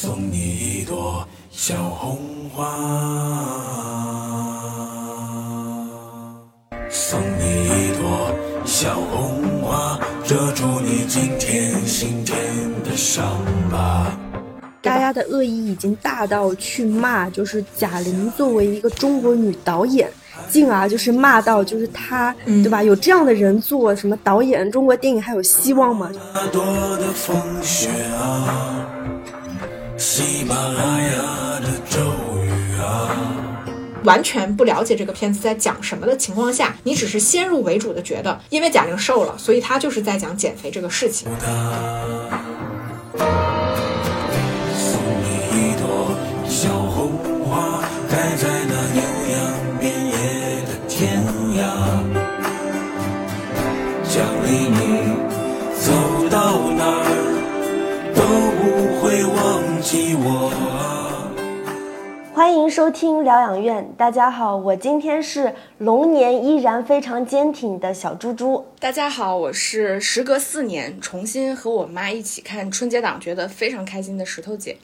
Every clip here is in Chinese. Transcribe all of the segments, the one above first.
送你一朵小红花，送你一朵小红花，遮住你今天心田的伤疤。大家的恶意已经大到去骂，就是贾玲作为一个中国女导演，进而就是骂到就是她，对吧？有这样的人做什么导演，中国电影还有希望吗？那多的风雪啊，喜马拉雅的咒语啊。完全不了解这个片子在讲什么的情况下，你只是先入为主的觉得，因为贾玲瘦了，所以她就是在讲减肥这个事情。记我啊。欢迎收听疗养院，大家好，我今天是龙年依然非常坚挺的小猪猪。大家好，我是时隔四年重新和我妈一起看春节档，觉得非常开心的石头姐。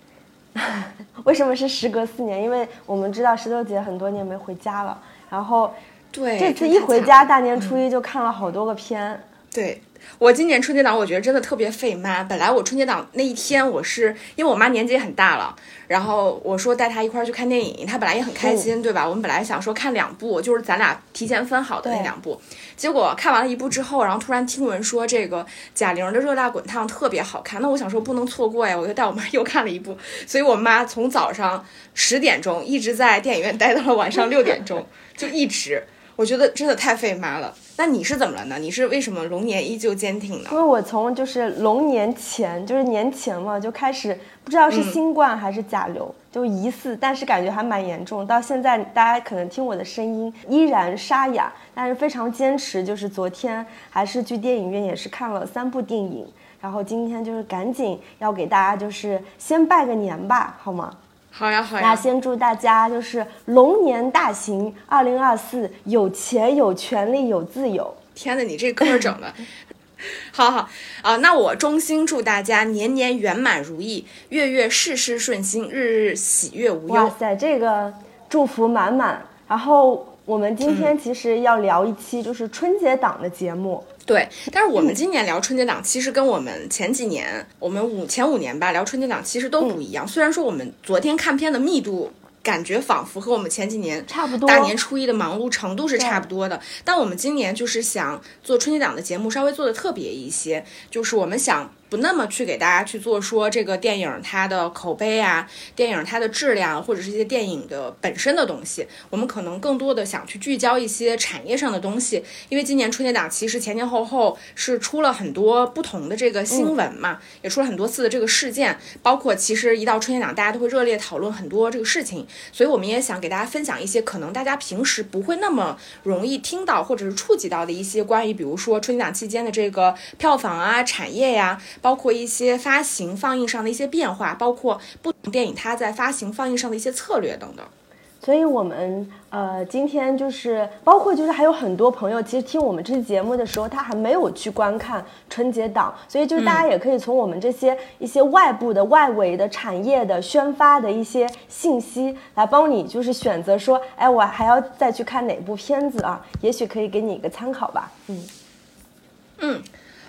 为什么是时隔四年？因为我们知道石头姐很多年没回家了，然后对，这次一回家，大年初一就看了好多个片。对我今年春节档，我觉得真的特别费妈。本来我春节档那一天，我是因为我妈年纪也很大了，然后我说带她一块儿去看电影，她本来也很开心，对吧？我们本来想说看两部，就是咱俩提前分好的那两部。结果看完了一部之后，然后突然听闻说这个贾玲的《热辣滚烫》特别好看，那我想说不能错过呀，我就带我妈 又看了一部。所以我妈从早上十点钟一直在电影院待到了晚上六点钟，就一直。我觉得真的太费妈了。那你是怎么了呢？你是为什么龙年依旧坚挺呢因？为我从就是龙年前，就是年前嘛，就开始不知道是新冠还是甲流，就疑似，但是感觉还蛮严重。到现在，大家可能听我的声音依然沙哑，但是非常坚持。就是昨天还是去电影院，也是看了三部电影，然后今天就是赶紧要给大家就是先拜个年吧，好吗？好呀，好呀那。先祝大家就是龙年大行，二零二四有钱有权利有自由。天呐，你这歌整的，好好啊！那我衷心祝大家年年圆满如意，月月事事顺心，日日喜悦无忧。哇塞，这个祝福满满。然后我们今嗯天其实要聊一期就是春节档的节目，对，但是我们今年聊春节档，其实跟我们前几年，我们五前五年吧聊春节档，其实都不一样。虽然说我们昨天看片的密度。感觉仿佛和我们前几年差不多大年初一的忙碌程度是差不多的，但我们今年就是想做春节档的节目，稍微做的特别一些，就是我们想不那么去给大家去做说这个电影它的口碑啊，电影它的质量，或者是一些电影的本身的东西，我们可能更多的想去聚焦一些产业上的东西，因为今年春节档其实前前后后是出了很多不同的这个新闻嘛，也出了很多次的这个事件，包括其实一到春节档，大家都会热烈讨论很多这个事情，所以我们也想给大家分享一些可能大家平时不会那么容易听到或者是触及到的一些关于，比如说春节档期间的这个票房啊、产业呀、包括一些发行放映上的一些变化，包括不同电影它在发行放映上的一些策略等等。所以我们呃今天就是包括就是还有很多朋友，其实听我们这期节目的时候，他还没有去观看春节档，所以就是大家也可以从我们这些一些外部的、外围的产业的宣发的一些信息来帮你就是选择说，哎，我还要再去看哪部片子啊？也许可以给你一个参考吧。嗯。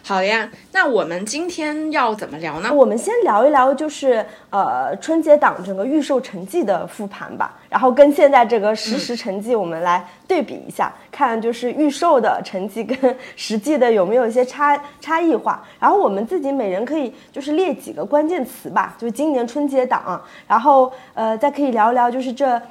好呀，那我们今天要怎么聊呢？我们先聊一聊，就是呃春节档整个预售成绩的复盘吧，然后跟现在这个实时成绩我们来对比一下，看就是预售的成绩跟实际的有没有一些差差异化。然后我们自己每人可以就是列几个关键词吧，就是今年春节档，然后呃再可以聊一聊就是这。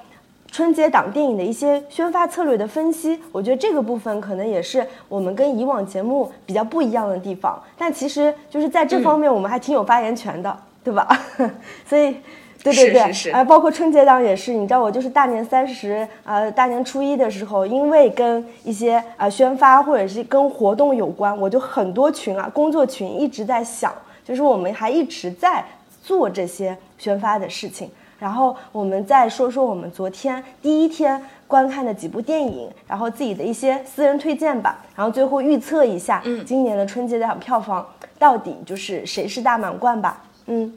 春节档电影的一些宣发策略的分析，我觉得这个部分可能也是我们跟以往节目比较不一样的地方。但其实就是在这方面，我们还挺有发言权的，对吧？所以，对对对，是是是呃，包括春节档也是，你知道，我就是大年三十，呃，大年初一的时候，因为跟一些呃宣发或者是跟活动有关，我就很多群啊，工作群一直在想，就是我们还一直在做这些宣发的事情。然后我们再说说我们昨天第一天观看的几部电影，然后自己的一些私人推荐吧，然后最后预测一下，嗯今年的春节档票房到底就是谁是大满贯吧。嗯，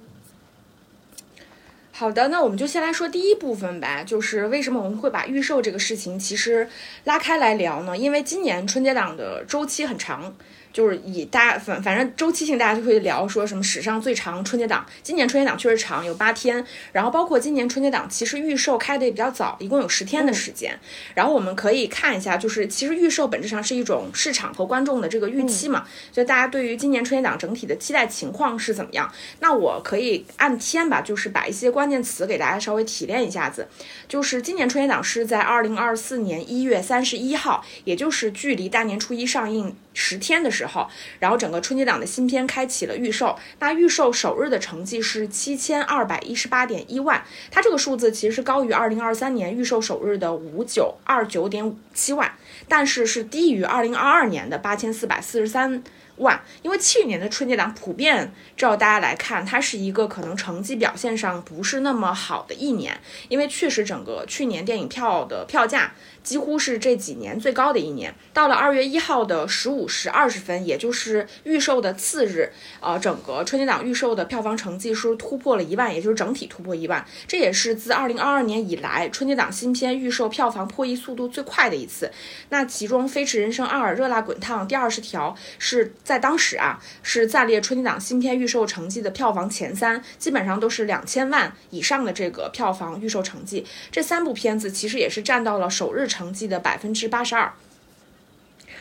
好的，那我们就先来说第一部分吧，就是为什么我们会把预售这个事情其实拉开来聊呢？因为今年春节档的周期很长。就是以大家反反正周期性，大家就会聊说什么史上最长春节档。今年春节档确实长，有八天。然后包括今年春节档，其实预售开的也比较早，一共有十天的时间。然后我们可以看一下，就是其实预售本质上是一种市场和观众的这个预期嘛，所以大家对于今年春节档整体的期待情况是怎么样？那我可以按天吧，就是把一些关键词给大家稍微提炼一下子。就是今年春节档是在二零二四年一月三十一号，也就是距离大年初一上映。十天的时候，然后整个春节档的新片开启了预售，那预售首日的成绩是七千二百一十八点一万，它这个数字其实是高于二零二三年预售首日的五九二九点五七万，但是是低于二零二二年的八千四百四十三。万，因为去年的春节档普遍照大家来看，它是一个可能成绩表现上不是那么好的一年，因为确实整个去年电影票的票价几乎是这几年最高的一年。到了二月一号的十五时二十分，也就是预售的次日，呃，整个春节档预售的票房成绩是突破了一万，也就是整体突破一万，这也是自二零二二年以来春节档新片预售票房破亿速度最快的一次。那其中《飞驰人生二》《热辣滚烫》第二十条是。在当时啊，是暂列春节档新片预售成绩的票房前三，基本上都是两千万以上的这个票房预售成绩。这三部片子其实也是占到了首日成成绩的百分之八十二。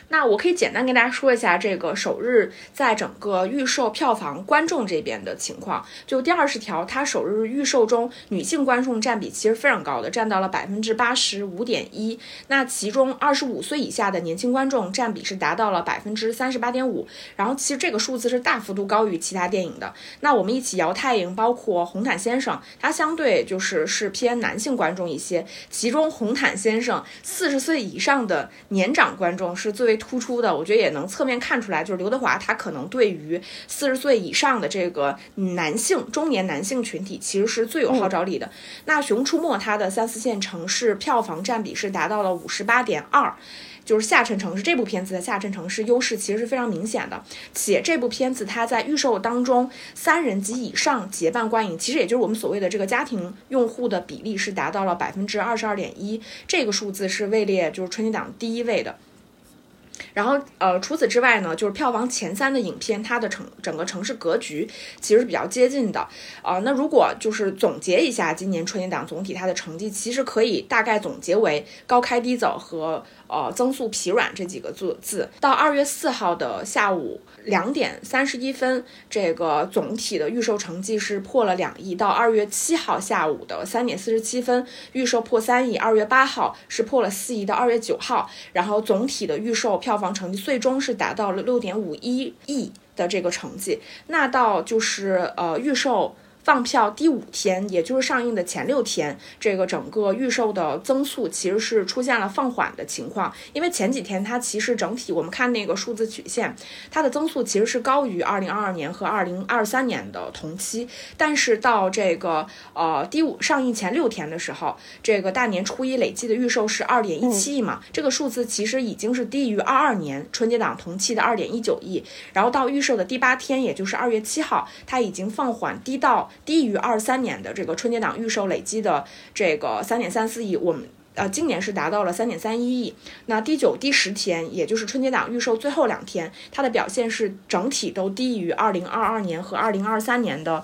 那我可以简单跟大家说一下这个首日在整个预售票房观众这边的情况。就第二十条，它首日预售中女性观众占比其实非常高的，占到了百分之八十五点一。那其中二十五岁以下的年轻观众占比是达到了百分之三十八点五。然后其实这个数字是大幅度高于其他电影的。那我们一起摇太阳，包括红毯先生，它相对就是是偏男性观众一些。其中红毯先生四十岁以上的年长观众是最为突出的，我觉得也能侧面看出来，就是刘德华他可能对于四十岁以上的这个男性中年男性群体其实是最有号召力的。那《熊出没》它的三四线城市票房占比是达到了五十八点二，就是下沉城市这部片子的下沉城市优势其实是非常明显的。且这部片子它在预售当中三人及以上结伴观影，其实也就是我们所谓的这个家庭用户的比例是达到了百分之二十二点一，这个数字是位列就是春节档第一位的。然后，呃，除此之外呢，就是票房前三的影片，它的城整个城市格局其实是比较接近的，啊，那如果就是总结一下今年春节档总体它的成绩，其实可以大概总结为高开低走和。呃，增速疲软这几个字字，到二月四号的下午两点三十一分，这个总体的预售成绩是破了两亿。到二月七号下午的三点四十七分，预售破三亿。二月八号是破了四亿。到二月九号，然后总体的预售票房成绩最终是达到了六点五一亿的这个成绩。那到就是呃预售。放票第五天，也就是上映的前六天，这个整个预售的增速其实是出现了放缓的情况。因为前几天它其实整体我们看那个数字曲线，它的增速其实是高于二零二二年和二零二三年的同期。但是到这个呃第五上映前六天的时候，这个大年初一累计的预售是二点一七亿嘛，这个数字其实已经是低于二二年春节档同期的二点一九亿。然后到预售的第八天，也就是二月七号，它已经放缓低到。低于二三年的这个春节档预售累积的这个三点三四亿，我们呃今年是达到了三点三一亿。那第九、第十天，也就是春节档预售最后两天，它的表现是整体都低于二零二二年和二零二三年的，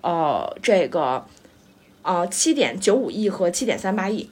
呃这个呃七点九五亿和七点三八亿。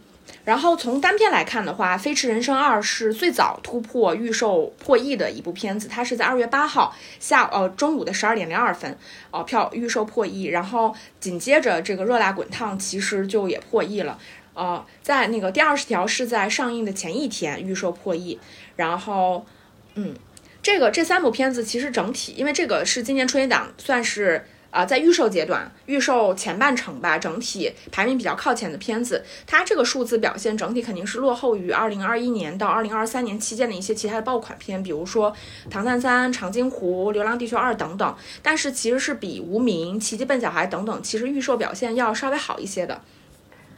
然后从单片来看的话，《飞驰人生二》是最早突破预售破亿的一部片子，它是在二月八号下呃中午的十二点零二分，呃票预售破亿，然后紧接着这个《热辣滚烫》其实就也破亿了，呃，在那个第二十条是在上映的前一天预售破亿，然后嗯，这个这三部片子其实整体，因为这个是今年春节档算是。啊，在预售阶段，预售前半程吧，整体排名比较靠前的片子，它这个数字表现整体肯定是落后于二零二一年到二零二三年期间的一些其他的爆款片，比如说《唐探三》《长津湖》《流浪地球二》等等。但是其实是比《无名》《奇迹笨小孩》等等，其实预售表现要稍微好一些的。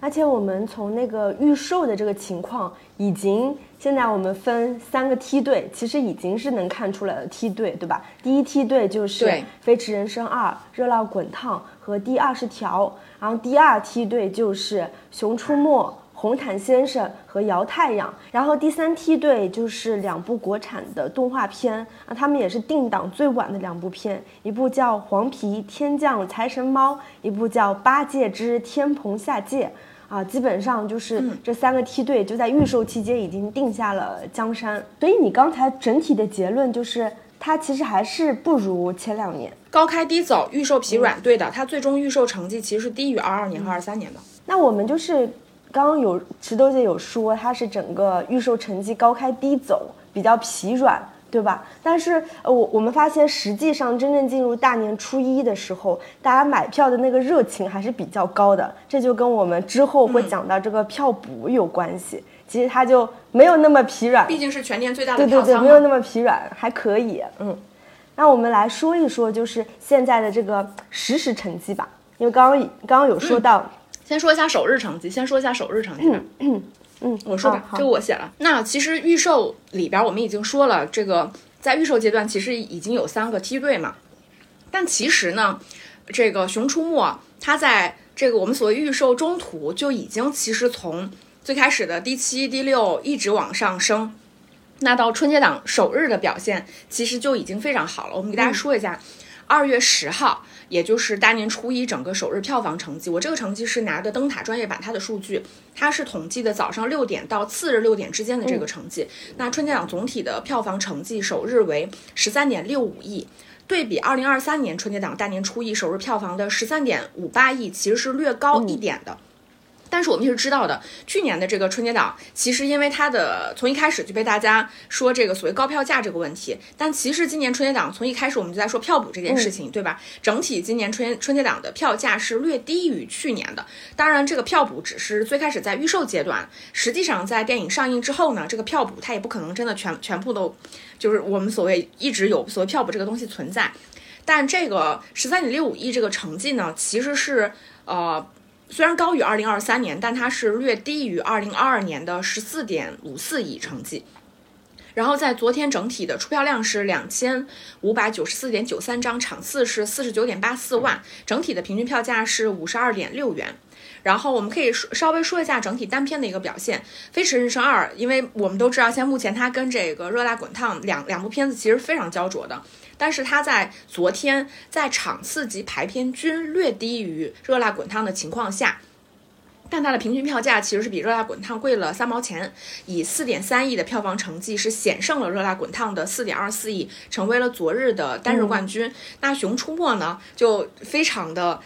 而且我们从那个预售的这个情况，已经现在我们分三个梯队，其实已经是能看出来的梯队，对吧？第一梯队就是《飞驰人生二》《热辣滚烫》和第二十条，然后第二梯队就是《熊出没》。红毯先生和摇太阳，然后第三梯队就是两部国产的动画片啊，他们也是定档最晚的两部片，一部叫《黄皮天降财神猫》，一部叫《八戒之天蓬下界》啊，基本上就是这三个梯队就在预售期间已经定下了江山。所以你刚才整体的结论就是，它其实还是不如前两年。高开低走，预售疲软，对的，它最终预售成绩其实是低于二二年和二三年的。那我们就是刚刚有石头姐有说，它是整个预售成绩高开低走，比较疲软，对吧？但是呃，我我们发现实际上真正进入大年初一的时候，大家买票的那个热情还是比较高的，这就跟我们之后会讲到这个票补有关系。其实它就没有那么疲软，毕竟是全年最大的对对对。没有那么疲软，还可以。嗯，那我们来说一说，就是现在的这个实时成绩吧，因为刚刚刚刚有说到。先说一下首日成绩，先说一下首日成绩吧。嗯，我说吧，好这个我写了。那其实预售里边我们已经说了，这个在预售阶段其实已经有三个梯队嘛。但其实呢，这个《熊出没》它在这个我们所谓预售中途就已经其实从最开始的第七、第六一直往上升。那到春节档首日的表现，其实就已经非常好了。我们给大家说一下，二、月十号，也就是大年初一整个首日票房成绩。我这个成绩是拿的灯塔专业版它的数据，它是统计的早上六点到次日六点之间的这个成绩。那春节档总体的票房成绩首日为十三点六五亿。对比二零二三年春节档大年初一首日票房的十三点五八亿，其实是略高一点的。但是我们也是知道的，去年的这个春节档，其实因为它的从一开始就被大家说这个所谓高票价这个问题，但其实今年春节档从一开始我们就在说票补这件事情，对吧？整体今年春春节档的票价是略低于去年的。当然，这个票补只是最开始在预售阶段，实际上在电影上映之后呢，这个票补它也不可能真的全全部都，就是我们所谓一直有所谓票补这个东西存在。但这个十三点六五亿这个成绩呢，其实是呃。虽然高于二零二三年，但它是略低于二零二二年的十四点五四亿成绩。然后在昨天整体的出票量是两千五百九十四点九三张，场次是四十九点八四万，整体的平均票价是五十二点六元。然后我们可以说稍微说一下整体单片的一个表现，《飞驰人生二》，因为我们都知道，现在目前它跟这个《热辣滚烫》两两部片子其实非常焦灼的，但是它在昨天在场次及排片均略低于《热辣滚烫》的情况下。但它的平均票价其实是比《热辣滚烫》贵了三毛钱，以四点三亿的票房成绩是险胜了《热辣滚烫》的四点二四亿，成为了昨日的单日冠军。那《熊出没》呢，就非常的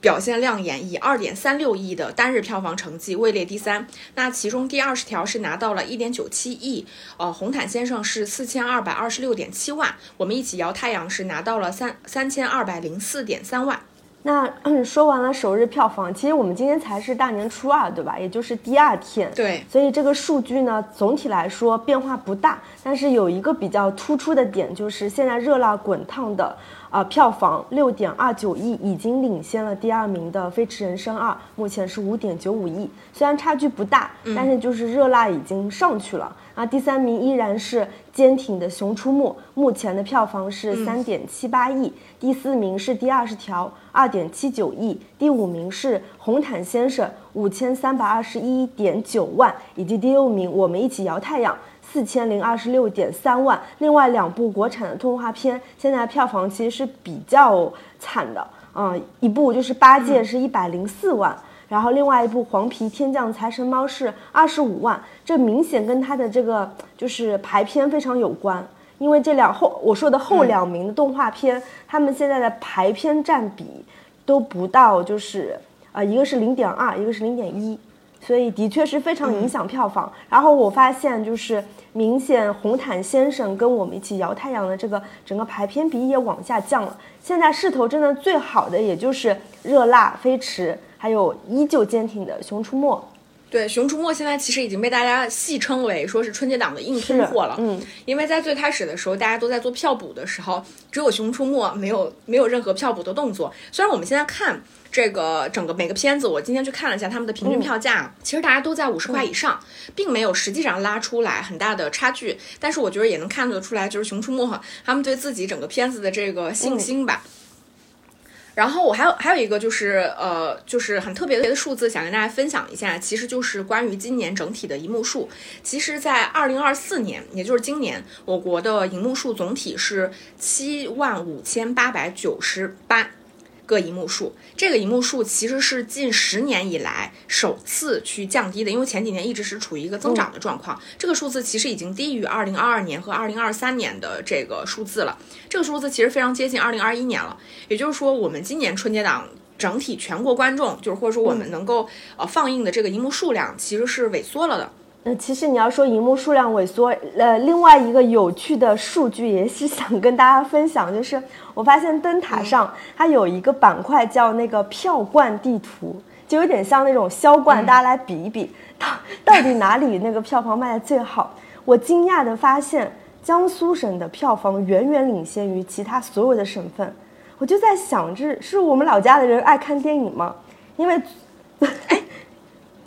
表现亮眼，以二点三六亿的单日票房成绩位列第三。那其中第二十条是拿到了一点九七亿，呃，红毯先生是四千二百二十六点七万，我们一起摇太阳是拿到了三三千二百零四点三万。那嗯，说完了首日票房，其实我们今天才是大年初二，对吧？也就是第二天。对所以这个数据呢，总体来说变化不大，但是有一个比较突出的点，就是现在热辣滚烫的啊、呃票房六点二九亿，已经领先了第二名的《飞驰人生二》，目前是五点九五亿，虽然差距不大，但是就是热辣已经上去了。啊，第三名依然是坚挺的《熊出没》，目前的票房是三点七八亿。第四名是第二十条，二点七九亿。第五名是红毯先生，五千三百二十一点九万，以及第六名我们一起摇太阳。四千零二十六点三万，另外两部国产的动画片现在票房其实是比较惨的啊、一部就是《八戒》是一百零四万，然后另外一部《黄皮天降财神猫》是二十五万，这明显跟它的这个就是排片非常有关。因为这两后我说的后两名的动画片，他们现在的排片占比都不到，就是呃一个是零点二，一个是零点一，所以的确是非常影响票房。然后我发现就是明显红毯先生跟我们一起摇太阳的这个整个排片比也往下降了。现在势头真的最好的也就是热辣飞驰，还有依旧坚挺的熊出没。对，《熊出没》现在其实已经被大家戏称为说是春节档的硬通货了。嗯，因为在最开始的时候，大家都在做票补的时候，只有《熊出没》没有没有任何票补的动作。虽然我们现在看这个整个每个片子，我今天去看了一下他们的平均票价，其实大家都在五十块以上，并没有实际上拉出来很大的差距。但是我觉得也能看得出来，就是《熊出没》他们对自己整个片子的这个信心吧。然后我还有还有一个就是呃，就是很特别的数字，想跟大家分享一下，其实就是关于今年整体的银幕数。其实，在二零二四年，也就是今年，我国的银幕数总体是七万五千八百九十八。个荧幕数，这个荧幕数其实是近十年以来首次去降低的，因为前几年一直是处于一个增长的状况。这个数字其实已经低于二零二二年和二零二三年的这个数字了。这个数字其实非常接近二零二一年了。也就是说，我们今年春节档整体全国观众，就是或者说我们能够呃放映的这个荧幕数量，其实是萎缩了的。呃，其实你要说荧幕数量萎缩，呃，另外一个有趣的数据也是想跟大家分享，就是我发现灯塔上它有一个板块叫那个票冠地图，就有点像那种销冠，大家来比一比，到到底哪里那个票房卖的最好。我惊讶的发现，江苏省的票房远远领先于其他所有的省份。我就在想，这是我们老家的人爱看电影吗？因为。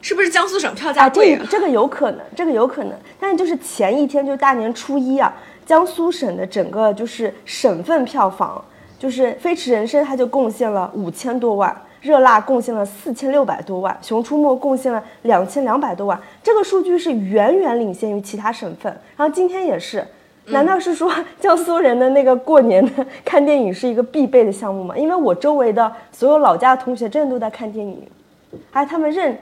是不是江苏省票价贵啊？这个有可能，这个有可能。但是就是前一天，就大年初一啊，江苏省的整个就是省份票房，就是《飞驰人生》它就贡献了五千多万，《热辣》贡献了四千六百多万，《熊出没》贡献了两千两百多万。这个数据是远远领先于其他省份。然后今天也是，难道是说 江苏人的那个过年的 看电影是一个必备的项目吗？因为我周围的所有老家的同学真的都在看电影，哎，他们认。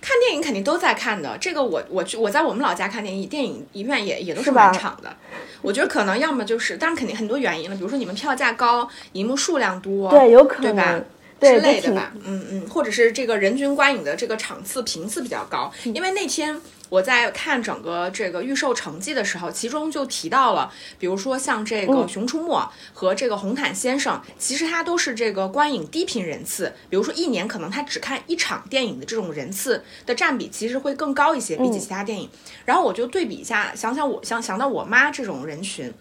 看电影肯定都在看的，这个我我去我在我们老家看电影，电影影院也也都是满场的。我觉得可能要么就是，当然肯定很多原因了，比如说你们票价高，银幕数量多，对，有可能，对吧？之类的吧，嗯嗯，或者是这个人均观影的这个场次频次比较高，因为那天。我在看整个这个预售成绩的时候，其中就提到了，比如说像这个《熊出没》和这个《红毯先生》，其实它都是这个观影低频人次，比如说一年可能他只看一场电影的这种人次的占比，其实会更高一些，比起其他电影。然后我就对比一下，想想我想想到我妈这种人群。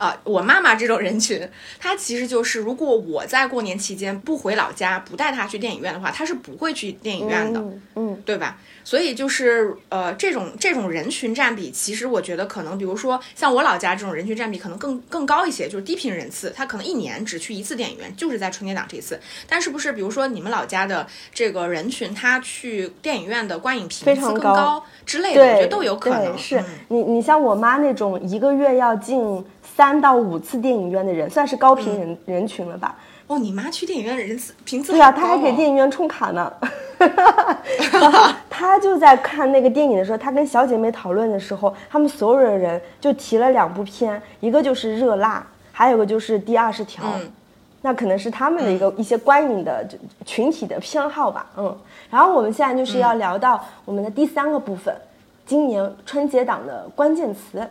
啊，我妈妈这种人群，她其实就是，如果我在过年期间不回老家，不带她去电影院的话，她是不会去电影院的，嗯，对吧？所以就是呃，这种这种人群占比，其实我觉得可能，比如说像我老家这种人群占比可能更更高一些，就是低频人次，他可能一年只去一次电影院，就是在春节档这一次。但是不是，比如说你们老家的这个人群，他去电影院的观影频次更高之类的，我觉得都有可能。是你你像我妈那种一个月要进。三到五次电影院的人算是高频人人群了吧？哦，你妈去电影院的人次频次对啊，她还给电影院充卡呢。她就在看那个电影的时候，她跟小姐妹讨论的时候，他们所有的人就提了两部片，一个就是《热辣》，还有个就是《第二十条》。那可能是他们的一个一些观影的群体的偏好吧。嗯，然后我们现在就是要聊到我们的第三个部分，今年春节档的关键词。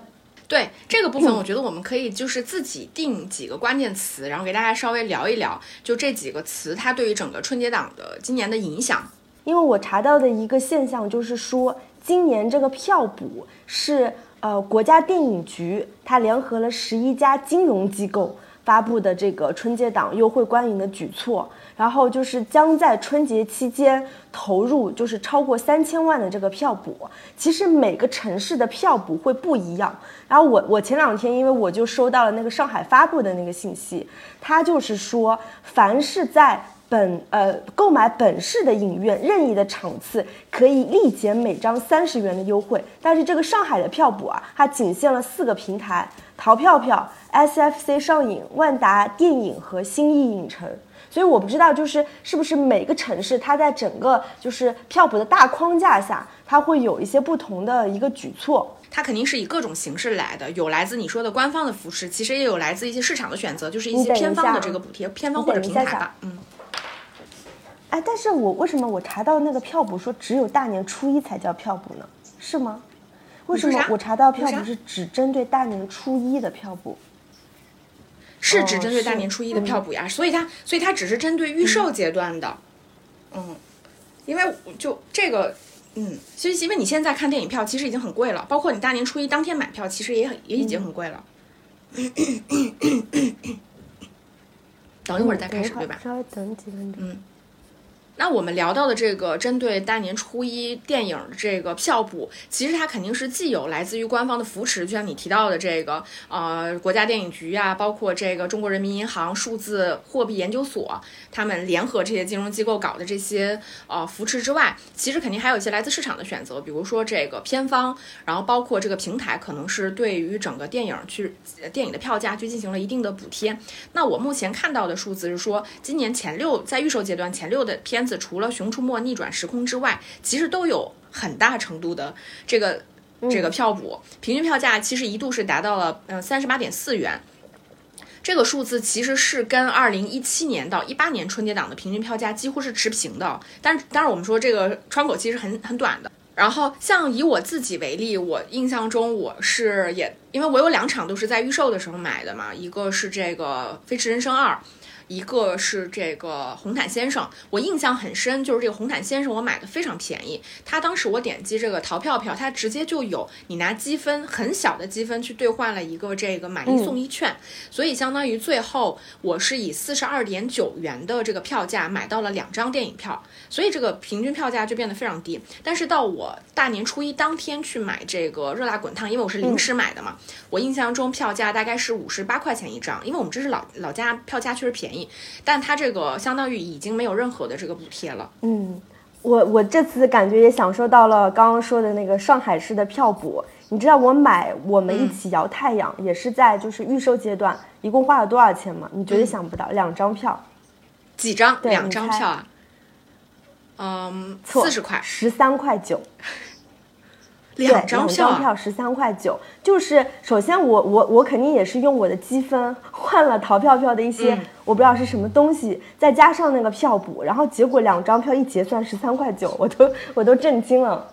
对这个部分，我觉得我们可以就是自己定几个关键词，然后给大家稍微聊一聊，就这几个词它对于整个春节档的今年的影响。因为我查到的一个现象就是说，今年这个票补是呃国家电影局它联合了十一家金融机构发布的这个春节档优惠观影的举措。然后就是将在春节期间投入，就是超过三千万的这个票补。其实每个城市的票补会不一样。然后我我前两天因为我就收到了那个上海发布的那个信息，他就是说，凡是在本呃购买本市的影院任意的场次，可以立减每张三十元的优惠。但是这个上海的票补啊，它仅限了四个平台：淘票票、SFC 上影、万达电影和新艺影城。所以我不知道，就是是不是每个城市它在整个就是票补的大框架下，它会有一些不同的一个举措。它肯定是以各种形式来的，有来自你说的官方的扶持，其实也有来自一些市场的选择，就是一些偏方的这个补贴，偏方或者平台吧。嗯。哎，但是我为什么我查到那个票补说只有大年初一才叫票补呢？是吗？为什么我查到票补是只针对大年初一的票补？是只针对大年初一的票补呀，所以它，所以它只是针对预售阶段的，嗯，因为就这个嗯，所以因为你现在看电影票其实已经很贵了，包括你大年初一当天买票，其实也很也已经很贵了。等一会儿再开始，对吧？稍微等几分钟。嗯。那我们聊到的这个针对大年初一电影这个票补，其实它肯定是既有来自于官方的扶持，就像你提到的这个呃国家电影局啊，包括这个中国人民银行数字货币研究所，他们联合这些金融机构搞的这些呃扶持之外，其实肯定还有一些来自市场的选择，比如说这个片方，然后包括这个平台，可能是对于整个电影去电影的票价去进行了一定的补贴。那我目前看到的数字是说，今年前六在预售阶段前六的片子。除了《熊出没：逆转时空》之外，其实都有很大程度的这个这个票补，平均票价其实一度是达到了嗯三十八点四元，这个数字其实是跟二零一七年到一八年春节档的平均票价几乎是持平的。但是当然我们说这个窗口期是很很短的。然后像以我自己为例，我印象中我是也因为我有两场都是在预售的时候买的嘛，一个是这个《飞驰人生二》。一个是这个红毯先生，我印象很深，就是这个红毯先生我买的非常便宜。他当时我点击这个淘票票，它直接就有你拿积分很小的积分去兑换了一个这个买一送一券，所以相当于最后我是以四十二点九元的这个票价买到了两张电影票，所以这个平均票价就变得非常低。但是到我大年初一当天去买这个热辣滚烫，因为我是临时买的嘛，我印象中票价大概是五十八块钱一张，因为我们这是老老家票价确实便宜。但它这个相当于已经没有任何的这个补贴了。嗯，我我这次感觉也享受到了刚刚说的那个上海市的票补。你知道我买《我们一起摇太阳》也是在就是预售阶段，一共花了多少钱吗？你绝对想不到，两张票，几张？两张票啊？嗯，四十块，十三块九。两张票十三块九，就是首先我我我肯定也是用我的积分换了淘票票的一些我不知道是什么东西，再加上那个票补，然后结果两张票一结算十三块九，我都我都震惊了。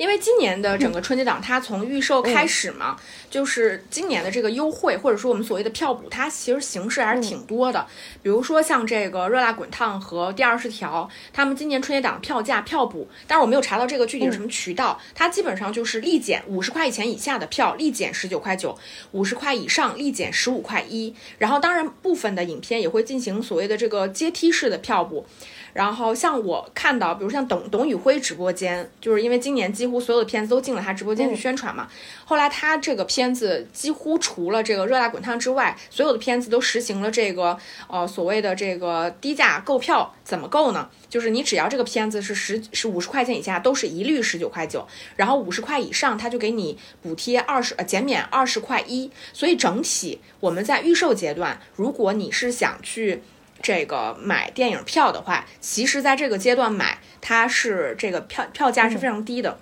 因为今年的整个春节档，它从预售开始嘛，就是今年的这个优惠，或者说我们所谓的票补，它其实形式还是挺多的。比如说像这个热辣滚烫和第二十条，他们今年春节档票价票补，但是我没有查到这个具体是什么渠道，它基本上就是立减五十块以前以下的票立减十九块九，五十块以上立减十五块一。然后当然部分的影片也会进行所谓的这个阶梯式的票补。然后像我看到，比如像董董宇辉直播间，就是因为今年几乎所有的片子都进了他直播间去宣传嘛。后来他这个片子几乎除了这个热辣滚烫之外，所有的片子都实行了这个呃所谓的这个低价购票，怎么购呢？就是你只要这个片子是十是五十块钱以下，都是一律十九块九，然后五十块以上他就给你补贴二十呃减免二十块一。所以整体我们在预售阶段，如果你是想去。这个买电影票的话，其实在这个阶段买，它是这个票票价是非常低的。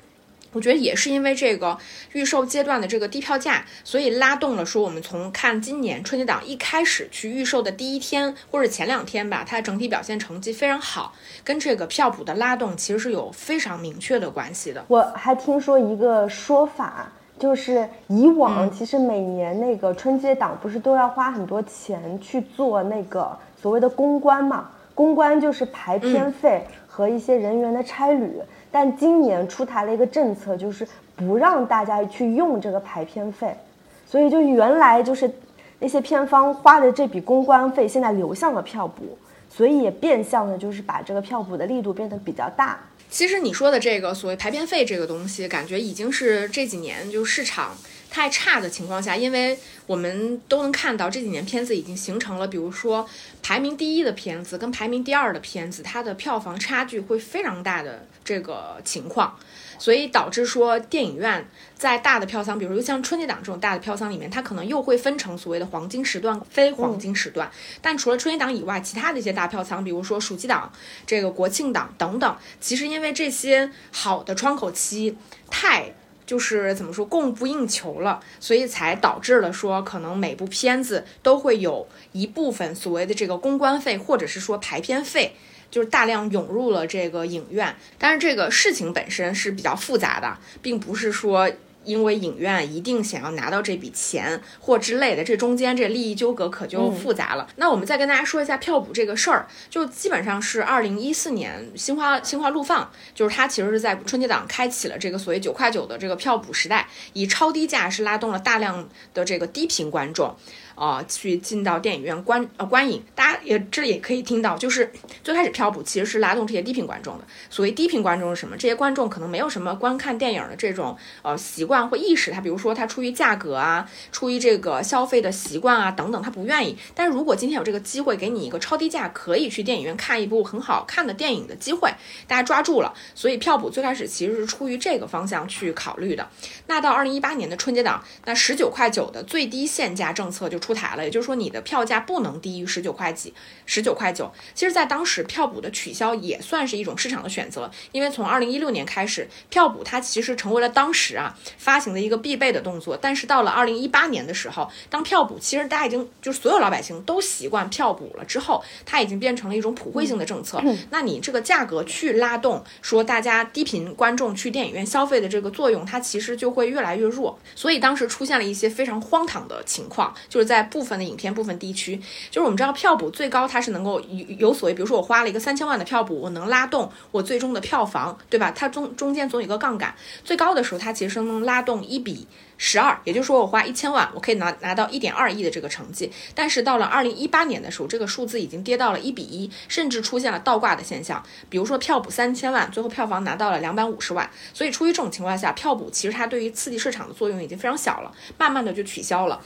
我觉得也是因为这个预售阶段的这个低票价，所以拉动了说我们从看今年春节档一开始去预售的第一天或者前两天吧，它整体表现成绩非常好，跟这个票补的拉动其实是有非常明确的关系的。我还听说一个说法，就是以往其实每年那个春节档不是都要花很多钱去做那个。所谓的公关嘛，公关就是排片费和一些人员的差旅。但今年出台了一个政策，就是不让大家去用这个排片费，所以就原来就是那些片方花的这笔公关费，现在流向了票补，所以也变相的就是把这个票补的力度变得比较大。其实你说的这个所谓排片费这个东西，感觉已经是这几年就市场。太差的情况下，因为我们都能看到这几年片子已经形成了，比如说排名第一的片子跟排名第二的片子，它的票房差距会非常大的这个情况，所以导致说电影院在大的票仓，比如说像春节档这种大的票仓里面，它可能又会分成所谓的黄金时段、非黄金时段。但除了春节档以外，其他的一些大票仓，比如说暑期档、这个国庆档等等，其实因为这些好的窗口期太。就是怎么说供不应求了，所以才导致了说可能每部片子都会有一部分所谓的这个公关费或者是说排片费，就是大量涌入了这个影院。但是这个事情本身是比较复杂的，并不是说因为影院一定想要拿到这笔钱或之类的，这中间这利益纠葛可就复杂了。那我们再跟大家说一下票补这个事儿，就基本上是二零一四年新华新华路放，就是它其实是在春节档开启了这个所谓九块九的这个票补时代，以超低价是拉动了大量的这个低频观众。啊，去进到电影院观呃观影，大家也这里也可以听到，就是最开始票补其实是拉动这些低频观众的。所谓低频观众是什么？这些观众可能没有什么观看电影的这种呃习惯或意识，他比如说他出于价格啊，出于这个消费的习惯啊等等，他不愿意。但是如果今天有这个机会给你一个超低价可以去电影院看一部很好看的电影的机会，大家抓住了。所以票补最开始其实是出于这个方向去考虑的。那到二零一八年的春节档，那十九块九的最低限价政策就出。台了，也就是说你的票价不能低于十九块几，十九块九。其实，在当时票补的取消也算是一种市场的选择，因为从二零一六年开始，票补它其实成为了当时啊发行的一个必备的动作。但是到了二零一八年的时候，当票补其实大家已经就是所有老百姓都习惯票补了之后，它已经变成了一种普惠性的政策。那你这个价格去拉动说大家低频观众去电影院消费的这个作用，它其实就会越来越弱。所以当时出现了一些非常荒唐的情况，就是在在部分的影片、部分地区，就是我们知道票补最高，它是能够有有所谓，比如说我花了一个三千万的票补，我能拉动我最终的票房，对吧？它中中间总有一个杠杆，最高的时候它其实能拉动一比十二，也就是说我花一千万，我可以拿拿到一点二亿的这个成绩。但是到了二零一八年的时候，这个数字已经跌到了一比一，甚至出现了倒挂的现象。比如说票补三千万，最后票房拿到了两百五十万。所以出于这种情况下，票补其实它对于刺激市场的作用已经非常小了，慢慢的就取消了。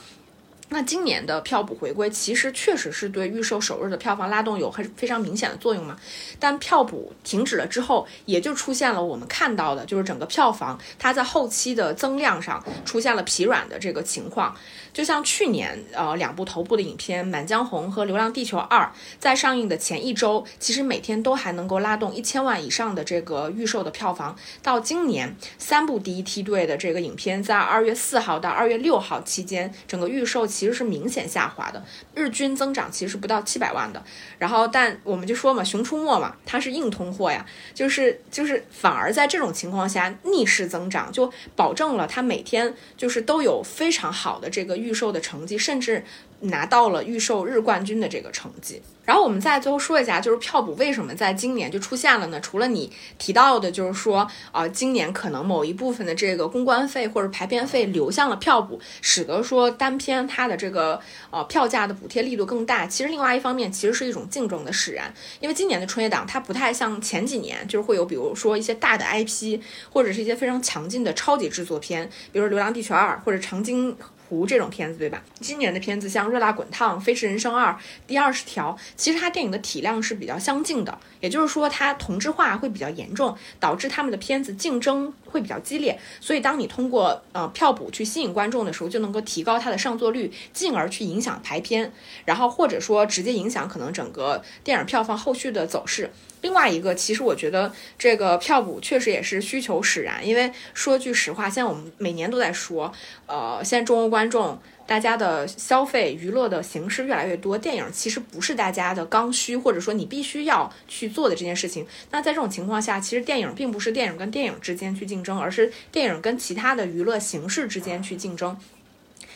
那今年的票补回归，其实确实是对预售首日的票房拉动有很非常明显的作用嘛。但票补停止了之后，也就出现了我们看到的，就是整个票房它在后期的增量上出现了疲软的这个情况。就像去年，呃，两部头部的影片《满江红》和《流浪地球二》在上映的前一周，其实每天都还能够拉动一千万以上的这个预售的票房。到今年，三部第一梯队的这个影片在二月四号到二月六号期间，整个预售其实是明显下滑的，日均增长其实不到七百万的。然后，但我们就说嘛，《熊出没》嘛，它是硬通货呀，就是就是反而在这种情况下逆势增长，就保证了它每天就是都有非常好的这个。预售的成绩，甚至拿到了预售日冠军的这个成绩。然后我们再最后说一下，就是票补为什么在今年就出现了呢？除了你提到的，就是说啊，今年可能某一部分的这个公关费或者排片费流向了票补，使得说单片它的这个呃票价的补贴力度更大。其实另外一方面，其实是一种竞争的使然，因为今年的春节档它不太像前几年，就是会有比如说一些大的 IP 或者是一些非常强劲的超级制作片，比如《流浪地球二》或者《长津湖》这种片子，对吧？今年的片子像《热辣滚烫》《飞驰人生二》《第二十条》。其实它电影的体量是比较相近的，也就是说它同质化会比较严重，导致他们的片子竞争会比较激烈。所以当你通过呃票补去吸引观众的时候，就能够提高它的上座率，进而去影响排片，然后或者说直接影响可能整个电影票房后续的走势。另外一个，其实我觉得这个票补确实也是需求使然，因为说句实话，现在我们每年都在说，呃，现在中国观众。大家的消费娱乐的形式越来越多，电影其实不是大家的刚需，或者说你必须要去做的这件事情。那在这种情况下，其实电影并不是电影跟电影之间去竞争，而是电影跟其他的娱乐形式之间去竞争。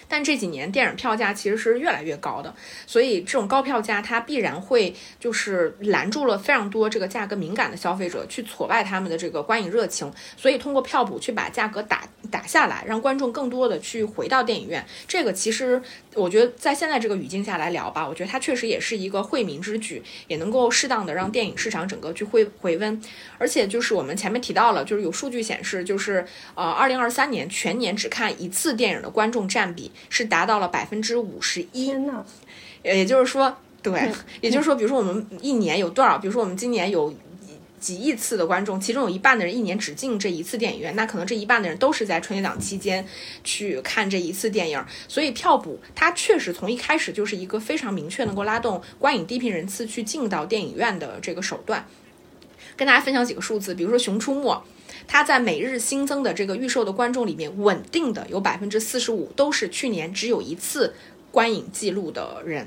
但这几年电影票价其实是越来越高的，所以这种高票价它必然会就是拦住了非常多这个价格敏感的消费者，去挫败他们的这个观影热情。所以通过票补去把价格打打下来，让观众更多的去回到电影院，这个其实我觉得在现在这个语境下来聊吧，我觉得它确实也是一个惠民之举，也能够适当的让电影市场整个去回回温。而且就是我们前面提到了，就是有数据显示，就是呃，二零二三年全年只看一次电影的观众占比。是达到了百分之五十一，也就是说，对，也就是说，比如说我们一年有多少？比如说我们今年有几亿次的观众，其中有一半的人一年只进这一次电影院，那可能这一半的人都是在春节档期间去看这一次电影。所以票补它确实从一开始就是一个非常明确能够拉动观影低频人次去进到电影院的这个手段。跟大家分享几个数字，比如说《熊出没》。它在每日新增的这个预售的观众里面，稳定的有百分之四十五都是去年只有一次观影记录的人。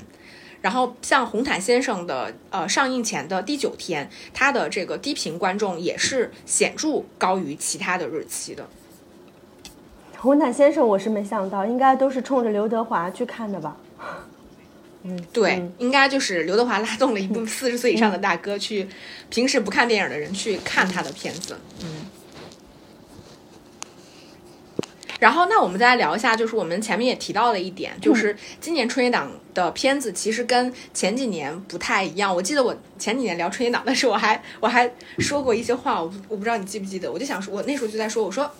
然后像《红毯先生》的呃上映前的第九天，它的这个低频观众也是显著高于其他的日期的。红毯先生我是没想到，应该都是冲着刘德华去看的吧？嗯对，应该就是刘德华拉动了一部四十岁以上的大哥去，平时不看电影的人去看他的片子。嗯。然后，那我们再来聊一下，就是我们前面也提到了一点，就是今年春节档的片子其实跟前几年不太一样。我记得我前几年聊春节档的时候，我还我还说过一些话，我我不知道你记不记得，我就想说，我那时候就在说，我说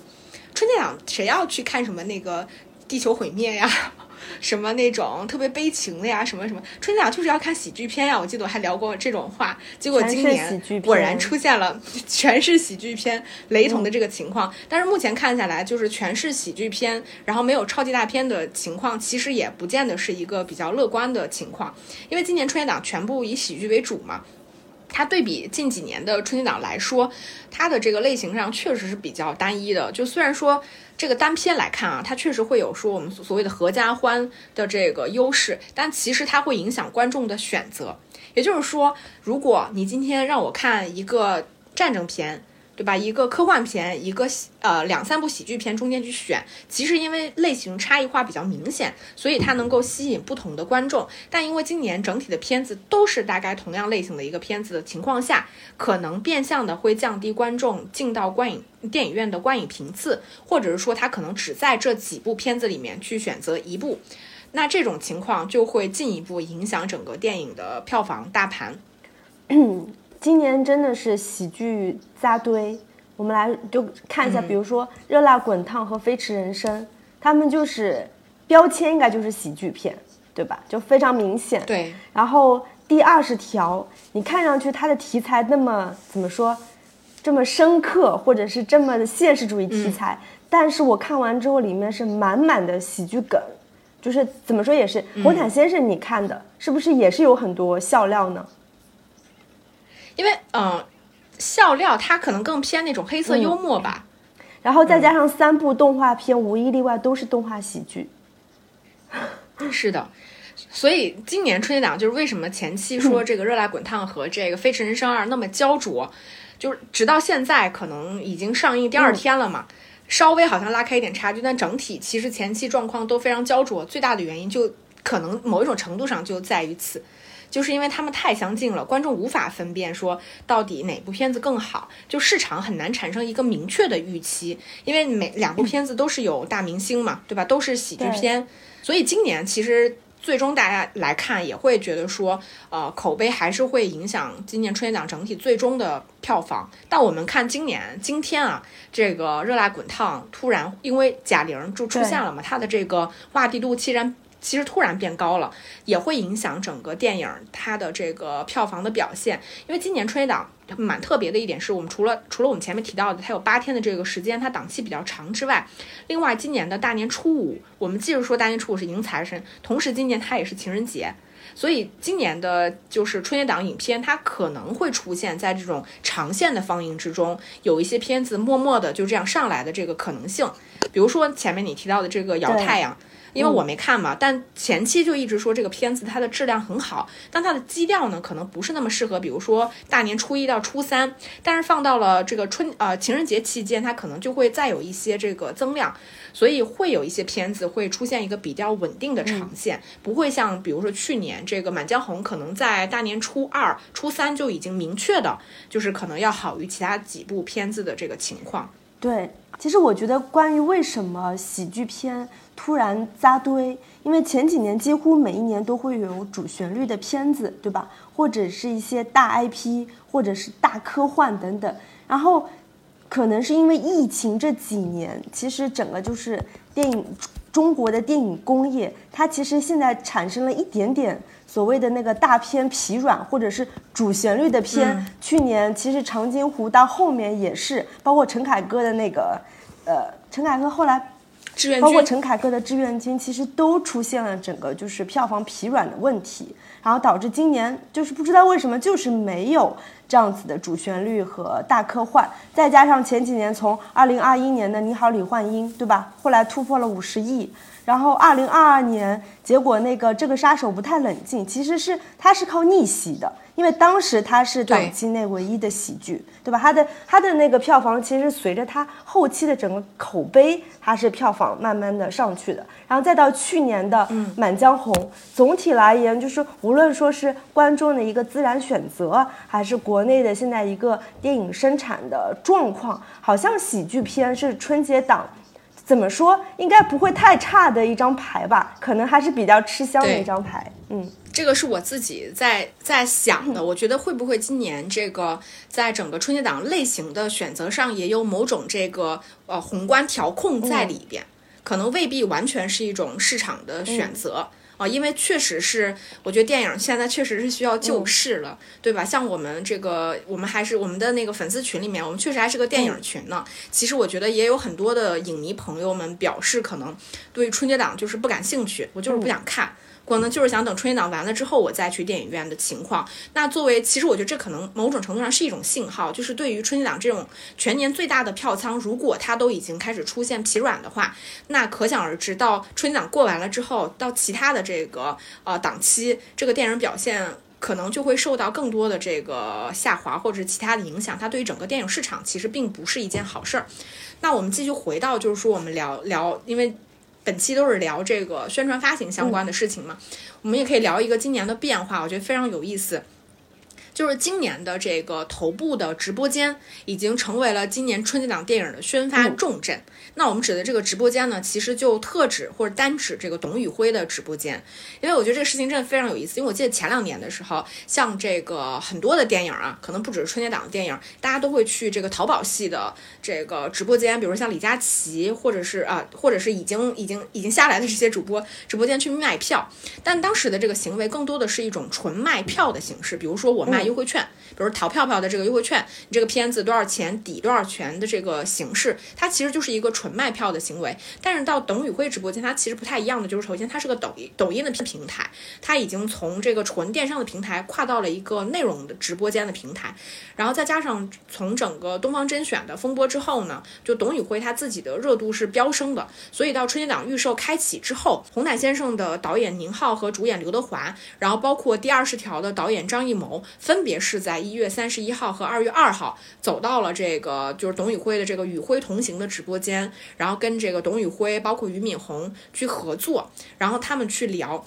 春节档谁要去看什么那个地球毁灭呀？什么那种特别悲情的呀，什么什么春节档就是要看喜剧片呀。我记得我还聊过这种话，结果今年果然出现了 全是喜剧片雷同的这个情况。但是目前看下来，就是全是喜剧片，然后没有超级大片的情况，其实也不见得是一个比较乐观的情况。因为今年春节档全部以喜剧为主嘛，它对比近几年的春节档来说，它的这个类型上确实是比较单一的。就虽然说。这个单片来看啊，它确实会有说我们所谓的合家欢的这个优势，但其实它会影响观众的选择。也就是说，如果你今天让我看一个战争片。对吧？一个科幻片，一个呃两三部喜剧片中间去选，其实因为类型差异化比较明显，所以它能够吸引不同的观众。但因为今年整体的片子都是大概同样类型的一个片子的情况下，可能变相的会降低观众进到观影电影院的观影频次，或者是说他可能只在这几部片子里面去选择一部，那这种情况就会进一步影响整个电影的票房大盘。今年真的是喜剧扎堆，我们来就看一下，比如说《热辣滚烫》和《飞驰人生》，他们就是标签应该就是喜剧片，对吧？就非常明显。对。然后第二十条，你看上去它的题材那么怎么说，这么深刻，或者是这么的现实主义题材，但是我看完之后里面是满满的喜剧梗，就是怎么说也是《红毯先生》，你看的是不是也是有很多笑料呢？因为嗯，笑料它可能更偏那种黑色幽默吧，然后再加上三部动画片，无一例外都是动画喜剧。是的，所以今年春节档就是为什么前期说这个《热辣滚烫》和这个《飞驰人生二》那么焦灼，就是直到现在可能已经上映第二天了嘛，稍微好像拉开一点差距，但整体其实前期状况都非常焦灼。最大的原因就可能某一种程度上就在于此。就是因为他们太相近了，观众无法分辨说到底哪部片子更好，就市场很难产生一个明确的预期，因为每两部片子都是有大明星嘛，对吧？都是喜剧片，所以今年其实最终大家来看也会觉得说，呃，口碑还是会影响今年春节档整体最终的票房。但我们看今年今天啊，这个热辣滚烫突然因为贾玲就出现了嘛，她的这个话题度既然。其实突然变高了，也会影响整个电影它的这个票房的表现。因为今年春节档蛮特别的一点是，我们除了除了我们前面提到的，它有八天的这个时间，它档期比较长之外，另外今年的大年初五，我们既是说大年初五是迎财神，同时今年它也是情人节，所以今年的就是春节档影片，它可能会出现在这种长线的放映之中，有一些片子默默的就这样上来的这个可能性。比如说前面你提到的这个摇太阳。因为我没看嘛，但前期就一直说这个片子它的质量很好，但它的基调呢可能不是那么适合，比如说大年初一到初三，但是放到了这个春呃情人节期间，它可能就会再有一些这个增量，所以会有一些片子会出现一个比较稳定的长线，不会像比如说去年这个满江红可能在大年初二、初三就已经明确的，就是可能要好于其他几部片子的这个情况。对，其实我觉得关于为什么喜剧片。突然扎堆，因为前几年几乎每一年都会有主旋律的片子，对吧？或者是一些大 IP，或者是大科幻等等。然后，可能是因为疫情这几年，其实整个就是电影中国的电影工业，它其实现在产生了一点点所谓的那个大片疲软，或者是主旋律的片。去年其实长津湖到后面也是，包括陈凯歌的那个，呃，陈凯歌后来。包括陈凯歌的《志愿军》，其实都出现了整个就是票房疲软的问题，然后导致今年就是不知道为什么就是没有这样子的主旋律和大科幻，再加上前几年从二零二一年的《你好，李焕英》，对吧？后来突破了五十亿，然后二零二二年结果那个这个杀手不太冷静，其实是他是靠逆袭的。因为当时它是档期内唯一的喜剧，对吧？它的它的那个票房其实随着它后期的整个口碑，它是票房慢慢的上去的。然后再到去年的《满江红》，总体来言就是无论说是观众的一个自然选择，还是国内的现在一个电影生产的状况，好像喜剧片是春节档。怎么说？应该不会太差的一张牌吧？可能还是比较吃香的一张牌。嗯，这个是我自己在在想的。我觉得会不会今年这个在整个春节档类型的选择上也有某种这个呃宏观调控在里边？可能未必完全是一种市场的选择。啊，因为确实是，我觉得电影现在确实是需要救市了，对吧？像我们这个，我们还是我们的那个粉丝群里面，我们确实还是个电影群呢。其实我觉得也有很多的影迷朋友们表示，可能对春节档就是不感兴趣，我就是不想看。可能就是想等春节档完了之后，我再去电影院的情况。那作为，其实我觉得这可能某种程度上是一种信号，就是对于春节档这种全年最大的票仓，如果它都已经开始出现疲软的话，那可想而知，到春节档过完了之后，到其他的这个呃档期，这个电影表现可能就会受到更多的这个下滑或者其他的影响。它对于整个电影市场其实并不是一件好事儿。那我们继续回到，就是说我们聊聊，因为。本期都是聊这个宣传发行相关的事情嘛，我们也可以聊一个今年的变化，我觉得非常有意思。就是今年的这个头部的直播间已经成为了今年春节档电影的宣发重镇。那我们指的这个直播间呢，其实就特指或者单指这个董宇辉的直播间，因为我觉得这个事情真的非常有意思。因为我记得前两年的时候，像这个很多的电影啊，可能不只是春节档的电影，大家都会去这个淘宝系的这个直播间，比如像李佳琦，或者是啊，或者是已经已经已经下来的这些主播直播间去卖票。但当时的这个行为更多的是一种纯卖票的形式，比如说我卖。优惠券，比如淘票票的这个优惠券，你这个片子多少钱抵多少钱的这个形式，它其实就是一个纯卖票的行为。但是到董宇辉直播间，它其实不太一样的，就是首先它是个抖音抖音的平台，它已经从这个纯电商的平台跨到了一个内容的直播间的平台。然后再加上从整个东方甄选的风波之后呢，就董宇辉他自己的热度是飙升的，所以到春节档预售开启之后，红毯先生的导演宁浩和主演刘德华，然后包括第二十条的导演张艺谋。分别是在一一月三十一号和二月二号走到了这个就是董宇辉的这个与辉同行的直播间，然后跟这个董宇辉包括俞敏洪去合作，然后他们去聊。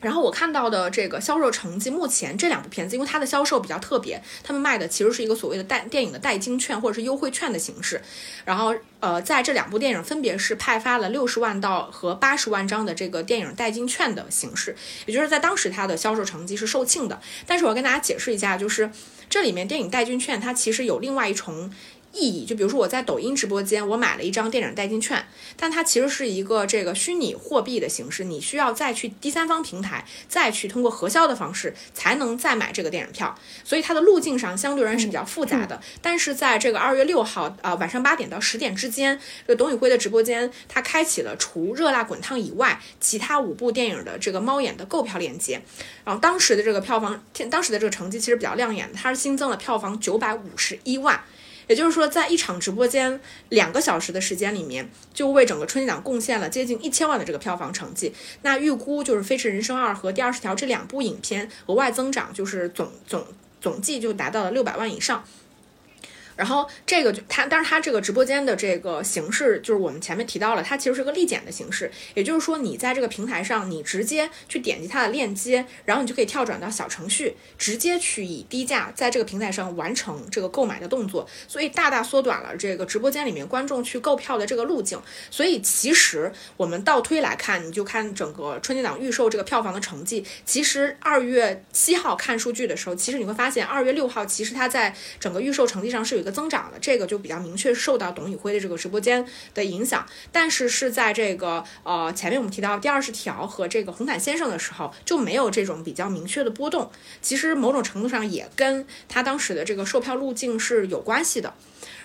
然后我看到的这个销售成绩，目前这两部片子，因为它的销售比较特别，他们卖的其实是一个所谓的代电影的代金券或者是优惠券的形式。然后，呃，在这两部电影分别是派发了六十万到和八十万张的这个电影代金券的形式，也就是在当时它的销售成绩是售罄的。但是我要跟大家解释一下，就是这里面电影代金券它其实有另外一重。意义就比如说我在抖音直播间，我买了一张电影代金券，但它其实是一个这个虚拟货币的形式，你需要再去第三方平台，再去通过核销的方式才能再买这个电影票，所以它的路径上相对而言是比较复杂的。但是在这个二月六号啊晚上八点到十点之间，这个董宇辉的直播间，他开启了除热辣滚烫以外，其他五部电影的这个猫眼的购票链接，然后当时的这个票房，当时的这个成绩其实比较亮眼的，它是新增了票房九百五十一万。也就是说，在一场直播间两个小时的时间里面，就为整个春节档贡献了接近一千万的这个票房成绩。那预估就是《飞驰人生二》和《第二十条》这两部影片额外增长，就是总总总计就达到了六百万以上。然后这个就它，但是它这个直播间的这个形式，就是我们前面提到了，它其实是个立减的形式。也就是说，你在这个平台上，你直接去点击它的链接，然后你就可以跳转到小程序，直接去以低价在这个平台上完成这个购买的动作，所以大大缩短了这个直播间里面观众去购票的这个路径。所以其实我们倒推来看，你就看整个春节档预售这个票房的成绩，其实二月七号看数据的时候，其实你会发现二月六号其实它在整个预售成绩上是有一增长的这个就比较明确受到董宇辉的这个直播间的影响，但是是在这个呃前面我们提到第二十条和这个红毯先生的时候就没有这种比较明确的波动，其实某种程度上也跟他当时的这个售票路径是有关系的。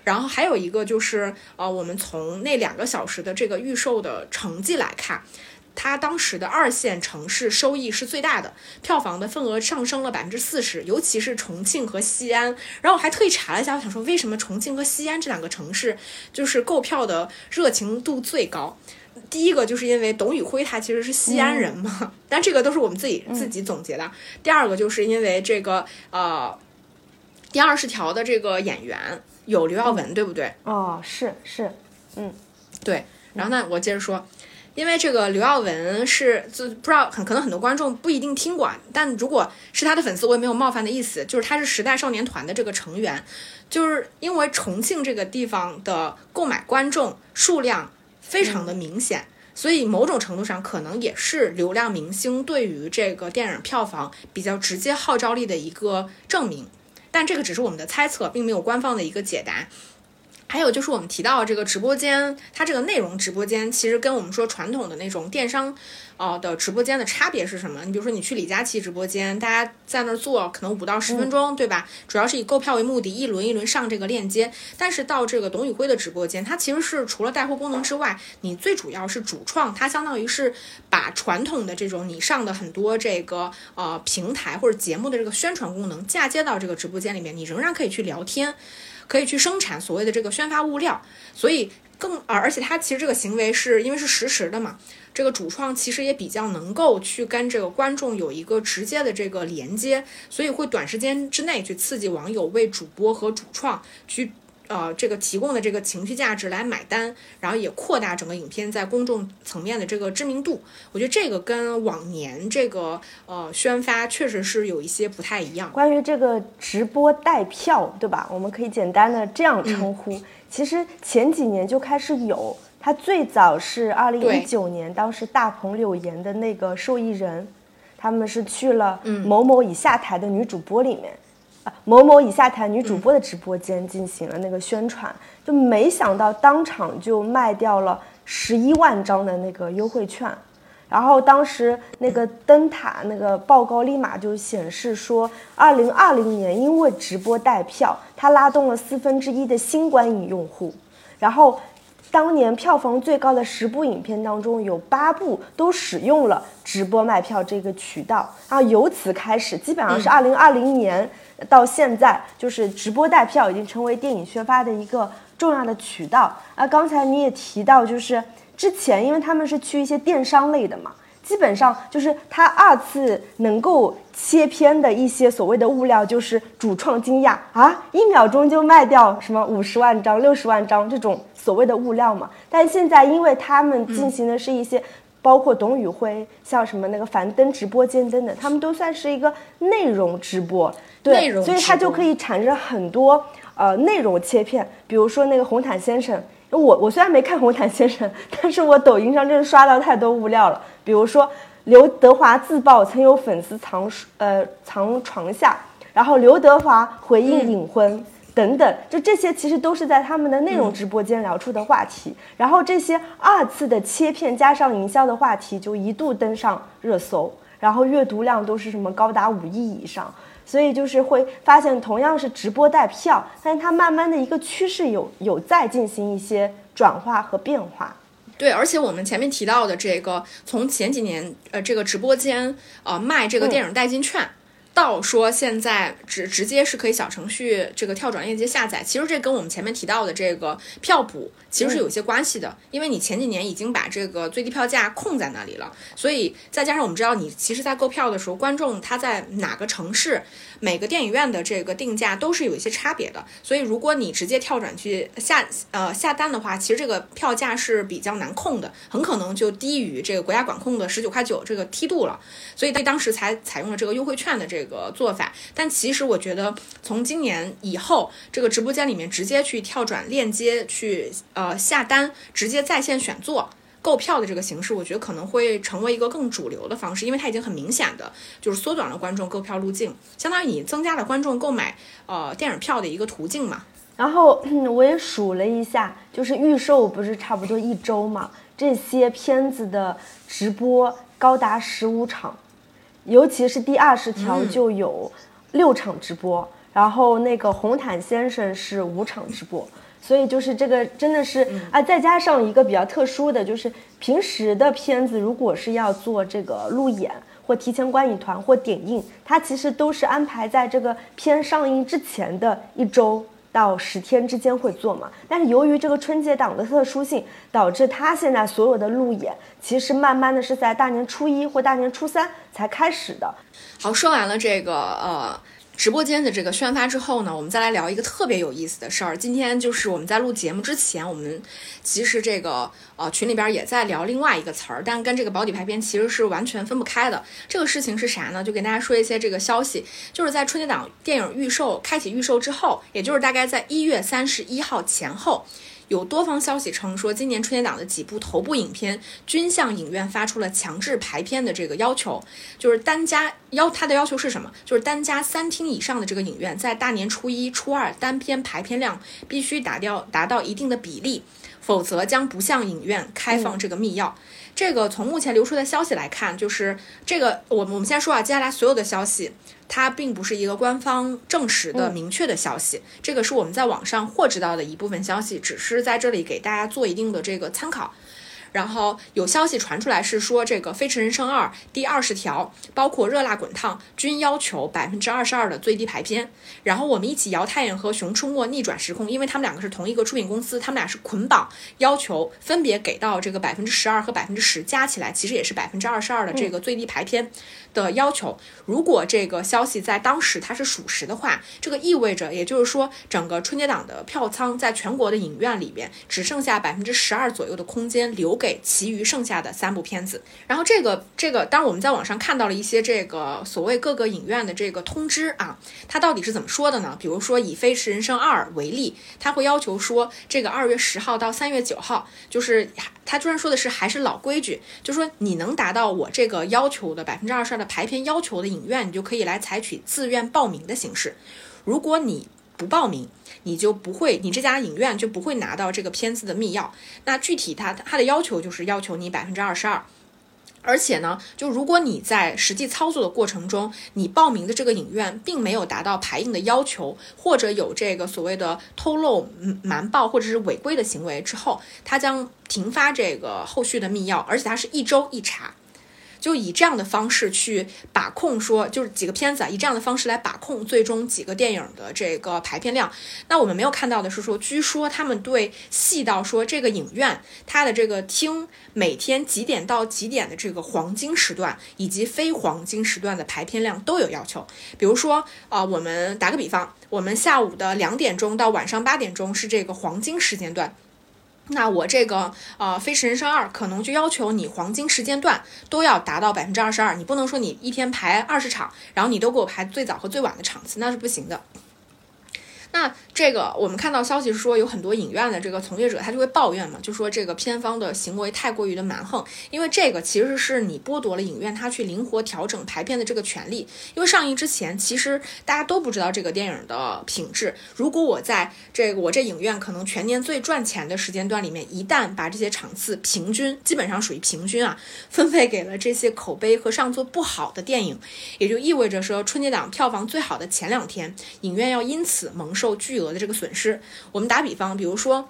然后还有一个就是呃我们从那两个小时的这个预售的成绩来看。它当时的二线城市收益是最大的，票房的份额上升了百分之四十，尤其是重庆和西安。然后我还特意查了一下，我想说为什么重庆和西安这两个城市就是购票的热情度最高。第一个就是因为董宇辉他其实是西安人嘛，但这个都是我们自己自己总结的。第二个就是因为这个呃，第二十条的这个演员有刘耀文，对不对？哦，是是，嗯对。然后那，我接着说，因为这个刘耀文是就不知道很可能很多观众不一定听过，但如果是他的粉丝，我也没有冒犯的意思，就是他是时代少年团的这个成员，就是因为重庆这个地方的购买观众数量非常的明显。所以某种程度上，可能也是流量明星对于这个电影票房比较直接号召力的一个证明，但这个只是我们的猜测，并没有官方的一个解答。还有就是我们提到这个直播间，它这个内容直播间其实跟我们说传统的那种电商，呃的直播间的差别是什么？你比如说你去李佳琦直播间，大家在那儿坐可能五到十分钟，对吧？主要是以购票为目的，一轮一轮上这个链接。但是到这个董宇辉的直播间，它其实是除了带货功能之外，你最主要是主创，它相当于是把传统的这种你上的很多这个呃平台或者节目的这个宣传功能嫁接到这个直播间里面，你仍然可以去聊天。可以去生产所谓的这个宣发物料，所以更而而且他其实这个行为是因为是实时的嘛，这个主创其实也比较能够去跟这个观众有一个直接的这个连接，所以会短时间之内去刺激网友为主播和主创去呃这个提供的这个情绪价值来买单，然后也扩大整个影片在公众层面的这个知名度。我觉得这个跟往年这个呃宣发确实是有一些不太一样。关于这个直播带票，对吧？我们可以简单的这样称呼。其实前几年就开始有，它最早是二零一九年，当时大鹏柳岩的那个受益人，他们是去了某某已下台的女主播里面，啊某某以下台女主播的直播间进行了那个宣传，就没想到当场就卖掉了十一万张的那个优惠券。然后当时那个灯塔那个报告立马就显示说，二零二零年因为直播带票，它拉动了四分之一的新观影用户。然后，当年票房最高的十部影片当中，有八部都使用了直播卖票这个渠道。然后由此开始，基本上是二零二零年到现在，就是直播带票已经成为电影宣发的一个重要的渠道。啊，刚才你也提到，就是。之前，因为他们是去一些电商类的嘛，基本上就是他二次能够切片的一些所谓的物料，就是主创惊讶啊，一秒钟就卖掉什么五十万张、六十万张这种所谓的物料嘛。但现在，因为他们进行的是一些，包括董宇辉，像什么那个樊登直播间等等，他们都算是一个内容直播，对，所以它就可以产生很多呃内容切片，比如说那个红毯先生。我我虽然没看《红毯先生》，但是我抖音上真是刷到太多物料了。比如说刘德华自曝曾有粉丝藏呃藏床下，然后刘德华回应隐婚等等，就这些其实都是在他们的内容直播间聊出的话题。然后这些二次的切片加上营销的话题，就一度登上热搜，然后阅读量都是什么高达五亿以上。所以就是会发现，同样是直播带票，但是它慢慢的一个趋势有有在进行一些转化和变化。对，而且我们前面提到的这个，从前几年呃这个直播间呃卖这个电影代金券。到说现在直直接是可以小程序这个跳转链接下载，其实这跟我们前面提到的这个票补其实是有些关系的，因为你前几年已经把这个最低票价控在那里了，所以再加上我们知道你其实，在购票的时候，观众他在哪个城市，每个电影院的这个定价都是有一些差别的，所以如果你直接跳转去下呃下单的话，其实这个票价是比较难控的，很可能就低于这个国家管控的十九块九这个梯度了，所以对当时才采用了这个优惠券的这。个做法，但其实我觉得从今年以后，这个直播间里面直接去跳转链接去呃下单，直接在线选座购票的这个形式，我觉得可能会成为一个更主流的方式，因为它已经很明显的就是缩短了观众购票路径，相当于你增加了观众购买呃电影票的一个途径嘛。然后我也数了一下，就是预售不是差不多一周嘛，这些片子的直播高达十五场。尤其是第二十条就有六场直播，然后那个红毯先生是五场直播，所以就是这个真的是啊，再加上一个比较特殊的，就是平时的片子如果是要做这个路演或提前观影团或点映，它其实都是安排在这个片上映之前的一周到十天之间会做嘛。但是由于这个春节档的特殊性，导致它现在所有的路演其实慢慢的是在大年初一或大年初三才开始的。好，说完了这个呃。直播间的这个宣发之后呢，我们再来聊一个特别有意思的事儿。今天就是我们在录节目之前，我们其实这个呃群里边也在聊另外一个词儿，但跟这个保底排片其实是完全分不开的。这个事情是啥呢？就给大家说一些这个消息，就是在春节档电影预售开启预售之后，也就是大概在一月三十一号前后。有多方消息称说，今年春节档的几部头部影片均向影院发出了强制排片的这个要求，就是单家要它的要求是什么？就是单家三厅以上的这个影院，在大年初一、初二单片排片量必须达掉达到一定的比例，否则将不向影院开放这个密钥。这个从目前流出的消息来看，就是这个我我们先说啊，接下来所有的消息。它并不是一个官方证实的明确的消息，这个是我们在网上获知到的一部分消息，只是在这里给大家做一定的这个参考。然后有消息传出来是说，这个《飞驰人生二》第二十条，包括《热辣滚烫》均要求百分之二十二的最低排片。然后我们一起摇太阳和《熊出没：逆转时空》，因为他们两个是同一个出品公司，他们俩是捆绑要求，分别给到这个百分之十二和百分之十，加起来其实也是百分之二十二的这个最低排片的要求。如果这个消息在当时它是属实的话，这个意味着，也就是说，整个春节档的票仓在全国的影院里边只剩下百分之十二左右的空间留。给其余剩下的三部片子，然后这个这个，当我们在网上看到了一些这个所谓各个影院的这个通知啊，它到底是怎么说的呢？比如说以《飞驰人生二》为例，它会要求说，这个二月十号到三月九号，就是它居然说的是还是老规矩，就说你能达到我这个要求的百分之二十二的排片要求的影院，你就可以来采取自愿报名的形式。如果你不报名，你就不会，你这家影院就不会拿到这个片子的密钥。那具体它它的要求就是要求你百分之二十二，而且呢，就如果你在实际操作的过程中，你报名的这个影院并没有达到排映的要求，或者有这个所谓的偷漏、瞒报或者是违规的行为之后，它将停发这个后续的密钥，而且它是一周一查。就以这样的方式去把控，说就是几个片子啊，以这样的方式来把控最终几个电影的这个排片量。那我们没有看到的是说，据说他们对细到说这个影院它的这个厅每天几点到几点的这个黄金时段以及非黄金时段的排片量都有要求。比如说啊，我们打个比方，我们下午的两点钟到晚上八点钟是这个黄金时间段。那我这个呃《飞驰人生二》可能就要求你黄金时间段都要达到百分之二十二，你不能说你一天排二十场，然后你都给我排最早和最晚的场次，那是不行的。那这个我们看到消息是说，有很多影院的这个从业者他就会抱怨嘛，就说这个片方的行为太过于的蛮横，因为这个其实是你剥夺了影院他去灵活调整排片的这个权利。因为上映之前，其实大家都不知道这个电影的品质。如果我在这个我这影院可能全年最赚钱的时间段里面，一旦把这些场次平均，基本上属于平均啊，分配给了这些口碑和上座不好的电影，也就意味着说春节档票房最好的前两天，影院要因此蒙受。受巨额的这个损失，我们打比方，比如说，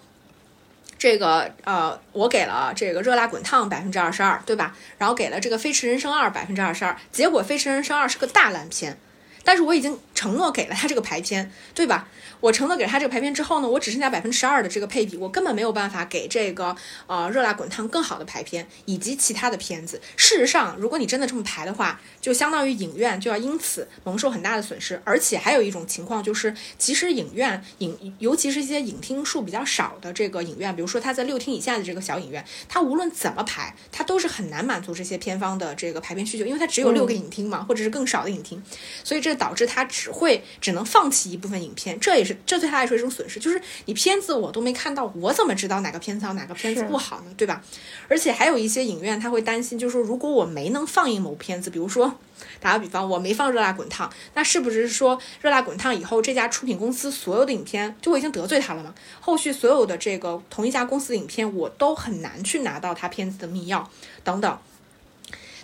这个呃，我给了这个热辣滚烫百分之二十二，对吧？然后给了这个飞驰人生二百分之二十二，结果飞驰人生二是个大烂片，但是我已经承诺给了他这个排片，对吧？我承诺给他这个排片之后呢，我只剩下百分之十二的这个配比，我根本没有办法给这个呃热辣滚烫更好的排片以及其他的片子。事实上，如果你真的这么排的话，就相当于影院就要因此蒙受很大的损失。而且还有一种情况就是，其实影院影，尤其是一些影厅数比较少的这个影院，比如说它在六厅以下的这个小影院，它无论怎么排，它都是很难满足这些片方的这个排片需求，因为它只有六个影厅嘛，或者是更少的影厅，所以这导致他只会只能放弃一部分影片，这也是。这对他来说是一种损失，就是你片子我都没看到，我怎么知道哪个片子好，哪个片子不好呢？对吧？而且还有一些影院他会担心，就是说如果我没能放映某片子，比如说打个比方，我没放《热辣滚烫》，那是不是说《热辣滚烫》以后这家出品公司所有的影片就我已经得罪他了吗？后续所有的这个同一家公司的影片，我都很难去拿到他片子的密钥等等。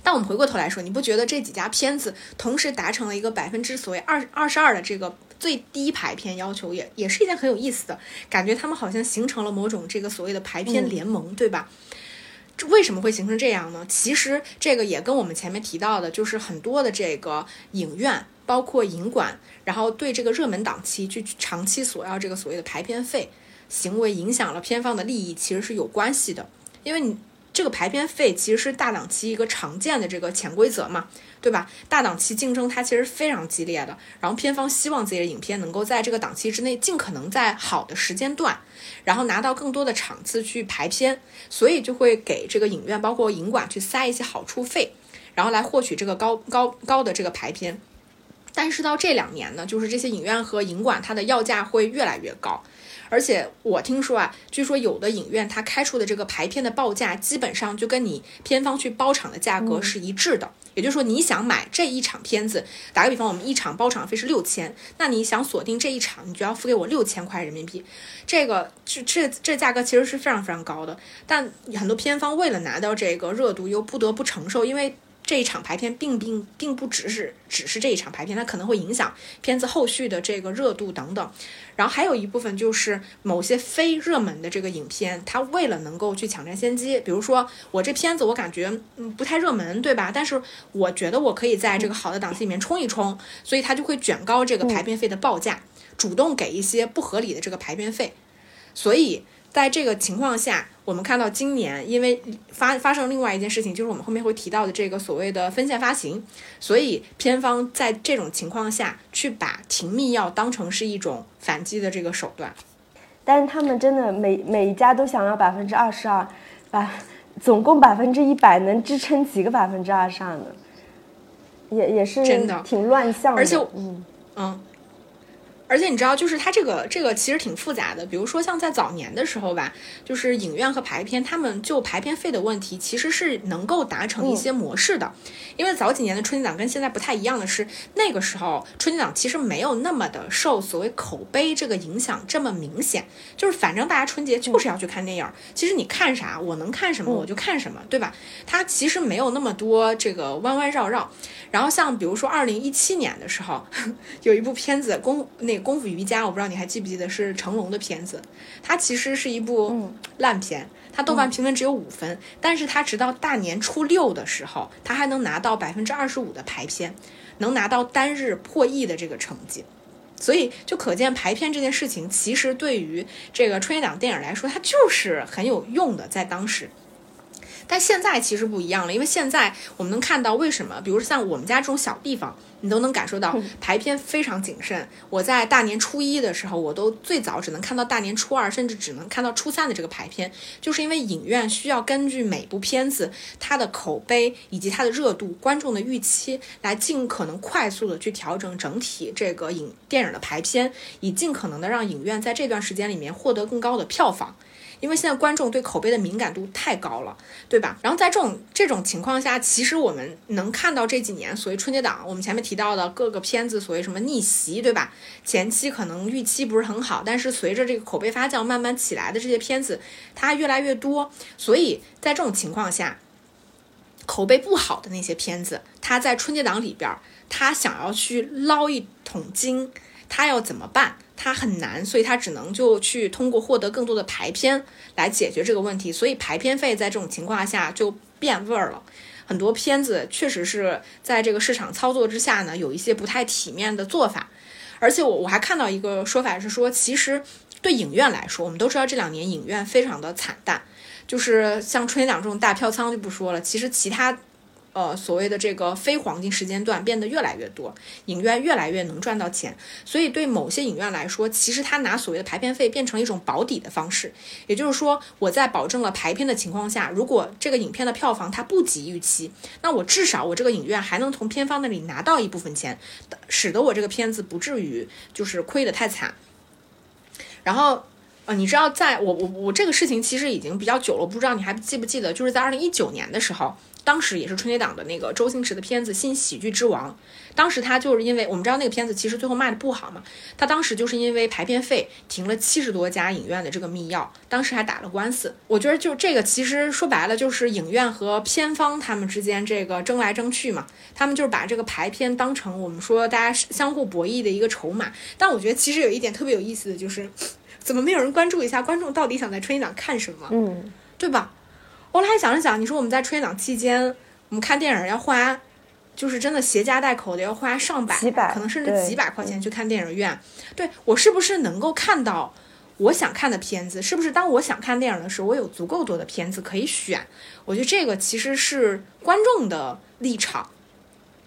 但我们回过头来说，你不觉得这几家片子同时达成了一个百分之所谓二二十二的这个？最低排片要求也也是一件很有意思的感觉，他们好像形成了某种这个所谓的排片联盟，对吧？这为什么会形成这样呢？其实这个也跟我们前面提到的，就是很多的这个影院包括影馆，然后对这个热门档期去长期索要这个所谓的排片费行为，影响了片方的利益，其实是有关系的。因为你这个排片费其实是大档期一个常见的这个潜规则嘛，对吧？大档期竞争它其实非常激烈的，然后片方希望自己的影片能够在这个档期之内，尽可能在好的时间段，然后拿到更多的场次去排片，所以就会给这个影院包括影管去塞一些好处费，然后来获取这个高高高的这个排片。但是到这两年呢，就是这些影院和影管它的要价会越来越高，而且我听说啊，据说有的影院它开出的这个排片的报价，基本上就跟你片方去包场的价格是一致的。也就是说，你想买这一场片子，打个比方，我们一场包场费是六千，那你想锁定这一场，你就要付给我六千块人民币。这个这这这价格其实是非常非常高的，但很多片方为了拿到这个热度，又不得不承受，因为。这一场排片并并并不只是只是这一场排片，它可能会影响片子后续的这个热度等等。然后还有一部分就是某些非热门的这个影片，它为了能够去抢占先机，比如说我这片子我感觉嗯不太热门，对吧？但是我觉得我可以在这个好的档期里面冲一冲，所以它就会卷高这个排片费的报价，主动给一些不合理的这个排片费，所以。在这个情况下，我们看到今年因为发发生另外一件事情，就是我们后面会提到的这个所谓的分线发行，所以片方在这种情况下去把停密药当成是一种反击的这个手段。但是他们真的每每一家都想要百分之二十二，百总共百分之一百能支撑几个百分之二十二呢？也也是真的挺乱象的，而且嗯嗯。而且你知道，就是它这个这个其实挺复杂的。比如说，像在早年的时候吧，就是影院和排片，他们就排片费的问题，其实是能够达成一些模式的。因为早几年的春节档跟现在不太一样的是，那个时候春节档其实没有那么的受所谓口碑这个影响这么明显。就是反正大家春节就是要去看电影，其实你看啥，我能看什么我就看什么，对吧？它其实没有那么多这个弯弯绕绕。然后像比如说二零一七年的时候，有一部片子公那。功夫瑜伽，我不知道你还记不记得是成龙的片子，它其实是一部烂片，它豆瓣评分只有五分，但是它直到大年初六的时候，它还能拿到百分之二十五的排片，能拿到单日破亿的这个成绩，所以就可见排片这件事情，其实对于这个春节档电影来说，它就是很有用的，在当时。但现在其实不一样了，因为现在我们能看到为什么，比如像我们家这种小地方，你都能感受到排片非常谨慎。我在大年初一的时候，我都最早只能看到大年初二，甚至只能看到初三的这个排片，就是因为影院需要根据每部片子它的口碑以及它的热度、观众的预期，来尽可能快速的去调整整体这个影电影的排片，以尽可能的让影院在这段时间里面获得更高的票房。因为现在观众对口碑的敏感度太高了，对吧？然后在这种这种情况下，其实我们能看到这几年所谓春节档，我们前面提到的各个片子，所谓什么逆袭，对吧？前期可能预期不是很好，但是随着这个口碑发酵，慢慢起来的这些片子，它越来越多。所以在这种情况下，口碑不好的那些片子，它在春节档里边，它想要去捞一桶金，它要怎么办？它很难，所以它只能就去通过获得更多的排片来解决这个问题。所以排片费在这种情况下就变味儿了。很多片子确实是在这个市场操作之下呢，有一些不太体面的做法。而且我我还看到一个说法是说，其实对影院来说，我们都知道这两年影院非常的惨淡，就是像春节档这种大票仓就不说了，其实其他。呃，所谓的这个非黄金时间段变得越来越多，影院越来越能赚到钱，所以对某些影院来说，其实他拿所谓的排片费变成一种保底的方式。也就是说，我在保证了排片的情况下，如果这个影片的票房它不及预期，那我至少我这个影院还能从片方那里拿到一部分钱，使得我这个片子不至于就是亏得太惨。然后，呃，你知道，在我我我这个事情其实已经比较久了，不知道你还记不记得，就是在二零一九年的时候。当时也是春节档的那个周星驰的片子《新喜剧之王》，当时他就是因为我们知道那个片子其实最后卖的不好嘛，他当时就是因为排片费停了七十多家影院的这个密钥，当时还打了官司。我觉得就这个其实说白了就是影院和片方他们之间这个争来争去嘛，他们就是把这个排片当成我们说大家相互博弈的一个筹码。但我觉得其实有一点特别有意思的就是，怎么没有人关注一下观众到底想在春节档看什么？嗯，对吧？我来想了想，你说我们在春节档期间，我们看电影要花就是真的携家带口的要花上百，几百可能甚至几百块钱去看电影院。对我是不是能够看到我想看的片子？是不是当我想看电影的时候，我有足够多的片子可以选？我觉得这个其实是观众的立场。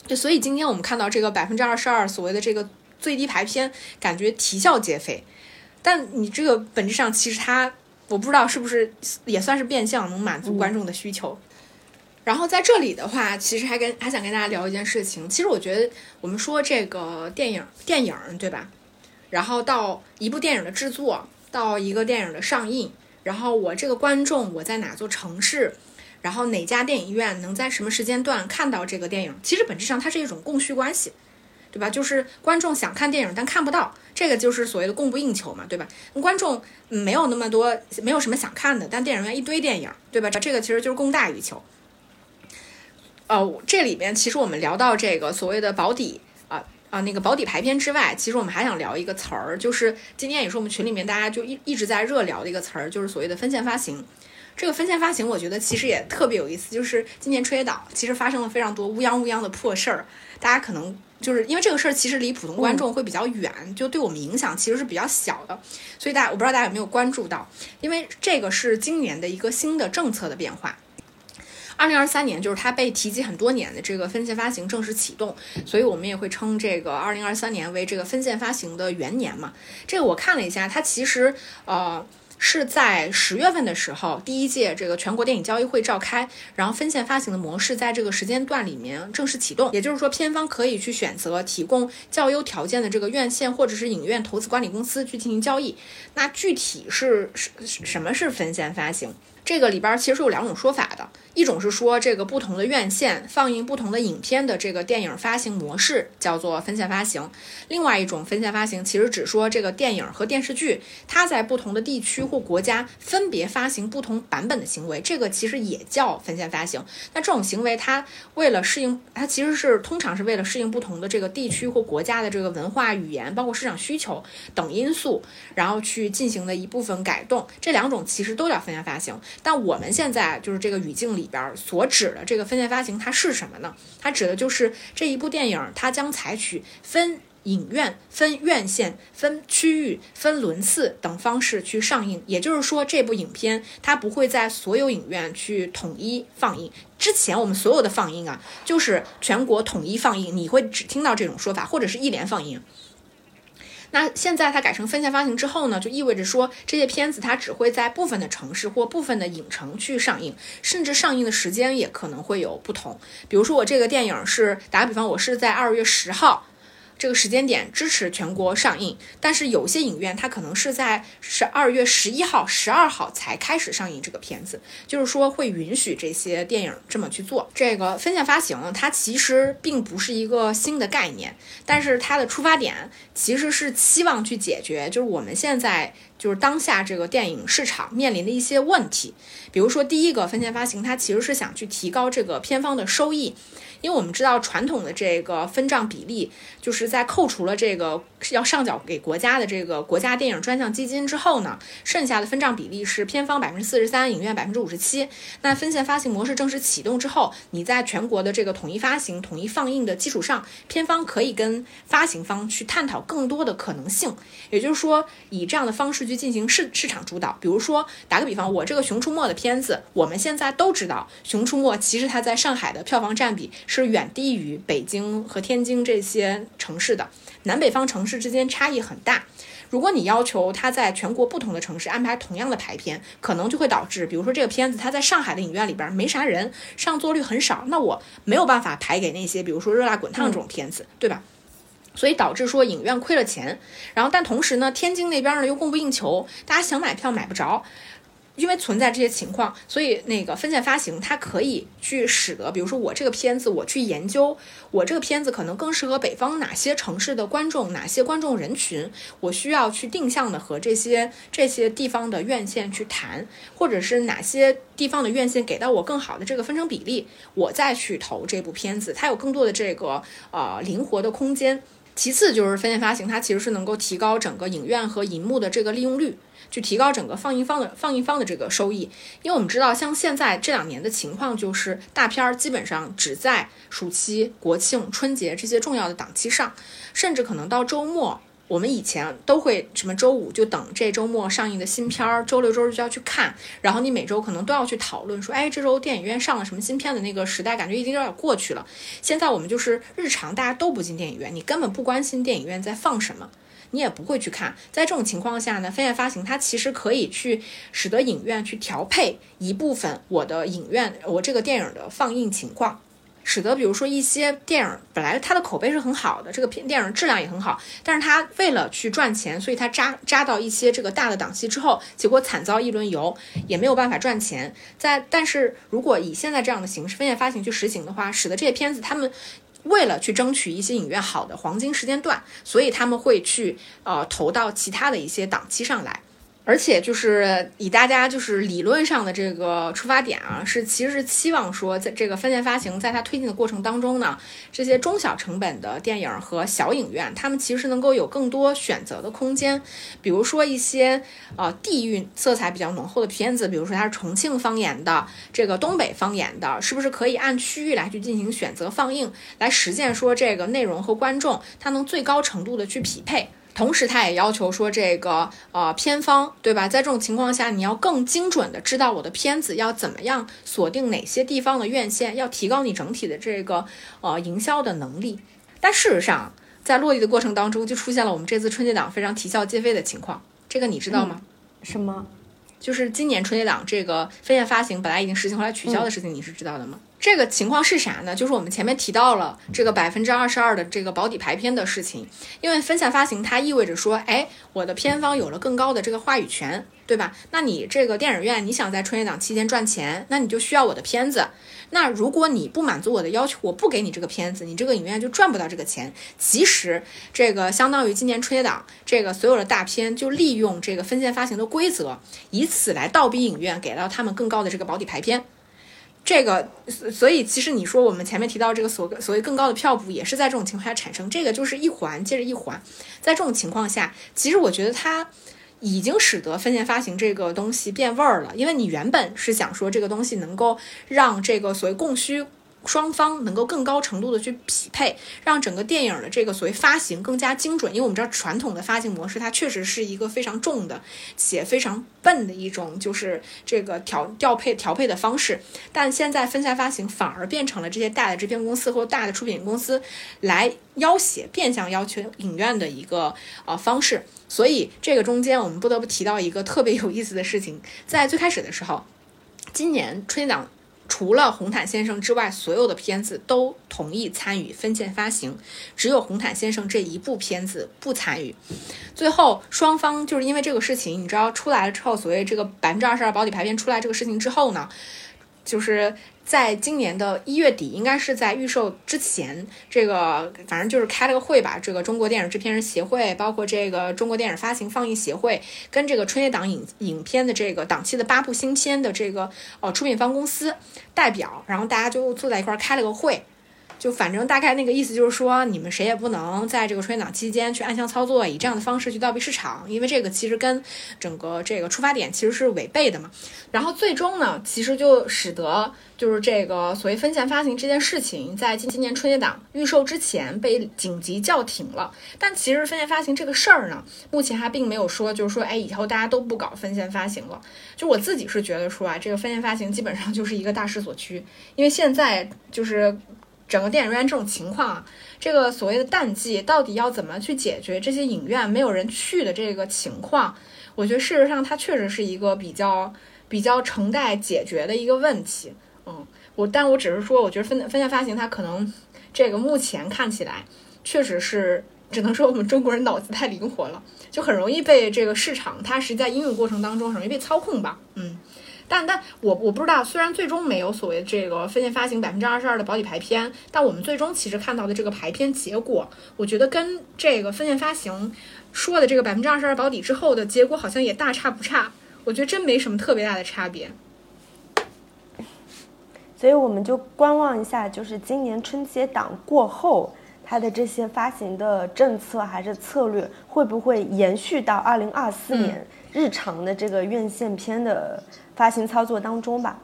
对，所以今天我们看到这个百分之二十二所谓的这个最低排片，感觉啼笑皆非。但你这个本质上其实它，我不知道是不是也算是变相能满足观众的需求。然后在这里的话，其实还跟还想跟大家聊一件事情。其实我觉得我们说这个电影电影对吧？然后到一部电影的制作，到一个电影的上映，然后我这个观众我在哪座城市，然后哪家电影院能在什么时间段看到这个电影，其实本质上它是一种供需关系。对吧？就是观众想看电影，但看不到，这个就是所谓的供不应求嘛，对吧？观众没有那么多，没有什么想看的，但电影院一堆电影，对吧？这个其实就是供大于求。呃，这里边其实我们聊到这个所谓的保底啊啊那个保底排片之外，其实我们还想聊一个词儿，就是今天也是我们群里面大家就一一直在热聊的一个词儿，就是所谓的分线发行。这个分线发行，我觉得其实也特别有意思，就是今年春节档其实发生了非常多乌泱乌泱的破事儿，大家可能。就是因为这个事儿其实离普通观众会比较远，就对我们影响其实是比较小的，所以大家我不知道大家有没有关注到，因为这个是今年的一个新的政策的变化。二零二三年就是它被提及很多年的这个分线发行正式启动，所以我们也会称这个二零二三年为这个分线发行的元年嘛。这个我看了一下，它其实呃。是在十月份的时候，第一届这个全国电影交易会召开，然后分线发行的模式在这个时间段里面正式启动。也就是说，片方可以去选择提供较优条件的这个院线或者是影院投资管理公司去进行交易。那具体是什什么是分线发行？这个里边其实是有两种说法的，一种是说这个不同的院线放映不同的影片的这个电影发行模式叫做分线发行，另外一种分线发行其实只说这个电影和电视剧它在不同的地区或国家分别发行不同版本的行为，这个其实也叫分线发行。那这种行为它为了适应，它其实是通常是为了适应不同的这个地区或国家的这个文化语言，包括市场需求等因素，然后去进行的一部分改动。这两种其实都叫分线发行。但我们现在就是这个语境里边所指的这个分线发行，它是什么呢？它指的就是这一部电影，它将采取分影院、分院线、分区域、分轮次等方式去上映。也就是说，这部影片它不会在所有影院去统一放映。之前我们所有的放映啊，就是全国统一放映，你会只听到这种说法，或者是一连放映。那现在它改成分线发行之后呢，就意味着说这些片子它只会在部分的城市或部分的影城去上映，甚至上映的时间也可能会有不同。比如说我这个电影是打个比方，我是在二月十号。这个时间点支持全国上映，但是有些影院它可能是在十二月十一号、十二号才开始上映这个片子，就是说会允许这些电影这么去做。这个分线发行它其实并不是一个新的概念，但是它的出发点其实是期望去解决，就是我们现在就是当下这个电影市场面临的一些问题。比如说，第一个分线发行，它其实是想去提高这个片方的收益。因为我们知道传统的这个分账比例，就是在扣除了这个要上缴给国家的这个国家电影专项基金之后呢，剩下的分账比例是片方百分之四十三，影院百分之五十七。那分线发行模式正式启动之后，你在全国的这个统一发行、统一放映的基础上，片方可以跟发行方去探讨更多的可能性。也就是说，以这样的方式去进行市市场主导。比如说，打个比方，我这个《熊出没》的片子，我们现在都知道，《熊出没》其实它在上海的票房占比。是远低于北京和天津这些城市的，南北方城市之间差异很大。如果你要求它在全国不同的城市安排同样的排片，可能就会导致，比如说这个片子它在上海的影院里边没啥人，上座率很少，那我没有办法排给那些，比如说《热辣滚烫》这种片子，对吧？所以导致说影院亏了钱，然后但同时呢，天津那边呢又供不应求，大家想买票买不着。因为存在这些情况，所以那个分线发行它可以去使得，比如说我这个片子，我去研究我这个片子可能更适合北方哪些城市的观众，哪些观众人群，我需要去定向的和这些这些地方的院线去谈，或者是哪些地方的院线给到我更好的这个分成比例，我再去投这部片子，它有更多的这个呃灵活的空间。其次就是分线发行，它其实是能够提高整个影院和银幕的这个利用率，去提高整个放映方的放映方的这个收益。因为我们知道，像现在这两年的情况，就是大片儿基本上只在暑期、国庆、春节这些重要的档期上，甚至可能到周末。我们以前都会什么周五就等这周末上映的新片儿，周六周日就要去看，然后你每周可能都要去讨论说，哎，这周电影院上了什么新片的那个时代，感觉已经有点过去了。现在我们就是日常大家都不进电影院，你根本不关心电影院在放什么，你也不会去看。在这种情况下呢，分线发行它其实可以去使得影院去调配一部分我的影院我这个电影的放映情况。使得比如说一些电影本来它的口碑是很好的，这个片电影质量也很好，但是它为了去赚钱，所以它扎扎到一些这个大的档期之后，结果惨遭一轮游，也没有办法赚钱。在但是如果以现在这样的形式分线发行去实行的话，使得这些片子他们为了去争取一些影院好的黄金时间段，所以他们会去呃投到其他的一些档期上来。而且就是以大家就是理论上的这个出发点啊，是其实是期望说，在这个分线发行在它推进的过程当中呢，这些中小成本的电影和小影院，他们其实能够有更多选择的空间。比如说一些呃地域色彩比较浓厚的片子，比如说它是重庆方言的，这个东北方言的，是不是可以按区域来去进行选择放映，来实现说这个内容和观众它能最高程度的去匹配。同时，他也要求说，这个呃片方，对吧？在这种情况下，你要更精准的知道我的片子要怎么样锁定哪些地方的院线，要提高你整体的这个呃营销的能力。但事实上，在落地的过程当中，就出现了我们这次春节档非常啼笑皆非的情况。这个你知道吗？什么？就是今年春节档这个分线发行本来已经实行，后来取消的事情，你是知道的吗？这个情况是啥呢？就是我们前面提到了这个百分之二十二的这个保底排片的事情，因为分线发行它意味着说，哎，我的片方有了更高的这个话语权，对吧？那你这个电影院你想在春节档期间赚钱，那你就需要我的片子。那如果你不满足我的要求，我不给你这个片子，你这个影院就赚不到这个钱。其实这个相当于今年春节档这个所有的大片就利用这个分线发行的规则，以此来倒逼影院给到他们更高的这个保底排片。这个，所以其实你说我们前面提到这个所所谓更高的票补，也是在这种情况下产生。这个就是一环接着一环，在这种情况下，其实我觉得它已经使得分线发行这个东西变味儿了。因为你原本是想说这个东西能够让这个所谓供需。双方能够更高程度的去匹配，让整个电影的这个所谓发行更加精准。因为我们知道传统的发行模式，它确实是一个非常重的且非常笨的一种，就是这个调调配调配的方式。但现在分下发行反而变成了这些大的制片公司或大的出品公司来要挟、变相要求影院的一个呃方式。所以这个中间我们不得不提到一个特别有意思的事情，在最开始的时候，今年春节档。除了红毯先生之外，所有的片子都同意参与分线发行，只有红毯先生这一部片子不参与。最后双方就是因为这个事情，你知道出来了之后，所谓这个百分之二十二保底排片出来这个事情之后呢，就是。在今年的一月底，应该是在预售之前，这个反正就是开了个会吧。这个中国电影制片人协会，包括这个中国电影发行放映协会，跟这个春节档影影片的这个档期的八部新片的这个哦出品方公司代表，然后大家就坐在一块儿开了个会。就反正大概那个意思就是说，你们谁也不能在这个春节档期间去暗箱操作，以这样的方式去倒逼市场，因为这个其实跟整个这个出发点其实是违背的嘛。然后最终呢，其实就使得就是这个所谓分线发行这件事情，在今今年春节档预售之前被紧急叫停了。但其实分线发行这个事儿呢，目前还并没有说就是说，哎，以后大家都不搞分线发行了。就我自己是觉得说啊，这个分线发行基本上就是一个大势所趋，因为现在就是。整个电影院这种情况啊，这个所谓的淡季到底要怎么去解决这些影院没有人去的这个情况？我觉得事实上它确实是一个比较比较成待解决的一个问题。嗯，我但我只是说，我觉得分分线发行它可能这个目前看起来确实是只能说我们中国人脑子太灵活了，就很容易被这个市场它实际在应用过程当中很容易被操控吧。嗯。但但我我不知道，虽然最终没有所谓这个分线发行百分之二十二的保底排片，但我们最终其实看到的这个排片结果，我觉得跟这个分线发行说的这个百分之二十二保底之后的结果好像也大差不差。我觉得真没什么特别大的差别。所以我们就观望一下，就是今年春节档过后。它的这些发行的政策还是策略会不会延续到二零二四年日常的这个院线片的发行操作当中吧？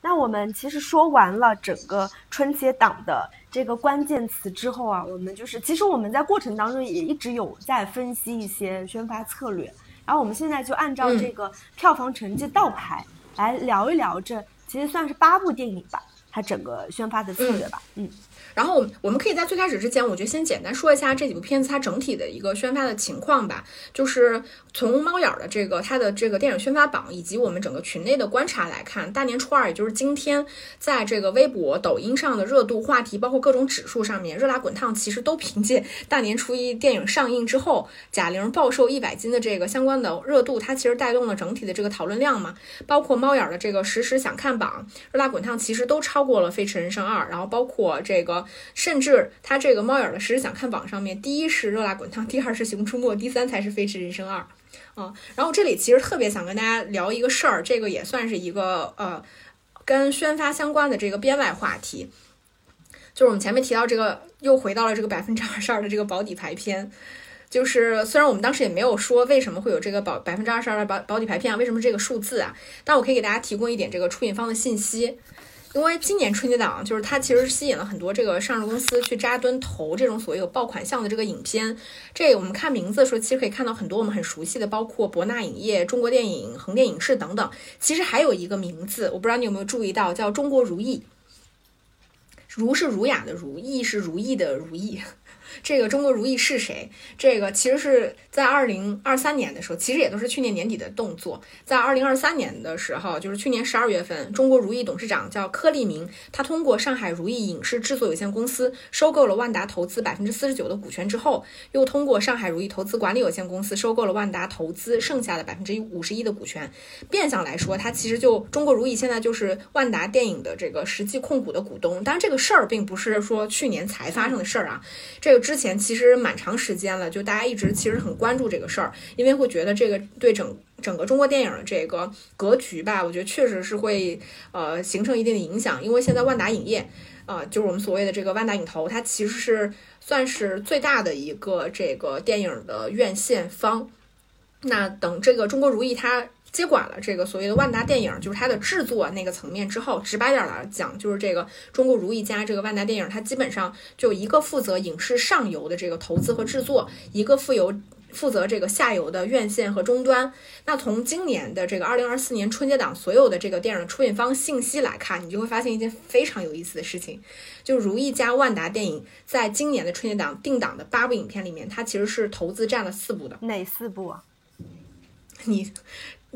那我们其实说完了整个春节档的这个关键词之后啊，我们就是其实我们在过程当中也一直有在分析一些宣发策略，然后我们现在就按照这个票房成绩倒排来聊一聊这其实算是八部电影吧，它整个宣发的策略吧，嗯。然后我们可以在最开始之前，我觉得先简单说一下这几部片子它整体的一个宣发的情况吧。就是从猫眼的这个它的这个电影宣发榜，以及我们整个群内的观察来看，大年初二，也就是今天，在这个微博、抖音上的热度话题，包括各种指数上面，热辣滚烫，其实都凭借大年初一电影上映之后，贾玲暴瘦一百斤的这个相关的热度，它其实带动了整体的这个讨论量嘛。包括猫眼的这个实时想看榜，热辣滚烫其实都超过了《飞驰人生二》，然后包括这个。甚至它这个猫眼的实时想看榜上面，第一是热辣滚烫，第二是熊出没，第三才是飞驰人生二，啊，然后这里其实特别想跟大家聊一个事儿，这个也算是一个呃跟宣发相关的这个编外话题，就是我们前面提到这个又回到了这个百分之二十二的这个保底排片，就是虽然我们当时也没有说为什么会有这个保百分之二十二的保保底排片啊，为什么这个数字啊，但我可以给大家提供一点这个出品方的信息。因为今年春节档，就是它其实吸引了很多这个上市公司去扎堆投这种所谓有爆款项的这个影片。这我们看名字的时候，其实可以看到很多我们很熟悉的，包括博纳影业、中国电影、横店影视等等。其实还有一个名字，我不知道你有没有注意到，叫中国如意。如是儒雅的如，意是如意的如意。这个中国如意是谁？这个其实是在二零二三年的时候，其实也都是去年年底的动作。在二零二三年的时候，就是去年十二月份，中国如意董事长叫柯立明，他通过上海如意影视制作有限公司收购了万达投资百分之四十九的股权之后，又通过上海如意投资管理有限公司收购了万达投资剩下的百分之五十一的股权。变相来说，它其实就中国如意现在就是万达电影的这个实际控股的股东。当然，这个事儿并不是说去年才发生的事儿啊，这个。之前其实蛮长时间了，就大家一直其实很关注这个事儿，因为会觉得这个对整整个中国电影的这个格局吧，我觉得确实是会呃形成一定的影响。因为现在万达影业，呃，就是我们所谓的这个万达影投，它其实是算是最大的一个这个电影的院线方。那等这个中国如意它。接管了这个所谓的万达电影，就是它的制作那个层面之后，直白点来讲，就是这个中国如意家这个万达电影，它基本上就一个负责影视上游的这个投资和制作，一个负有负责这个下游的院线和终端。那从今年的这个二零二四年春节档所有的这个电影的出品方信息来看，你就会发现一件非常有意思的事情，就如意加万达电影在今年的春节档定档的八部影片里面，它其实是投资占了四部的。哪四部啊？你。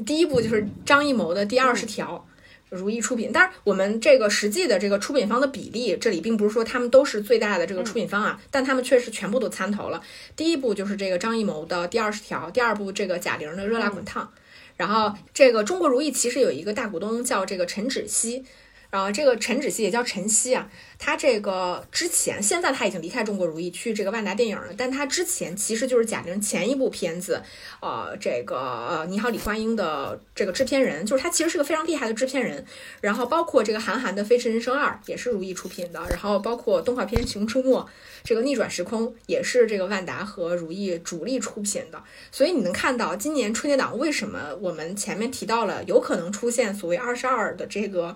第一部就是张艺谋的第二十条，如意出品。但是，我们这个实际的这个出品方的比例，这里并不是说他们都是最大的这个出品方啊，但他们确实全部都参投了。第一部就是这个张艺谋的第二十条，第二部这个贾玲的热辣滚烫，然后这个中国如意其实有一个大股东叫这个陈芷溪。然后这个陈芷溪也叫陈曦啊，他这个之前现在他已经离开中国如意去这个万达电影了，但他之前其实就是贾玲前一部片子，呃，这个你好李焕英的这个制片人，就是他其实是个非常厉害的制片人。然后包括这个韩寒的《飞驰人生二》也是如意出品的，然后包括动画片《熊出没》这个逆转时空也是这个万达和如意主力出品的。所以你能看到今年春节档为什么我们前面提到了有可能出现所谓二十二的这个。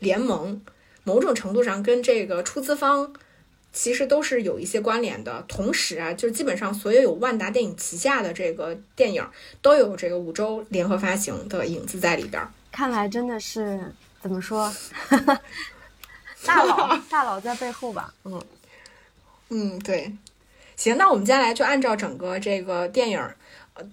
联盟某种程度上跟这个出资方其实都是有一些关联的。同时啊，就是基本上所有有万达电影旗下的这个电影都有这个五洲联合发行的影子在里边。看来真的是怎么说，大佬大佬在背后吧？嗯嗯，对。行，那我们接下来就按照整个这个电影。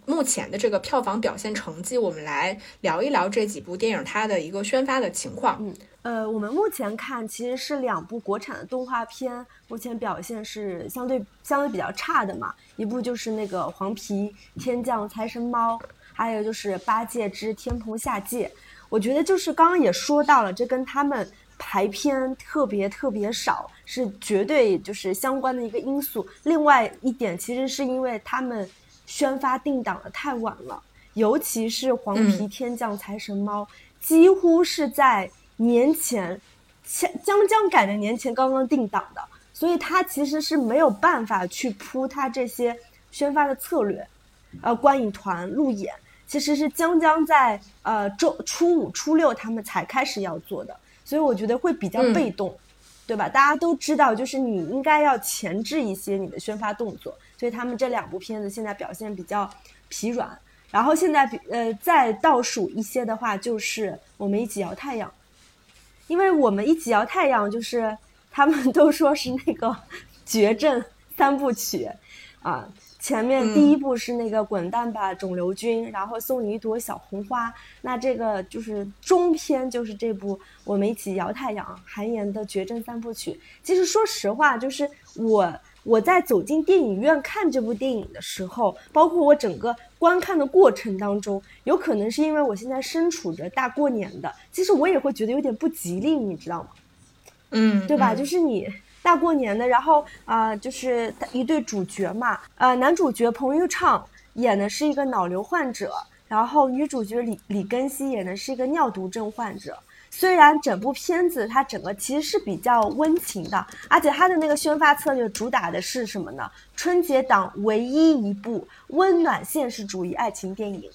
目前的这个票房表现成绩，我们来聊一聊这几部电影它的一个宣发的情况。嗯，呃，我们目前看其实是两部国产的动画片，目前表现是相对相对比较差的嘛。一部就是那个《黄皮天降财神猫》，还有就是《八戒之天蓬下界》。我觉得就是刚刚也说到了，这跟他们排片特别特别少是绝对就是相关的一个因素。另外一点，其实是因为他们。宣发定档的太晚了，尤其是《黄皮天降财神猫》，几乎是在年前，前将将赶着年前刚刚定档的，所以他其实是没有办法去铺他这些宣发的策略，呃，观影团路演其实是将将在呃周初五、初六他们才开始要做的，所以我觉得会比较被动，对吧？大家都知道，就是你应该要前置一些你的宣发动作，所以他们这两部片子现在表现比较疲软。然后现在比呃再倒数一些的话，就是我们一起摇太阳，因为我们一起摇太阳就是他们都说是那个绝症三部曲，啊，前面第一部是那个滚蛋吧肿瘤君，然后送你一朵小红花，那这个就是中篇就是这部我们一起摇太阳韩延的绝症三部曲。其实说实话，就是我。我在走进电影院看这部电影的时候，包括我整个观看的过程当中，有可能是因为我现在身处着大过年的，其实我也会觉得有点不吉利，你知道吗？嗯，对吧？就是你大过年的，然后啊，就是一对主角嘛，呃，男主角彭昱畅演的是一个脑瘤患者，然后女主角李李根熙演的是一个尿毒症患者。虽然整部片子它整个其实是比较温情的，而且它的那个宣发策略主打的是什么呢？春节档唯一一部温暖现实主义爱情电影，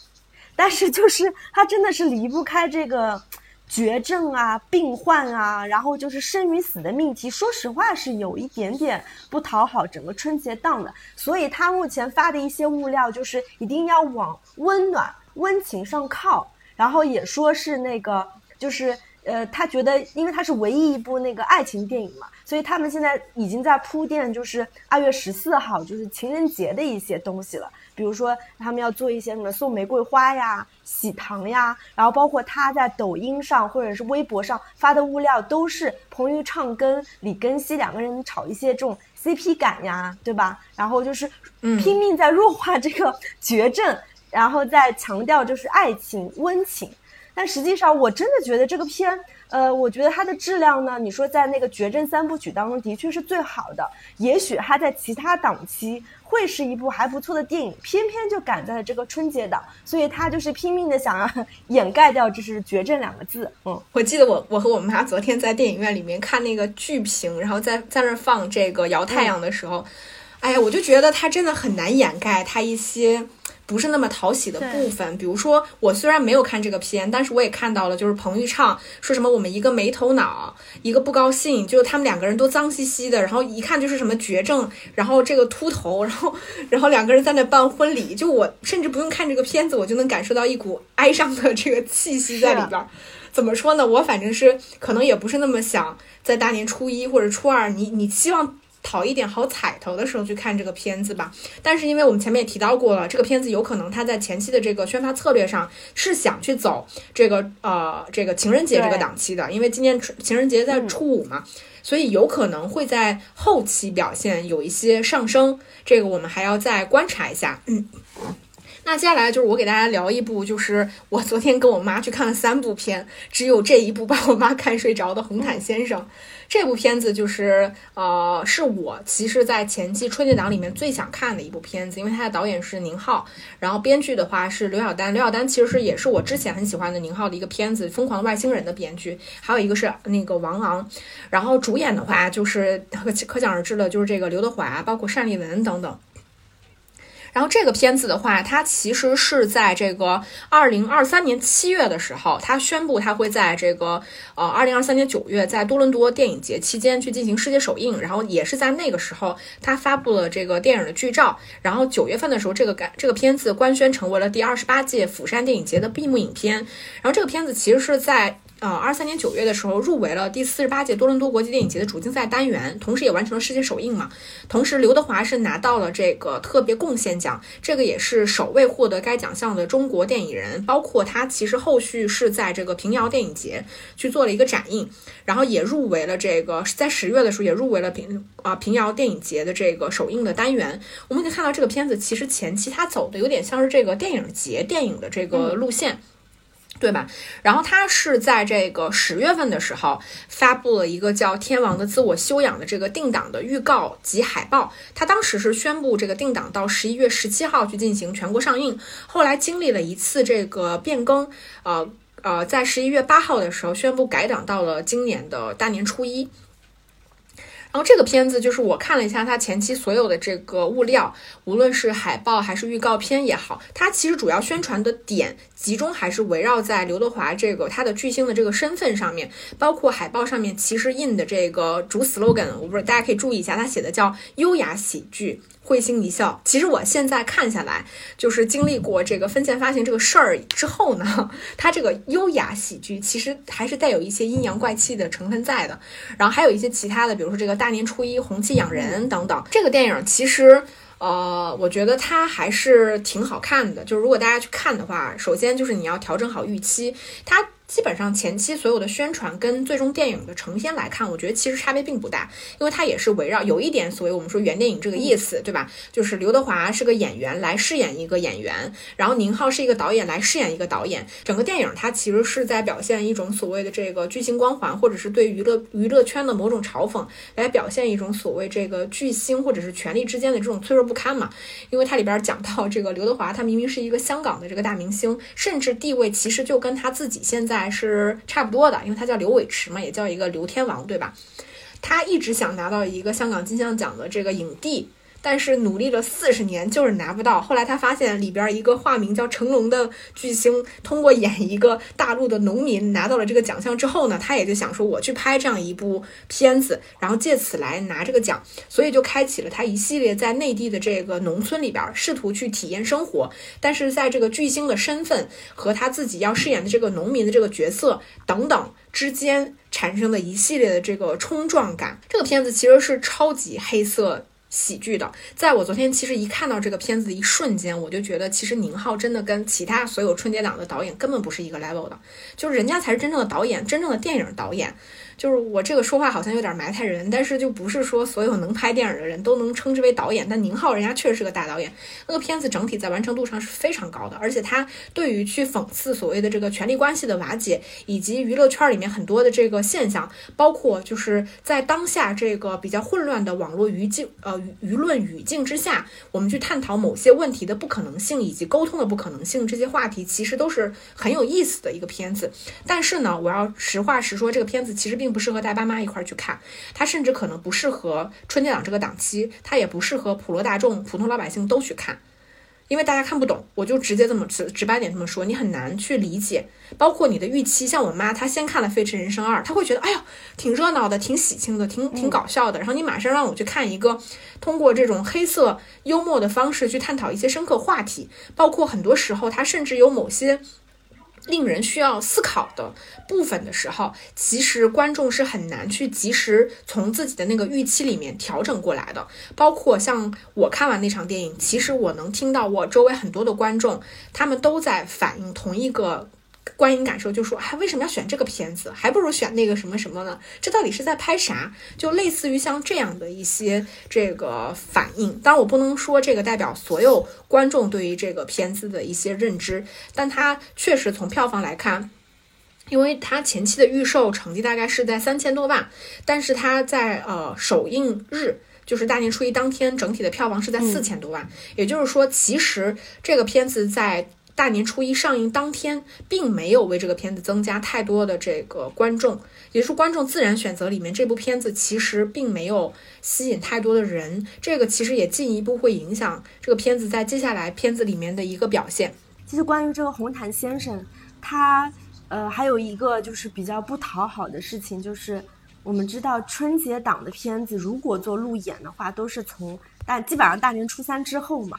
但是就是它真的是离不开这个绝症啊、病患啊，然后就是生与死的命题。说实话是有一点点不讨好整个春节档的，所以它目前发的一些物料就是一定要往温暖、温情上靠，然后也说是那个就是。呃，他觉得，因为他是唯一一部那个爱情电影嘛，所以他们现在已经在铺垫，就是二月十四号就是情人节的一些东西了。比如说，他们要做一些什么送玫瑰花呀、喜糖呀，然后包括他在抖音上或者是微博上发的物料，都是彭昱畅跟李根熙两个人炒一些这种 CP 感呀，对吧？然后就是拼命在弱化这个绝症，然后再强调就是爱情温情。但实际上，我真的觉得这个片，呃，我觉得它的质量呢，你说在那个绝症三部曲当中的确是最好的。也许它在其他档期会是一部还不错的电影，偏偏就赶在了这个春节档，所以他就是拼命的想要 掩盖掉就是绝症两个字。嗯，我记得我我和我妈昨天在电影院里面看那个剧评，然后在在那放这个摇太阳的时候，哎呀，我就觉得它真的很难掩盖它一些。不是那么讨喜的部分，比如说我虽然没有看这个片，但是我也看到了，就是彭昱畅说什么我们一个没头脑，一个不高兴，就是他们两个人都脏兮兮的，然后一看就是什么绝症，然后这个秃头，然后 然后两个人在那办婚礼，就我甚至不用看这个片子，我就能感受到一股哀伤的这个气息在里边。怎么说呢？我反正是可能也不是那么想在大年初一或者初二，你你希望。讨一点好彩头的时候去看这个片子吧。但是因为我们前面也提到过了，这个片子有可能它在前期的这个宣发策略上是想去走这个呃这个情人节这个档期的，因为今年情人节在初五嘛，所以有可能会在后期表现有一些上升，这个我们还要再观察一下。嗯，那接下来就是我给大家聊一部，就是我昨天跟我妈去看了三部片，只有这一部把我妈看睡着的《红毯先生》。这部片子就是，呃，是我其实，在前期春节档里面最想看的一部片子，因为它的导演是宁浩，然后编剧的话是刘晓丹。刘晓丹其实是也是我之前很喜欢的宁浩的一个片子《疯狂的外星人》的编剧，还有一个是那个王昂，然后主演的话就是可可想而知了，就是这个刘德华，包括单立文等等。然后这个片子的话，它其实是在这个二零二三年七月的时候，它宣布它会在这个呃二零二三年九月在多伦多电影节期间去进行世界首映。然后也是在那个时候，它发布了这个电影的剧照。然后九月份的时候，这个感这个片子官宣成为了第二十八届釜山电影节的闭幕影片。然后这个片子其实是在。呃，二三年九月的时候入围了第四十八届多伦多国际电影节的主竞赛单元，同时也完成了世界首映嘛。同时，刘德华是拿到了这个特别贡献奖，这个也是首位获得该奖项的中国电影人。包括他其实后续是在这个平遥电影节去做了一个展映，然后也入围了这个在十月的时候也入围了平啊平遥电影节的这个首映的单元。我们可以看到这个片子其实前期它走的有点像是这个电影节电影的这个路线。对吧？然后他是在这个十月份的时候发布了一个叫《天王的自我修养》的这个定档的预告及海报。他当时是宣布这个定档到十一月十七号去进行全国上映，后来经历了一次这个变更，呃呃，在十一月八号的时候宣布改档到了今年的大年初一。然后这个片子就是我看了一下它前期所有的这个物料，无论是海报还是预告片也好，它其实主要宣传的点集中还是围绕在刘德华这个他的巨星的这个身份上面，包括海报上面其实印的这个主 slogan，我不是大家可以注意一下，他写的叫优雅喜剧。会心一笑。其实我现在看下来，就是经历过这个分钱发行这个事儿之后呢，它这个优雅喜剧其实还是带有一些阴阳怪气的成分在的。然后还有一些其他的，比如说这个大年初一红气养人等等。这个电影其实，呃，我觉得它还是挺好看的。就是如果大家去看的话，首先就是你要调整好预期，它。基本上前期所有的宣传跟最终电影的成片来看，我觉得其实差别并不大，因为它也是围绕有一点所谓我们说原电影这个意思，对吧？就是刘德华是个演员来饰演一个演员，然后宁浩是一个导演来饰演一个导演。整个电影它其实是在表现一种所谓的这个巨星光环，或者是对娱乐娱乐圈的某种嘲讽，来表现一种所谓这个巨星或者是权力之间的这种脆弱不堪嘛。因为它里边讲到这个刘德华，他明明是一个香港的这个大明星，甚至地位其实就跟他自己现在。还是差不多的，因为他叫刘伟驰嘛，也叫一个刘天王，对吧？他一直想拿到一个香港金像奖的这个影帝。但是努力了四十年，就是拿不到。后来他发现里边一个化名叫成龙的巨星，通过演一个大陆的农民拿到了这个奖项之后呢，他也就想说，我去拍这样一部片子，然后借此来拿这个奖。所以就开启了他一系列在内地的这个农村里边，试图去体验生活。但是在这个巨星的身份和他自己要饰演的这个农民的这个角色等等之间产生的一系列的这个冲撞感。这个片子其实是超级黑色。喜剧的，在我昨天其实一看到这个片子的一瞬间，我就觉得其实宁浩真的跟其他所有春节档的导演根本不是一个 level 的，就是人家才是真正的导演，真正的电影导演。就是我这个说话好像有点埋汰人，但是就不是说所有能拍电影的人都能称之为导演。但宁浩人家确实是个大导演，那个片子整体在完成度上是非常高的，而且他对于去讽刺所谓的这个权力关系的瓦解，以及娱乐圈里面很多的这个现象，包括就是在当下这个比较混乱的网络语境呃舆论语境之下，我们去探讨某些问题的不可能性以及沟通的不可能性，这些话题其实都是很有意思的一个片子。但是呢，我要实话实说，这个片子其实并。不适合带爸妈一块儿去看，它甚至可能不适合春节档这个档期，它也不适合普罗大众、普通老百姓都去看，因为大家看不懂。我就直接这么直直白点这么说，你很难去理解。包括你的预期，像我妈，她先看了《飞驰人生二》，她会觉得，哎呦，挺热闹的，挺喜庆的，挺挺搞笑的。然后你马上让我去看一个通过这种黑色幽默的方式去探讨一些深刻话题，包括很多时候，它甚至有某些。令人需要思考的部分的时候，其实观众是很难去及时从自己的那个预期里面调整过来的。包括像我看完那场电影，其实我能听到我周围很多的观众，他们都在反映同一个。观影感受就说，哎，为什么要选这个片子？还不如选那个什么什么呢？这到底是在拍啥？就类似于像这样的一些这个反应。当然，我不能说这个代表所有观众对于这个片子的一些认知，但它确实从票房来看，因为它前期的预售成绩大概是在三千多万，但是它在呃首映日，就是大年初一当天，整体的票房是在四千多万。也就是说，其实这个片子在。大年初一上映当天，并没有为这个片子增加太多的这个观众，也就是观众自然选择里面这部片子其实并没有吸引太多的人，这个其实也进一步会影响这个片子在接下来片子里面的一个表现。其实关于这个红毯先生，他呃还有一个就是比较不讨好的事情，就是我们知道春节档的片子如果做路演的话，都是从大基本上大年初三之后嘛，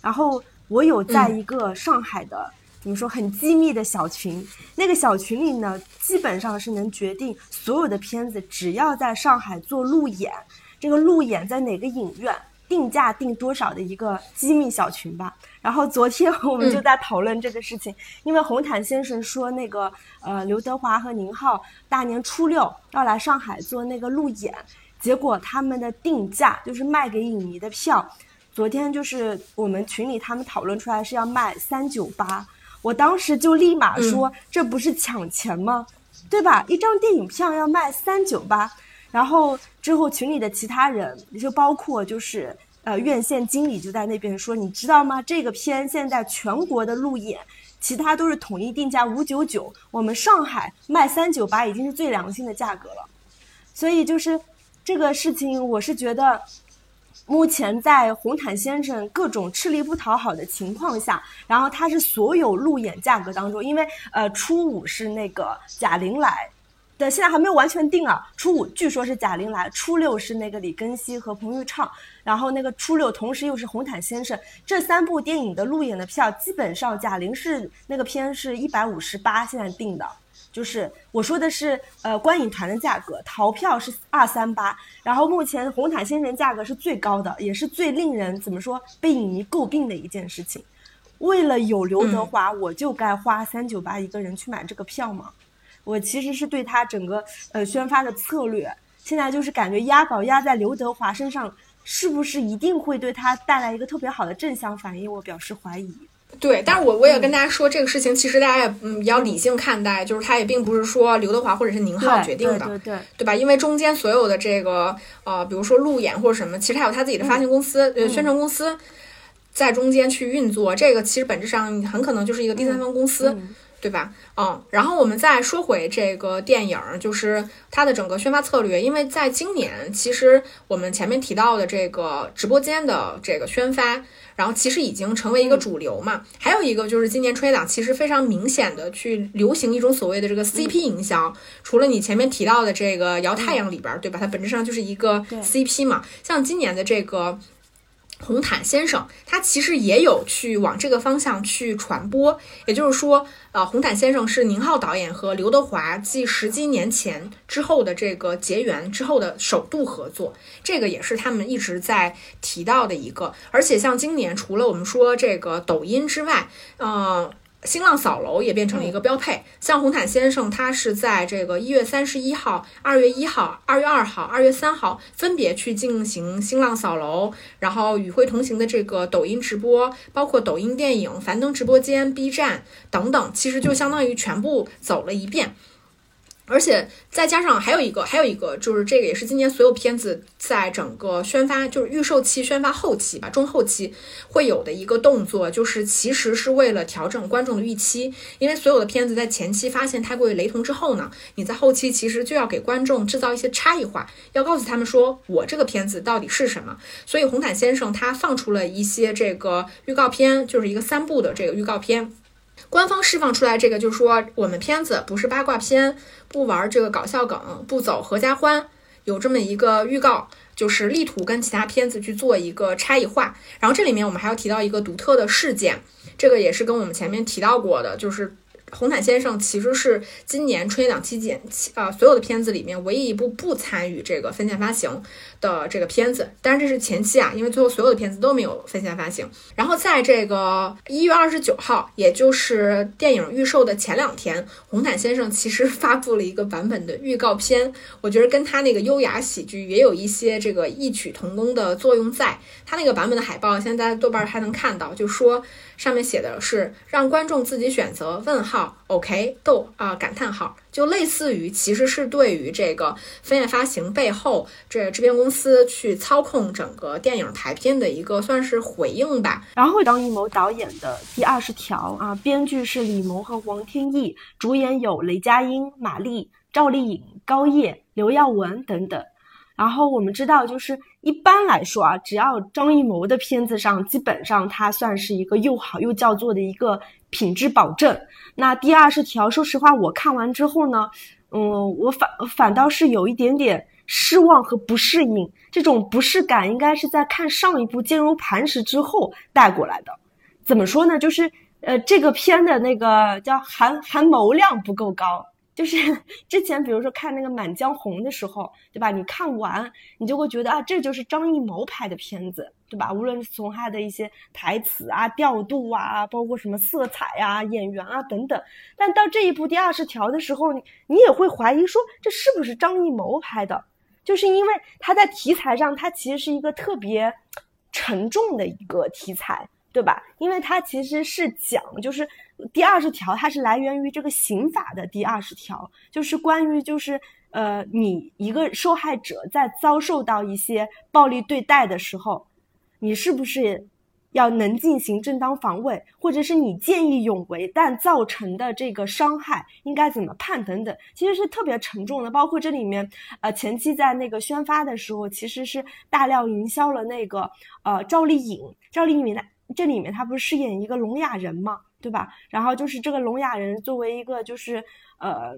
然后。我有在一个上海的怎么说很机密的小群，那个小群里呢，基本上是能决定所有的片子只要在上海做路演，这个路演在哪个影院，定价定多少的一个机密小群吧。然后昨天 我们就在讨论这个事情，因为红毯先生说那个呃刘德华和宁浩大年初六要来上海做那个路演，结果他们的定价就是卖给影迷的票。昨天就是我们群里他们讨论出来是要卖三九八，我当时就立马说这不是抢钱吗？对吧？一张电影票要卖三九八，然后之后群里的其他人就包括就是呃院线经理就在那边说，你知道吗？这个片现在全国的路演，其他都是统一定价五九九，我们上海卖三九八已经是最良心的价格了，所以就是。这个事情我是觉得。目前在红毯先生各种吃力不讨好的情况下，然后他是所有路演价格当中，因为呃初五是那个贾玲来的，现在还没有完全定啊。初五据说是贾玲来，初六是那个李根熙和彭昱畅，然后那个初六同时又是红毯先生，这三部电影的路演的票基本上贾玲是那个片是一百五十八现在定的。就是我说的是，呃，观影团的价格，逃票是二三八，然后目前红毯新人价格是最高的，也是最令人怎么说被影迷诟病的一件事情。为了有刘德华，我就该花三九八一个人去买这个票吗？我其实是对他整个呃宣发的策略，现在就是感觉压宝压在刘德华身上，是不是一定会对他带来一个特别好的正向反应？我表示怀疑。对，但是我我也跟大家说，这个事情其实大家也嗯要理性看待，就是他也并不是说刘德华或者是宁浩决定的，对对对吧？因为中间所有的这个呃，比如说路演或者什么，其实还有他自己的发行公司、呃宣传公司在中间去运作，这个其实本质上很可能就是一个第三方公司，对吧？嗯，然后我们再说回这个电影，就是它的整个宣发策略，因为在今年，其实我们前面提到的这个直播间的这个宣发。然后其实已经成为一个主流嘛，还有一个就是今年春节档其实非常明显的去流行一种所谓的这个 CP 营销，除了你前面提到的这个摇太阳里边，对吧？它本质上就是一个 CP 嘛，像今年的这个。红毯先生，他其实也有去往这个方向去传播，也就是说，呃，红毯先生是宁浩导演和刘德华继十几年前之后的这个结缘之后的首度合作，这个也是他们一直在提到的一个。而且像今年，除了我们说这个抖音之外，嗯。新浪扫楼也变成了一个标配，像红毯先生，他是在这个一月三十一号、二月一号、二月二号、二月三号分别去进行新浪扫楼，然后与会同行的这个抖音直播，包括抖音电影、樊登直播间、B 站等等，其实就相当于全部走了一遍。而且再加上还有一个，还有一个就是这个也是今年所有片子在整个宣发，就是预售期、宣发后期吧，中后期会有的一个动作，就是其实是为了调整观众的预期。因为所有的片子在前期发现太过于雷同之后呢，你在后期其实就要给观众制造一些差异化，要告诉他们说我这个片子到底是什么。所以红毯先生他放出了一些这个预告片，就是一个三部的这个预告片。官方释放出来这个，就是说我们片子不是八卦片，不玩这个搞笑梗，不走合家欢，有这么一个预告，就是力图跟其他片子去做一个差异化。然后这里面我们还要提到一个独特的事件，这个也是跟我们前面提到过的，就是。红毯先生其实是今年春节档期间，呃，所有的片子里面唯一一部不参与这个分线发行的这个片子。当然这是前期啊，因为最后所有的片子都没有分线发行。然后在这个一月二十九号，也就是电影预售的前两天，红毯先生其实发布了一个版本的预告片。我觉得跟他那个优雅喜剧也有一些这个异曲同工的作用在。他那个版本的海报现在豆瓣还能看到，就说。上面写的是让观众自己选择，问号，OK，逗啊，感叹号，就类似于其实是对于这个分页发行背后这制片公司去操控整个电影排片的一个算是回应吧。然后张艺谋导演的第二十条啊，编剧是李萌和王天翼，主演有雷佳音、马丽、赵丽颖、高叶、刘耀文等等。然后我们知道，就是一般来说啊，只要张艺谋的片子上，基本上他算是一个又好又叫座的一个品质保证。那第二十条，说实话，我看完之后呢，嗯，我反反倒是有一点点失望和不适应。这种不适感应该是在看上一部《坚如磐石》之后带过来的。怎么说呢？就是呃，这个片的那个叫含含谋量不够高。就是 之前，比如说看那个《满江红》的时候，对吧？你看完，你就会觉得啊，这就是张艺谋拍的片子，对吧？无论是从他的一些台词啊、调度啊，包括什么色彩啊、演员啊等等。但到这一部第二十条的时候，你你也会怀疑说，这是不是张艺谋拍的？就是因为他在题材上，他其实是一个特别沉重的一个题材。对吧？因为它其实是讲，就是第二十条，它是来源于这个刑法的第二十条，就是关于就是呃，你一个受害者在遭受到一些暴力对待的时候，你是不是要能进行正当防卫，或者是你见义勇为但造成的这个伤害应该怎么判？等等，其实是特别沉重的。包括这里面，呃，前期在那个宣发的时候，其实是大量营销了那个呃赵丽颖，赵丽颖的这里面她不是饰演一个聋哑人嘛，对吧？然后就是这个聋哑人作为一个就是呃。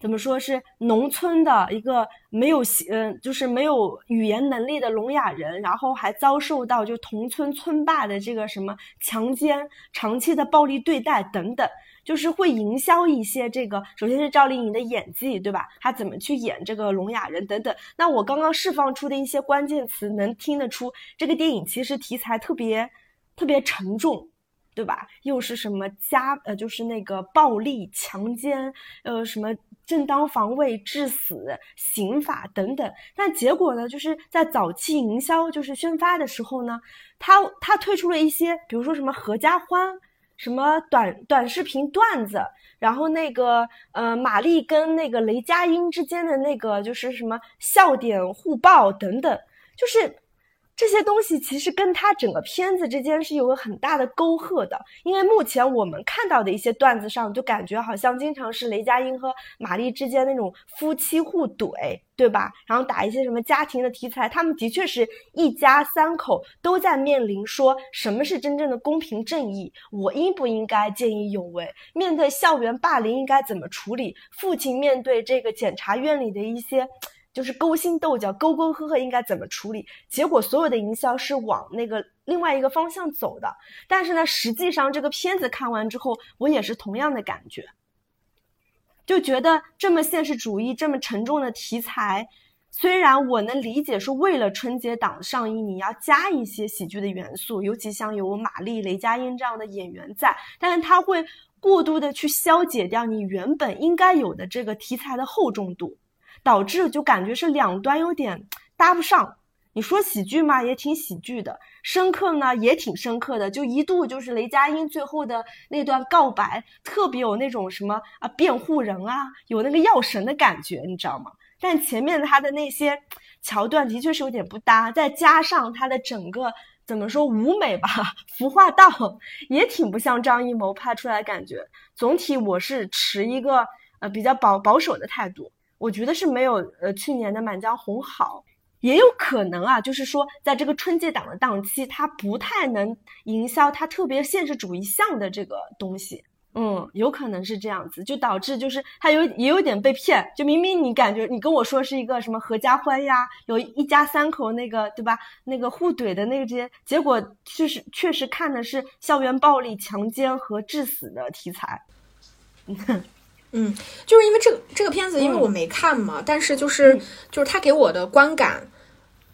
怎么说是农村的一个没有嗯，就是没有语言能力的聋哑人，然后还遭受到就同村村霸的这个什么强奸、长期的暴力对待等等，就是会营销一些这个。首先是赵丽颖的演技，对吧？她怎么去演这个聋哑人等等。那我刚刚释放出的一些关键词，能听得出这个电影其实题材特别特别沉重。对吧？又是什么家呃，就是那个暴力、强奸，呃，什么正当防卫、致死、刑法等等。但结果呢，就是在早期营销，就是宣发的时候呢，他他推出了一些，比如说什么合家欢，什么短短视频段子，然后那个呃，马丽跟那个雷佳音之间的那个就是什么笑点互爆等等，就是。这些东西其实跟他整个片子之间是有个很大的沟壑的，因为目前我们看到的一些段子上，就感觉好像经常是雷佳音和马丽之间那种夫妻互怼，对吧？然后打一些什么家庭的题材，他们的确是一家三口都在面临说什么是真正的公平正义，我应不应该见义勇为？面对校园霸凌应该怎么处理？父亲面对这个检察院里的一些。就是勾心斗角、沟沟壑壑应该怎么处理？结果所有的营销是往那个另外一个方向走的。但是呢，实际上这个片子看完之后，我也是同样的感觉，就觉得这么现实主义、这么沉重的题材，虽然我能理解是为了春节档上映，你要加一些喜剧的元素，尤其像有马丽、雷佳音这样的演员在，但是它会过度的去消解掉你原本应该有的这个题材的厚重度。导致就感觉是两端有点搭不上。你说喜剧嘛，也挺喜剧的；深刻呢，也挺深刻的。就一度就是雷佳音最后的那段告白，特别有那种什么啊辩护人啊，有那个药神的感觉，你知道吗？但前面他的那些桥段的确是有点不搭，再加上他的整个怎么说舞美吧，服化道也挺不像张艺谋拍出来感觉。总体我是持一个呃比较保保守的态度。我觉得是没有呃去年的《满江红》好，也有可能啊，就是说在这个春节档的档期，它不太能营销它特别现实主义向的这个东西，嗯，有可能是这样子，就导致就是它有也有点被骗，就明明你感觉你跟我说是一个什么合家欢呀，有一家三口那个对吧，那个互怼的那个这些，结果确实确实看的是校园暴力、强奸和致死的题材。嗯，就是因为这个这个片子，因为我没看嘛，但是就是就是他给我的观感，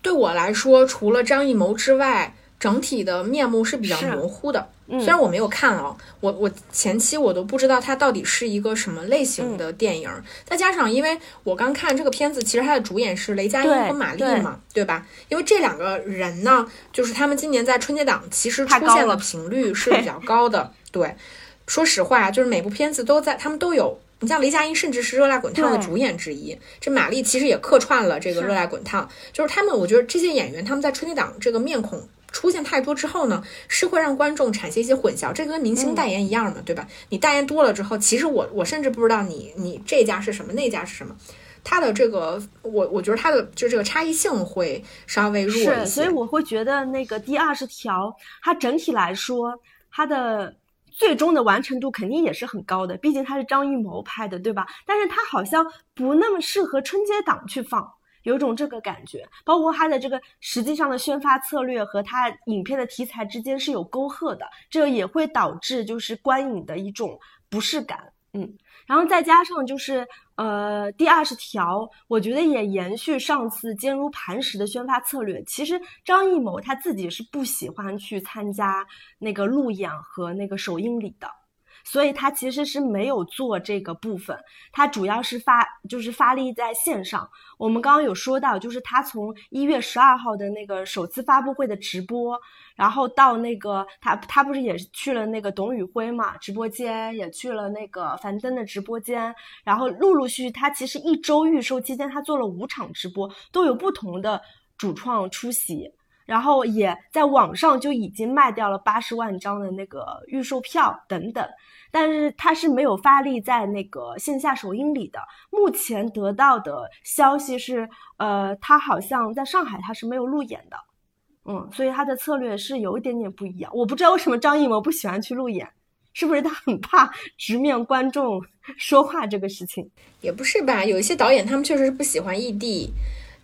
对我来说，除了张艺谋之外，整体的面目是比较模糊的。虽然我没有看啊，我我前期我都不知道它到底是一个什么类型的电影。再加上，因为我刚看这个片子，其实它的主演是雷佳音和马丽嘛，对吧？因为这两个人呢，就是他们今年在春节档其实出现的频率是比较高的。对，说实话，就是每部片子都在，他们都有。你像雷佳音，甚至是《热辣滚烫》的主演之一。这马丽其实也客串了这个《热辣滚烫》，就是他们，我觉得这些演员他们在春节档这个面孔出现太多之后呢，是会让观众产生一些混淆。这跟明星代言一样嘛，对吧？你代言多了之后，其实我我甚至不知道你你这家是什么，那家是什么。他的这个，我我觉得他的就这个差异性会稍微弱一些。所以我会觉得那个第二十条，它整体来说，它的。最终的完成度肯定也是很高的，毕竟它是张艺谋拍的，对吧？但是它好像不那么适合春节档去放，有种这个感觉。包括它的这个实际上的宣发策略和它影片的题材之间是有沟壑的，这也会导致就是观影的一种不适感。嗯，然后再加上就是。呃，第二十条，我觉得也延续上次坚如磐石的宣发策略。其实张艺谋他自己是不喜欢去参加那个路演和那个首映礼的。所以他其实是没有做这个部分，他主要是发就是发力在线上。我们刚刚有说到，就是他从一月十二号的那个首次发布会的直播，然后到那个他他不是也去了那个董宇辉嘛直播间，也去了那个樊登的直播间，然后陆陆续续，他其实一周预售期间，他做了五场直播，都有不同的主创出席。然后也在网上就已经卖掉了八十万张的那个预售票等等。但是他是没有发力在那个线下首映里的。目前得到的消息是，呃，他好像在上海他是没有路演的，嗯，所以他的策略是有一点点不一样。我不知道为什么张艺谋不喜欢去路演，是不是他很怕直面观众说话这个事情？也不是吧，有一些导演他们确实是不喜欢异地。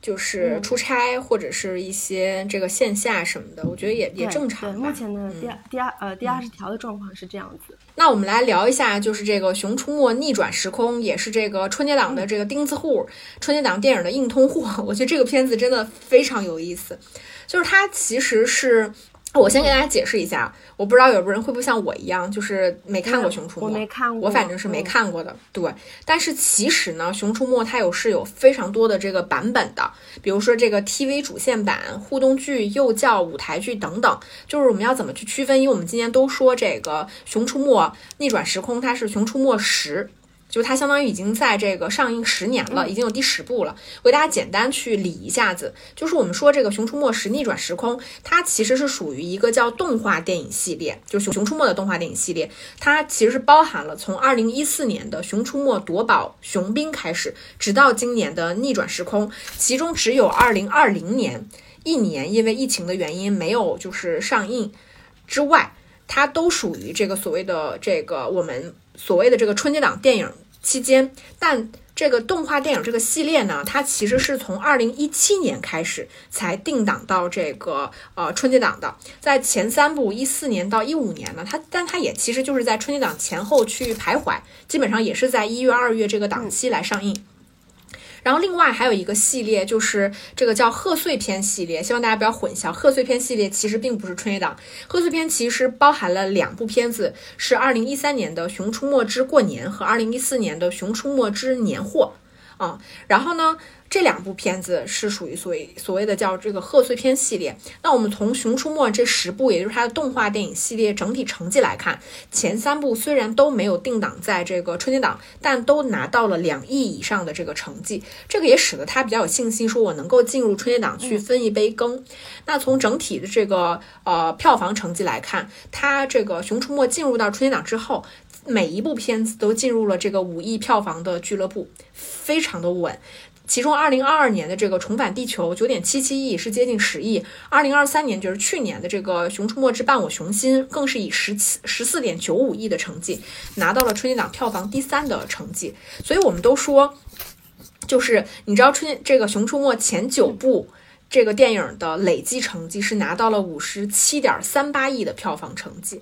就是出差或者是一些这个线下什么的，我觉得也也正常。对，目前的第第二呃第二十条的状况是这样子。那我们来聊一下，就是这个《熊出没：逆转时空》，也是这个春节档的这个钉子户，春节档电影的硬通货。我觉得这个片子真的非常有意思，就是它其实是。我先给大家解释一下，我不知道有人会不会像我一样，就是没看过《熊出没》。我没看过，我反正是没看过的。对，但是其实呢，《熊出没》它有是有非常多的这个版本的，比如说这个 TV 主线版、互动剧、幼教、舞台剧等等。就是我们要怎么去区分？因为我们今天都说这个《熊出没：逆转时空》，它是《熊出没十》。就它相当于已经在这个上映十年了，已经有第十部了。我给大家简单去理一下子，就是我们说这个《熊出没十逆转时空》，它其实是属于一个叫动画电影系列，就《熊熊出没》的动画电影系列。它其实是包含了从二零一四年的《熊出没夺宝熊兵》开始，直到今年的逆转时空，其中只有二零二零年一年因为疫情的原因没有就是上映之外，它都属于这个所谓的这个我们。所谓的这个春节档电影期间，但这个动画电影这个系列呢，它其实是从二零一七年开始才定档到这个呃春节档的，在前三部一四年到一五年呢，它但它也其实就是在春节档前后去徘徊，基本上也是在一月二月这个档期来上映。然后另外还有一个系列，就是这个叫贺岁片系列，希望大家不要混淆。贺岁片系列其实并不是春节档，贺岁片其实包含了两部片子，是二零一三年的《熊出没之过年》和二零一四年的《熊出没之年货》啊。然后呢？这两部片子是属于所谓所谓的叫这个贺岁片系列。那我们从《熊出没》这十部，也就是它的动画电影系列整体成绩来看，前三部虽然都没有定档在这个春节档，但都拿到了两亿以上的这个成绩。这个也使得他比较有信心，说我能够进入春节档去分一杯羹。那从整体的这个呃票房成绩来看，它这个《熊出没》进入到春节档之后，每一部片子都进入了这个五亿票房的俱乐部，非常的稳。其中，二零二二年的这个《重返地球》九点七七亿是接近十亿，二零二三年就是去年的这个《熊出没之伴我熊心》更是以十七十四点九五亿的成绩拿到了春节档票房第三的成绩。所以我们都说，就是你知道春节这个《熊出没》前九部这个电影的累计成绩是拿到了五十七点三八亿的票房成绩，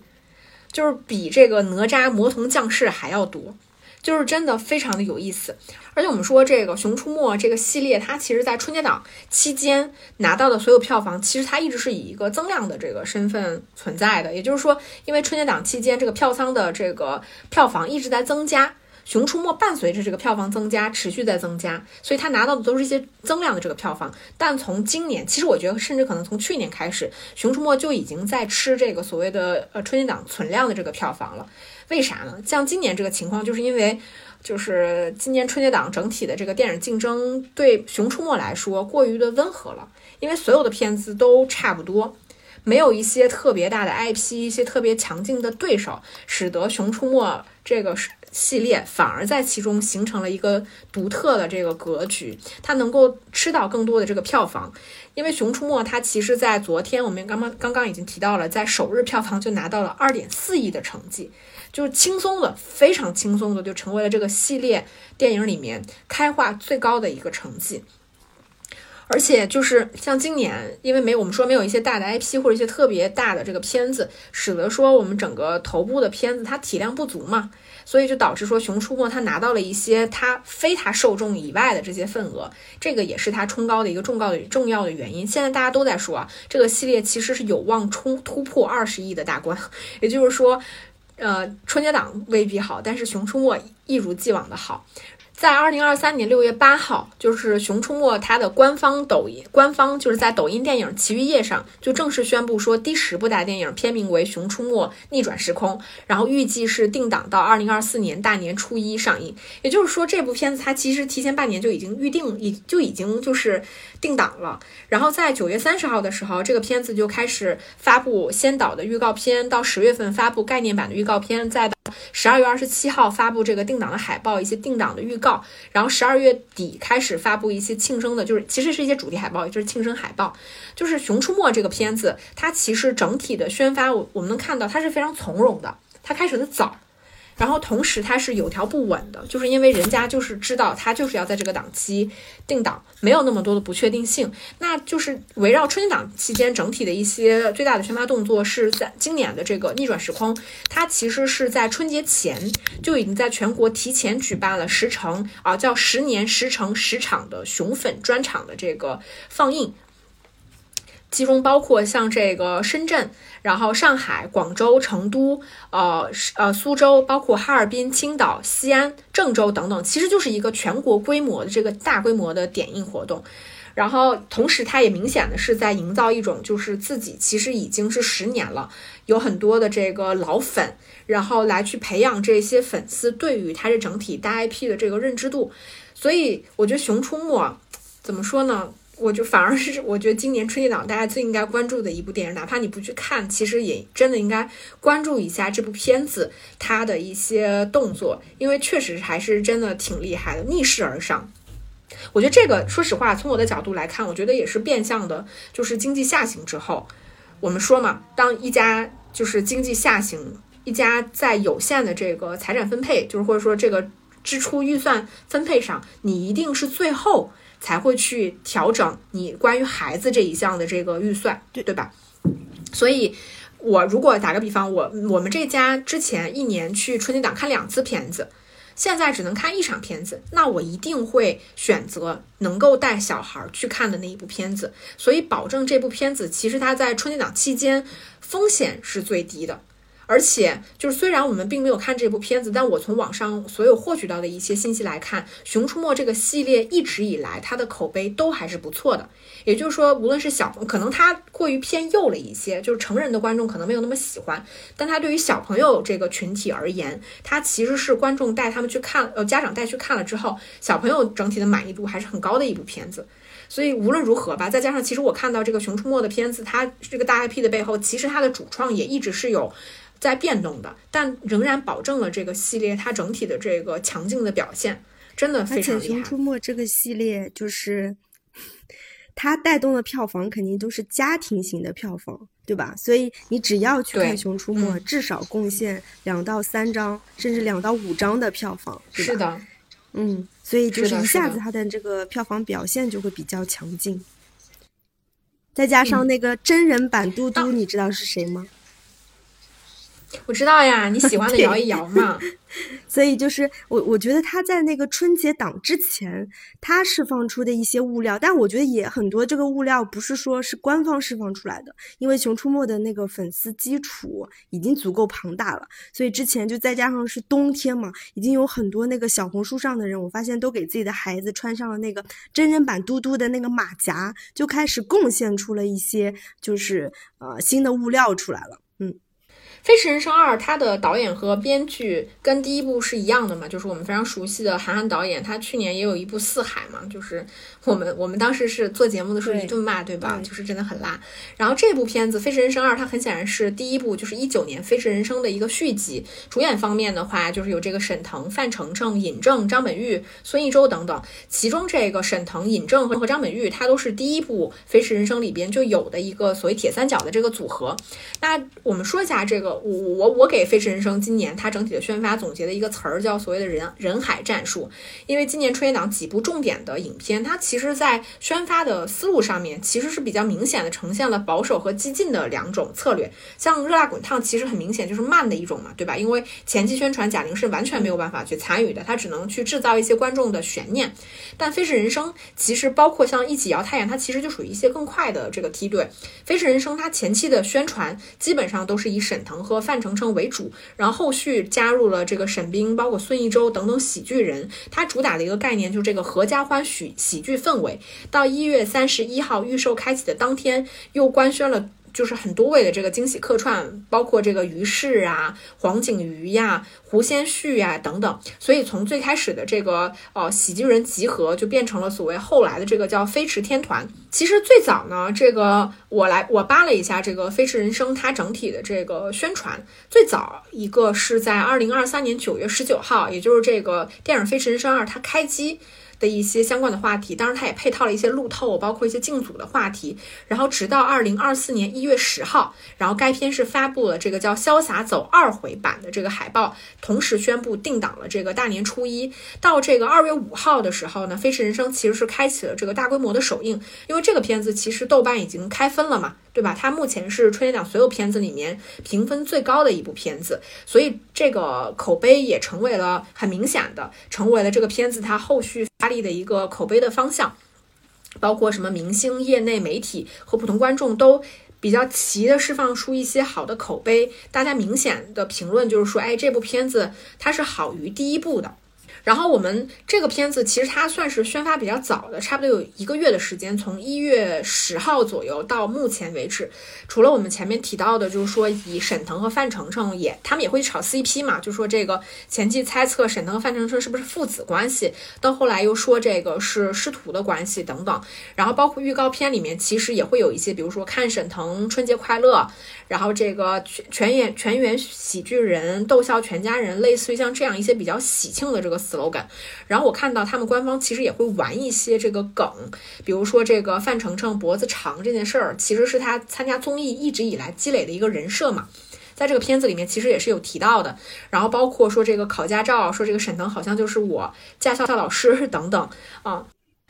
就是比这个哪吒魔童降世还要多。就是真的非常的有意思，而且我们说这个《熊出没》这个系列，它其实在春节档期间拿到的所有票房，其实它一直是以一个增量的这个身份存在的。也就是说，因为春节档期间这个票仓的这个票房一直在增加，《熊出没》伴随着这个票房增加，持续在增加，所以它拿到的都是一些增量的这个票房。但从今年，其实我觉得甚至可能从去年开始，《熊出没》就已经在吃这个所谓的呃春节档存量的这个票房了。为啥呢？像今年这个情况，就是因为，就是今年春节档整体的这个电影竞争对《熊出没》来说过于的温和了，因为所有的片子都差不多，没有一些特别大的 IP，一些特别强劲的对手，使得《熊出没》这个系列反而在其中形成了一个独特的这个格局，它能够吃到更多的这个票房。因为《熊出没》它其实，在昨天我们刚刚刚刚已经提到了，在首日票房就拿到了二点四亿的成绩。就是轻松的，非常轻松的，就成为了这个系列电影里面开画最高的一个成绩。而且就是像今年，因为没我们说没有一些大的 IP 或者一些特别大的这个片子，使得说我们整个头部的片子它体量不足嘛，所以就导致说《熊出没》它拿到了一些它非它受众以外的这些份额，这个也是它冲高的一个重高的重要的原因。现在大家都在说啊，这个系列其实是有望冲突破二十亿的大关，也就是说。呃，春节档未必好，但是《熊出没》一如既往的好。在二零二三年六月八号，就是《熊出没》它的官方抖音官方就是在抖音电影奇遇夜上就正式宣布说，第十部大电影片名为《熊出没：逆转时空》，然后预计是定档到二零二四年大年初一上映。也就是说，这部片子它其实提前半年就已经预定，已就已经就是定档了。然后在九月三十号的时候，这个片子就开始发布先导的预告片，到十月份发布概念版的预告片，再到十二月二十七号发布这个定档的海报，一些定档的预告。然后十二月底开始发布一些庆生的，就是其实是一些主题海报，也就是庆生海报。就是《熊出没》这个片子，它其实整体的宣发，我我们能看到它是非常从容的，它开始的早。然后同时它是有条不紊的，就是因为人家就是知道它就是要在这个档期定档，没有那么多的不确定性。那就是围绕春节档期间整体的一些最大的宣发动作是在今年的这个逆转时空，它其实是在春节前就已经在全国提前举办了十城啊叫十年十城十场的熊粉专场的这个放映。其中包括像这个深圳，然后上海、广州、成都，呃呃苏州，包括哈尔滨、青岛、西安、郑州等等，其实就是一个全国规模的这个大规模的点映活动。然后同时，它也明显的是在营造一种就是自己其实已经是十年了，有很多的这个老粉，然后来去培养这些粉丝对于它这整体大 IP 的这个认知度。所以我觉得《熊出没》怎么说呢？我就反而是我觉得今年春节档大家最应该关注的一部电影，哪怕你不去看，其实也真的应该关注一下这部片子它的一些动作，因为确实还是真的挺厉害的，逆势而上。我觉得这个说实话，从我的角度来看，我觉得也是变相的，就是经济下行之后，我们说嘛，当一家就是经济下行，一家在有限的这个财产分配，就是或者说这个支出预算分配上，你一定是最后。才会去调整你关于孩子这一项的这个预算，对对吧？所以，我如果打个比方，我我们这家之前一年去春节档看两次片子，现在只能看一场片子，那我一定会选择能够带小孩去看的那一部片子，所以保证这部片子其实它在春节档期间风险是最低的。而且，就是虽然我们并没有看这部片子，但我从网上所有获取到的一些信息来看，《熊出没》这个系列一直以来它的口碑都还是不错的。也就是说，无论是小，可能它过于偏幼了一些，就是成人的观众可能没有那么喜欢，但它对于小朋友这个群体而言，它其实是观众带他们去看，呃，家长带去看了之后，小朋友整体的满意度还是很高的一部片子。所以无论如何吧，再加上其实我看到这个《熊出没》的片子，它这个大 IP 的背后，其实它的主创也一直是有。在变动的，但仍然保证了这个系列它整体的这个强劲的表现，真的非常熊出没》这个系列就是它带动的票房肯定都是家庭型的票房，对吧？所以你只要去看《熊出没》，至少贡献两到三张，甚至两到五张的票房，是的，嗯，所以就是一下子它的这个票房表现就会比较强劲。再加上那个真人版嘟嘟，你知道是谁吗？我知道呀，你喜欢的摇一摇嘛。所以就是我，我觉得他在那个春节档之前，他释放出的一些物料，但我觉得也很多这个物料不是说是官方释放出来的，因为《熊出没》的那个粉丝基础已经足够庞大了，所以之前就再加上是冬天嘛，已经有很多那个小红书上的人，我发现都给自己的孩子穿上了那个真人版嘟嘟的那个马甲，就开始贡献出了一些就是呃新的物料出来了。《飞驰人生二》它的导演和编剧跟第一部是一样的嘛，就是我们非常熟悉的韩寒导演，他去年也有一部《四海》嘛，就是我们我们当时是做节目的时候一顿骂，对吧？就是真的很辣。然后这部片子《飞驰人生二》，它很显然是第一部，就是一九年《飞驰人生》的一个续集。主演方面的话，就是有这个沈腾、范丞丞、尹正、张本煜、孙艺洲等等。其中这个沈腾、尹正和和张本煜，他都是第一部《飞驰人生》里边就有的一个所谓铁三角的这个组合。那我们说一下这个。我我我给《飞驰人生》今年它整体的宣发总结的一个词儿叫所谓的人人海战术，因为今年春节档几部重点的影片，它其实在宣发的思路上面其实是比较明显的呈现了保守和激进的两种策略。像《热辣滚烫》其实很明显就是慢的一种嘛，对吧？因为前期宣传贾玲是完全没有办法去参与的，她只能去制造一些观众的悬念。但《飞驰人生》其实包括像一起摇太阳，它其实就属于一些更快的这个梯队。《飞驰人生》它前期的宣传基本上都是以沈腾。和范丞丞为主，然后后续加入了这个沈冰，包括孙艺洲等等喜剧人。它主打的一个概念就是这个合家欢喜喜剧氛围。到一月三十一号预售开启的当天，又官宣了。就是很多位的这个惊喜客串，包括这个于适啊、黄景瑜呀、胡先煦呀等等。所以从最开始的这个呃喜剧人集合，就变成了所谓后来的这个叫飞驰天团。其实最早呢，这个我来我扒了一下这个飞驰人生它整体的这个宣传，最早一个是在二零二三年九月十九号，也就是这个电影《飞驰人生二》它开机。的一些相关的话题，当然它也配套了一些路透，包括一些竞组的话题。然后直到二零二四年一月十号，然后该片是发布了这个叫《潇洒走二回》版的这个海报，同时宣布定档了这个大年初一。到这个二月五号的时候呢，《飞驰人生》其实是开启了这个大规模的首映，因为这个片子其实豆瓣已经开分了嘛。对吧？它目前是春节档所有片子里面评分最高的一部片子，所以这个口碑也成为了很明显的，成为了这个片子它后续发力的一个口碑的方向。包括什么明星、业内媒体和普通观众都比较齐的释放出一些好的口碑，大家明显的评论就是说，哎，这部片子它是好于第一部的。然后我们这个片子其实它算是宣发比较早的，差不多有一个月的时间，从一月十号左右到目前为止，除了我们前面提到的，就是说以沈腾和范丞丞也，他们也会炒 CP 嘛，就说这个前期猜测沈腾和范丞丞是不是父子关系，到后来又说这个是师徒的关系等等，然后包括预告片里面其实也会有一些，比如说看沈腾春节快乐。然后这个全全员全员喜剧人逗笑全家人，类似于像这样一些比较喜庆的这个 slogan。然后我看到他们官方其实也会玩一些这个梗，比如说这个范丞丞脖子长这件事儿，其实是他参加综艺一直以来积累的一个人设嘛，在这个片子里面其实也是有提到的。然后包括说这个考驾照，说这个沈腾好像就是我驾校的老师等等啊。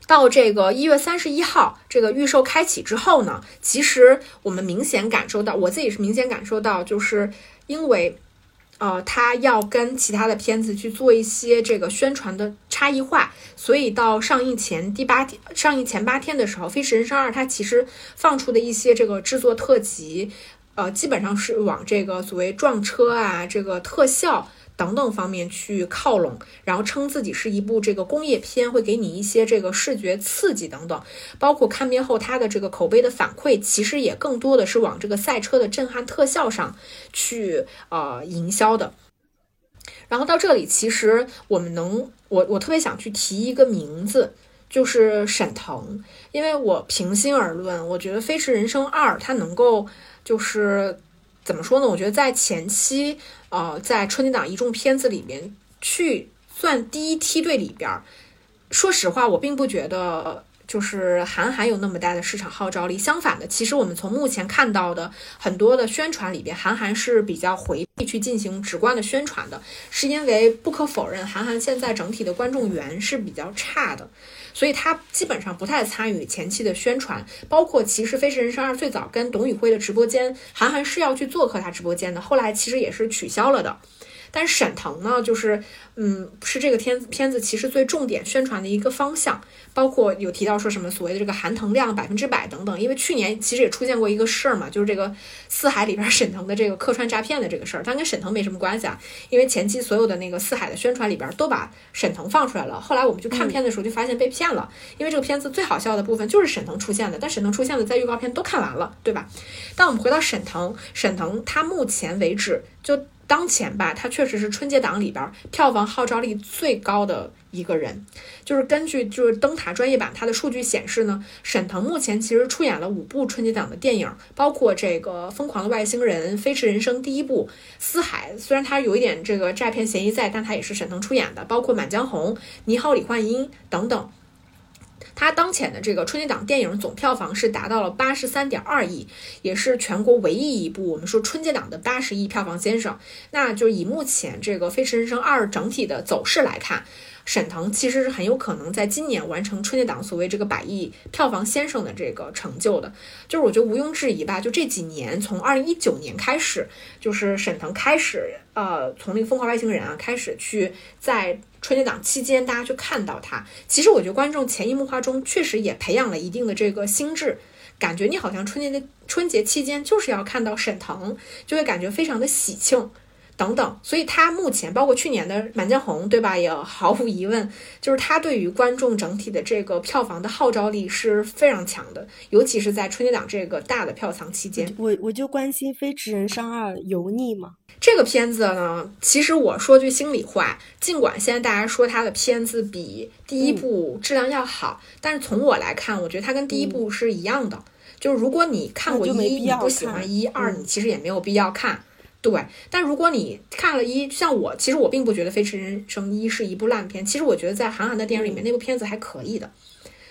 到这个一月三十一号，这个预售开启之后呢，其实我们明显感受到，我自己是明显感受到，就是因为，呃，他要跟其他的片子去做一些这个宣传的差异化，所以到上映前第八天，上映前八天的时候，《飞驰人生二》它其实放出的一些这个制作特辑，呃，基本上是往这个所谓撞车啊，这个特效。等等方面去靠拢，然后称自己是一部这个工业片，会给你一些这个视觉刺激等等，包括看片后它的这个口碑的反馈，其实也更多的是往这个赛车的震撼特效上去呃营销的。然后到这里，其实我们能，我我特别想去提一个名字，就是沈腾，因为我平心而论，我觉得《飞驰人生二》它能够就是。怎么说呢？我觉得在前期，呃，在春节档一众片子里面去算第一梯队里边，说实话，我并不觉得就是韩寒有那么大的市场号召力。相反的，其实我们从目前看到的很多的宣传里边，韩寒是比较回避去进行直观的宣传的，是因为不可否认，韩寒现在整体的观众缘是比较差的。所以他基本上不太参与前期的宣传，包括其实《飞驰人生二》最早跟董宇辉的直播间，韩寒是要去做客他直播间的，后来其实也是取消了的。但是沈腾呢，就是，嗯，是这个片子片子其实最重点宣传的一个方向，包括有提到说什么所谓的这个含腾量百分之百等等。因为去年其实也出现过一个事儿嘛，就是这个四海里边沈腾的这个客串诈骗的这个事儿，但跟沈腾没什么关系啊。因为前期所有的那个四海的宣传里边都把沈腾放出来了，后来我们去看片的时候就发现被骗了，因为这个片子最好笑的部分就是沈腾出现的，但沈腾出现的在预告片都看完了，对吧？但我们回到沈腾，沈腾他目前为止就。当前吧，他确实是春节档里边票房号召力最高的一个人。就是根据就是灯塔专业版它的数据显示呢，沈腾目前其实出演了五部春节档的电影，包括这个《疯狂的外星人》《飞驰人生》第一部《四海》，虽然他有一点这个诈骗嫌疑在，但他也是沈腾出演的，包括《满江红》《你好，李焕英》等等。它当前的这个春节档电影总票房是达到了八十三点二亿，也是全国唯一一部我们说春节档的八十亿票房先生。那就以目前这个《飞驰人生二》整体的走势来看。沈腾其实是很有可能在今年完成春节档所谓这个百亿票房先生的这个成就的，就是我觉得毋庸置疑吧。就这几年，从二零一九年开始，就是沈腾开始，呃，从那个《疯狂外星人》啊开始去在春节档期间，大家去看到他。其实我觉得观众潜移默化中确实也培养了一定的这个心智。感觉你好像春节的春节期间就是要看到沈腾，就会感觉非常的喜庆。等等，所以他目前包括去年的《满江红》，对吧？也毫无疑问，就是他对于观众整体的这个票房的号召力是非常强的，尤其是在春节档这个大的票仓期间。我我就关心《飞驰人生二》油腻吗？这个片子呢，其实我说句心里话，尽管现在大家说它的片子比第一部质量要好，但是从我来看，我觉得它跟第一部是一样的。就是如果你看过一，你不喜欢一二，你其实也没有必要看。对，但如果你看了一，像我，其实我并不觉得《飞驰人生一》是一部烂片。其实我觉得在韩寒的电影里面，那部片子还可以的，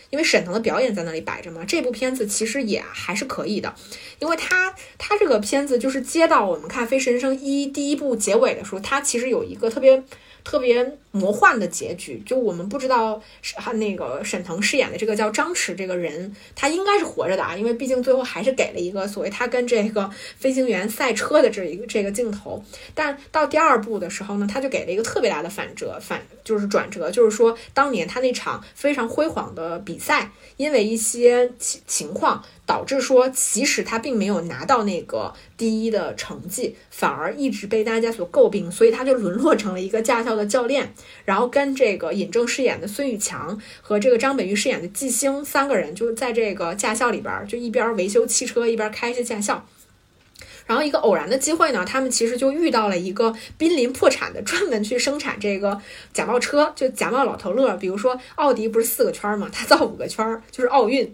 因为沈腾的表演在那里摆着嘛。这部片子其实也还是可以的，因为他他这个片子就是接到我们看《飞驰人生一》第一部结尾的时候，他其实有一个特别。特别魔幻的结局，就我们不知道他那个沈腾饰演的这个叫张弛这个人，他应该是活着的啊，因为毕竟最后还是给了一个所谓他跟这个飞行员赛车的这一个这个镜头。但到第二部的时候呢，他就给了一个特别大的反折，反就是转折，就是说当年他那场非常辉煌的比赛，因为一些情情况。导致说，即使他并没有拿到那个第一的成绩，反而一直被大家所诟病，所以他就沦落成了一个驾校的教练，然后跟这个尹正饰演的孙宇强和这个张本煜饰演的季星三个人，就是在这个驾校里边，就一边维修汽车，一边开着驾校。然后一个偶然的机会呢，他们其实就遇到了一个濒临破产的，专门去生产这个假冒车，就假冒老头乐。比如说奥迪不是四个圈儿嘛？他造五个圈儿，就是奥运。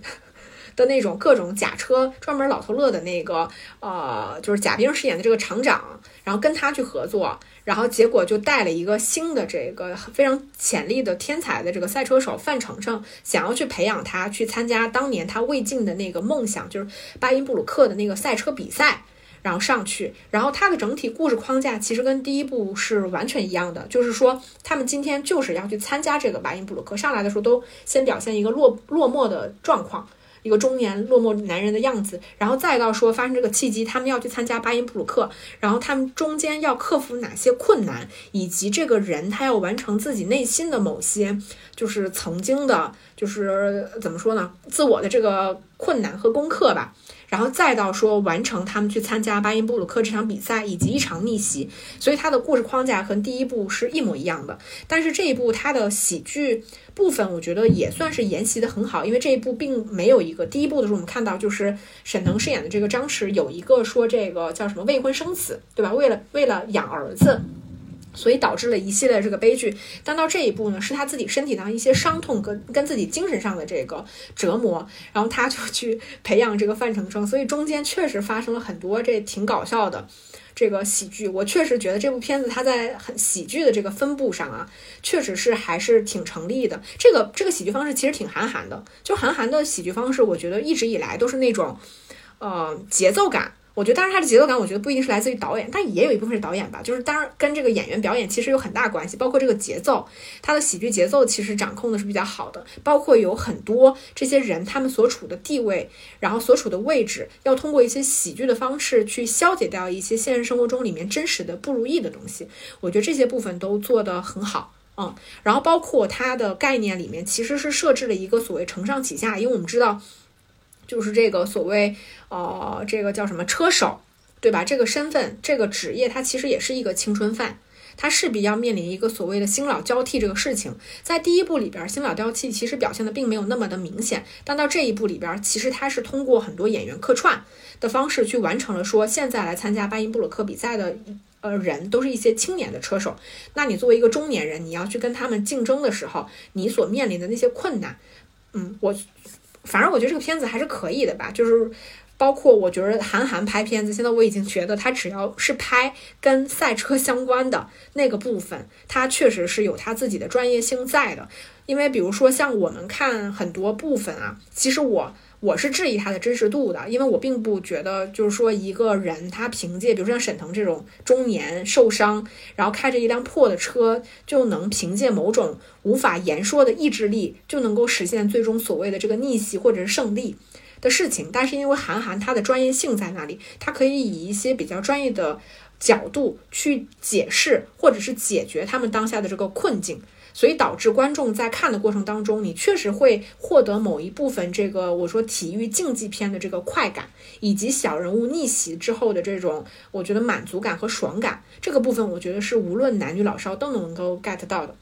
的那种各种假车，专门老头乐的那个，呃，就是贾冰饰演的这个厂长，然后跟他去合作，然后结果就带了一个新的这个非常潜力的天才的这个赛车手范丞丞，想要去培养他去参加当年他未尽的那个梦想，就是巴音布鲁克的那个赛车比赛，然后上去，然后他的整体故事框架其实跟第一部是完全一样的，就是说他们今天就是要去参加这个巴音布鲁克，上来的时候都先表现一个落落寞的状况。一个中年落寞男人的样子，然后再到说发生这个契机，他们要去参加巴音布鲁克，然后他们中间要克服哪些困难，以及这个人他要完成自己内心的某些，就是曾经的，就是怎么说呢，自我的这个困难和功课吧。然后再到说完成他们去参加巴音布鲁克这场比赛以及一场逆袭，所以它的故事框架和第一部是一模一样的。但是这一部它的喜剧部分，我觉得也算是沿袭的很好，因为这一部并没有一个第一部的时候我们看到就是沈腾饰演的这个张弛有一个说这个叫什么未婚生子，对吧？为了为了养儿子。所以导致了一系列这个悲剧，但到这一步呢，是他自己身体上一些伤痛跟跟自己精神上的这个折磨，然后他就去培养这个范丞丞，所以中间确实发生了很多这挺搞笑的这个喜剧。我确实觉得这部片子它在很喜剧的这个分布上啊，确实是还是挺成立的。这个这个喜剧方式其实挺韩寒的，就韩寒的喜剧方式，我觉得一直以来都是那种，呃，节奏感。我觉得，当然，他的节奏感，我觉得不一定是来自于导演，但也有一部分是导演吧。就是当然跟这个演员表演其实有很大关系，包括这个节奏，他的喜剧节奏其实掌控的是比较好的。包括有很多这些人他们所处的地位，然后所处的位置，要通过一些喜剧的方式去消解掉一些现实生活中里面真实的不如意的东西。我觉得这些部分都做得很好，嗯。然后包括它的概念里面其实是设置了一个所谓承上启下，因为我们知道。就是这个所谓，呃，这个叫什么车手，对吧？这个身份、这个职业，它其实也是一个青春饭，它势必要面临一个所谓的新老交替这个事情。在第一部里边，新老交替其实表现的并没有那么的明显，但到这一步里边，其实它是通过很多演员客串的方式去完成了说，现在来参加巴音布鲁克比赛的呃人都是一些青年的车手，那你作为一个中年人，你要去跟他们竞争的时候，你所面临的那些困难，嗯，我。反正我觉得这个片子还是可以的吧，就是包括我觉得韩寒拍片子，现在我已经觉得他只要是拍跟赛车相关的那个部分，他确实是有他自己的专业性在的。因为比如说像我们看很多部分啊，其实我。我是质疑它的真实度的，因为我并不觉得，就是说一个人他凭借，比如说像沈腾这种中年受伤，然后开着一辆破的车，就能凭借某种无法言说的意志力，就能够实现最终所谓的这个逆袭或者是胜利的事情。但是因为韩寒他的专业性在那里，他可以以一些比较专业的角度去解释或者是解决他们当下的这个困境。所以导致观众在看的过程当中，你确实会获得某一部分这个我说体育竞技片的这个快感，以及小人物逆袭之后的这种我觉得满足感和爽感。这个部分我觉得是无论男女老少都能够 get 到的。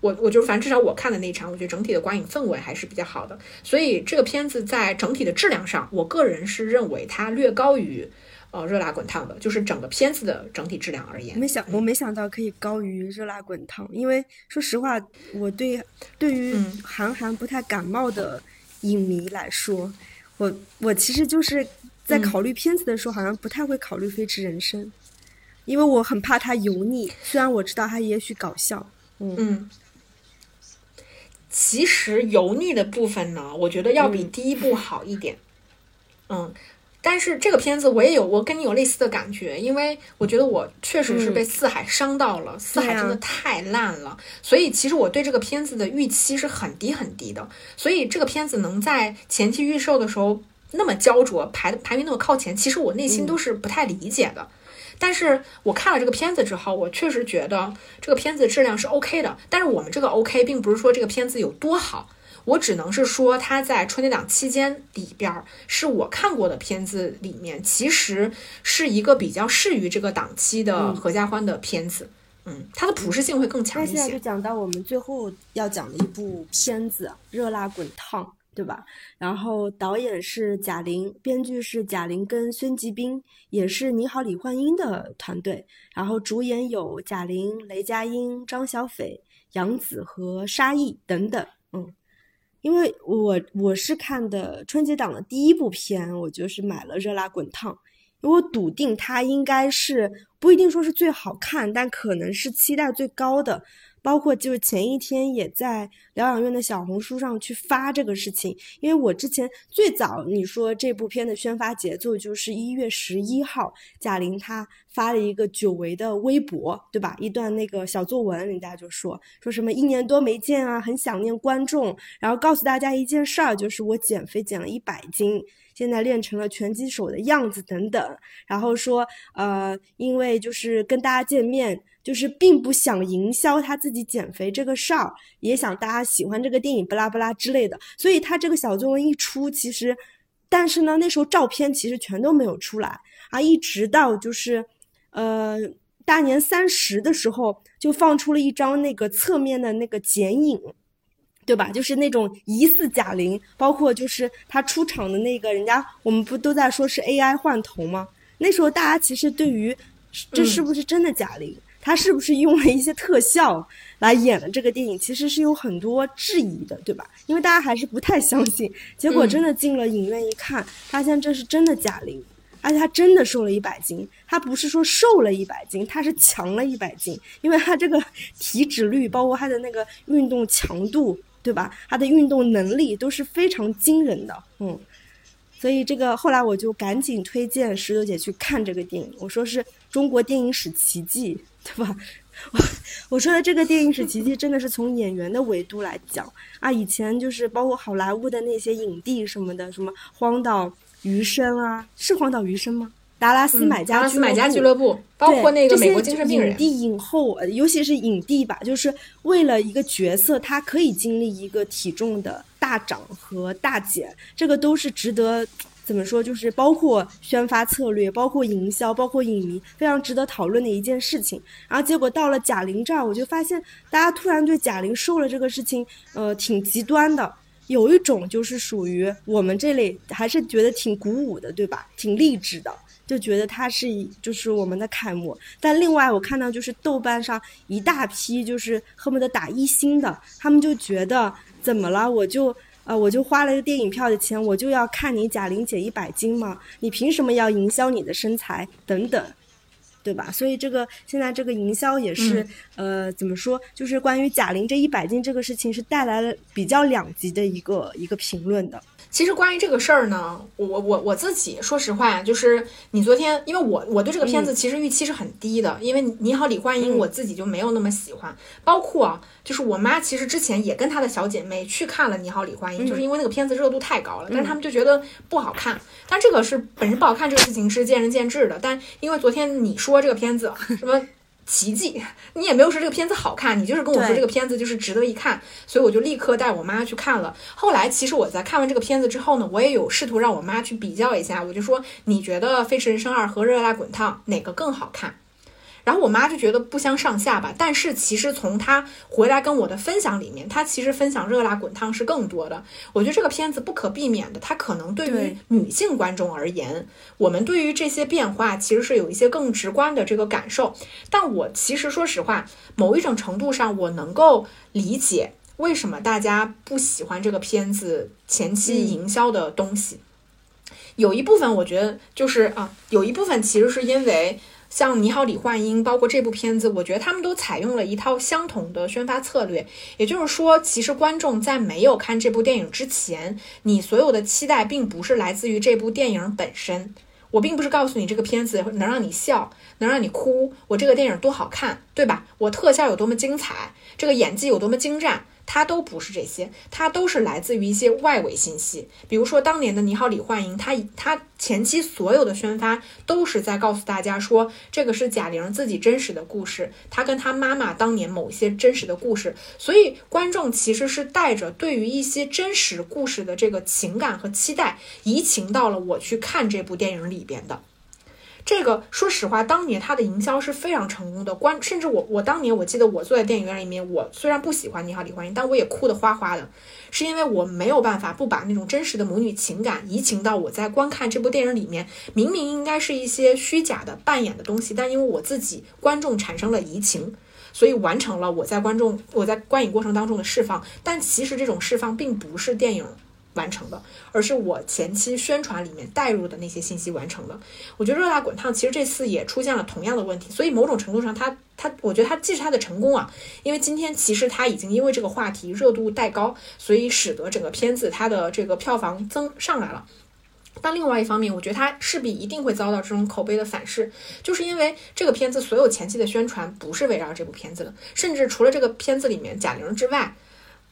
我我就是反正至少我看的那场，我觉得整体的观影氛围还是比较好的。所以这个片子在整体的质量上，我个人是认为它略高于呃《热辣滚烫》的，就是整个片子的整体质量而言。没想我没想到可以高于《热辣滚烫》，因为说实话，我对对于韩寒不太感冒的影迷来说，我我其实就是在考虑片子的时候，好像不太会考虑《飞驰人生》，因为我很怕它油腻。虽然我知道它也许搞笑，嗯。其实油腻的部分呢，我觉得要比第一部好一点。嗯，但是这个片子我也有，我跟你有类似的感觉，因为我觉得我确实是被四海伤到了，四海真的太烂了，所以其实我对这个片子的预期是很低很低的。所以这个片子能在前期预售的时候那么焦灼，排排名那么靠前，其实我内心都是不太理解的。但是我看了这个片子之后，我确实觉得这个片子质量是 OK 的。但是我们这个 OK 并不是说这个片子有多好，我只能是说它在春节档期间里边是我看过的片子里面，其实是一个比较适于这个档期的合家欢的片子。嗯，它的普适性会更强一些。那现在就讲到我们最后要讲的一部片子《热辣滚烫》。对吧？然后导演是贾玲，编剧是贾玲跟孙继斌，也是《你好，李焕英》的团队。然后主演有贾玲、雷佳音、张小斐、杨紫和沙溢等等。嗯，因为我我是看的春节档的第一部片，我就是买了《热辣滚烫》，因为我笃定它应该是不一定说是最好看，但可能是期待最高的。包括就是前一天也在疗养院的小红书上去发这个事情，因为我之前最早你说这部片的宣发节奏就是一月十一号，贾玲她发了一个久违的微博，对吧？一段那个小作文，人家就说说什么一年多没见啊，很想念观众，然后告诉大家一件事儿，就是我减肥减了一百斤。现在练成了拳击手的样子等等，然后说，呃，因为就是跟大家见面，就是并不想营销他自己减肥这个事儿，也想大家喜欢这个电影，不拉不拉之类的。所以他这个小作文一出，其实，但是呢，那时候照片其实全都没有出来啊，一直到就是，呃，大年三十的时候，就放出了一张那个侧面的那个剪影。对吧？就是那种疑似贾玲，包括就是她出场的那个人家，我们不都在说是 AI 换头吗？那时候大家其实对于这是不是真的贾玲，她是不是用了一些特效来演了这个电影，其实是有很多质疑的，对吧？因为大家还是不太相信。结果真的进了影院一看，发现这是真的贾玲，而且她真的瘦了一百斤。她不是说瘦了一百斤，她是强了一百斤，因为她这个体脂率，包括她的那个运动强度。对吧？她的运动能力都是非常惊人的，嗯，所以这个后来我就赶紧推荐石榴姐去看这个电影。我说是中国电影史奇迹，对吧？我我说的这个电影史奇迹真的是从演员的维度来讲啊，以前就是包括好莱坞的那些影帝什么的，什么荒岛余生啊，是荒岛余生吗？达拉斯买家俱乐部，包括那个美国精神病人，影帝影后，尤其是影帝吧，就是为了一个角色，他可以经历一个体重的大涨和大减，这个都是值得怎么说？就是包括宣发策略，包括营销，包括影迷，非常值得讨论的一件事情。然后结果到了贾玲这儿，我就发现大家突然对贾玲瘦了这个事情，呃，挺极端的。有一种就是属于我们这类，还是觉得挺鼓舞的，对吧？挺励志的。就觉得他是就是我们的楷模，但另外我看到就是豆瓣上一大批就是恨不得打一星的，他们就觉得怎么了？我就呃我就花了一个电影票的钱，我就要看你贾玲减一百斤吗？你凭什么要营销你的身材等等，对吧？所以这个现在这个营销也是呃怎么说？就是关于贾玲这一百斤这个事情是带来了比较两极的一个一个评论的。其实关于这个事儿呢，我我我自己说实话，就是你昨天，因为我我对这个片子其实预期是很低的，因为你好李焕英我自己就没有那么喜欢，包括啊就是我妈其实之前也跟她的小姐妹去看了你好李焕英，就是因为那个片子热度太高了，但是他们就觉得不好看，但这个是本身不好看这个事情是见仁见智的，但因为昨天你说这个片子什么。奇迹，你也没有说这个片子好看，你就是跟我说这个片子就是值得一看，所以我就立刻带我妈去看了。后来其实我在看完这个片子之后呢，我也有试图让我妈去比较一下，我就说你觉得《飞驰人生二》和《热辣滚烫》哪个更好看？然后我妈就觉得不相上下吧，但是其实从她回来跟我的分享里面，她其实分享《热辣滚烫》是更多的。我觉得这个片子不可避免的，它可能对于女性观众而言，我们对于这些变化其实是有一些更直观的这个感受。但我其实说实话，某一种程度上，我能够理解为什么大家不喜欢这个片子前期营销的东西。有一部分我觉得就是啊，有一部分其实是因为像《你好，李焕英》，包括这部片子，我觉得他们都采用了一套相同的宣发策略。也就是说，其实观众在没有看这部电影之前，你所有的期待并不是来自于这部电影本身。我并不是告诉你这个片子能让你笑，能让你哭，我这个电影多好看，对吧？我特效有多么精彩，这个演技有多么精湛，它都不是这些，它都是来自于一些外围信息。比如说当年的《你好，李焕英》，它它前期所有的宣发都是在告诉大家说，这个是贾玲自己真实的故事，她跟她妈妈当年某些真实的故事，所以观众其实是带着对于一些真实故事的这个情感和期待，移情到了我去看这部电影里边的。这个说实话，当年它的营销是非常成功的。观甚至我我当年我记得我坐在电影院里面，我虽然不喜欢《你好，李焕英》，但我也哭得哗哗的，是因为我没有办法不把那种真实的母女情感移情到我在观看这部电影里面。明明应该是一些虚假的扮演的东西，但因为我自己观众产生了移情，所以完成了我在观众我在观影过程当中的释放。但其实这种释放并不是电影。完成的，而是我前期宣传里面带入的那些信息完成的。我觉得《热辣滚烫》其实这次也出现了同样的问题，所以某种程度上它，它我觉得它既是它的成功啊，因为今天其实它已经因为这个话题热度带高，所以使得整个片子它的这个票房增上来了。但另外一方面，我觉得它势必一定会遭到这种口碑的反噬，就是因为这个片子所有前期的宣传不是围绕这部片子的，甚至除了这个片子里面贾玲之外。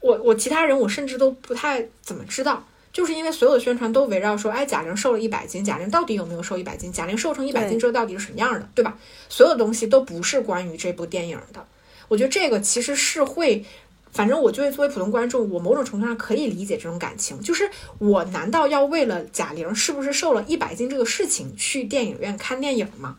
我我其他人我甚至都不太怎么知道，就是因为所有的宣传都围绕说，哎，贾玲瘦了一百斤，贾玲到底有没有瘦一百斤？贾玲瘦成一百斤之后到底是什么样的，对吧？所有东西都不是关于这部电影的。我觉得这个其实是会，反正我就会作为普通观众，我某种程度上可以理解这种感情，就是我难道要为了贾玲是不是瘦了一百斤这个事情去电影院看电影吗？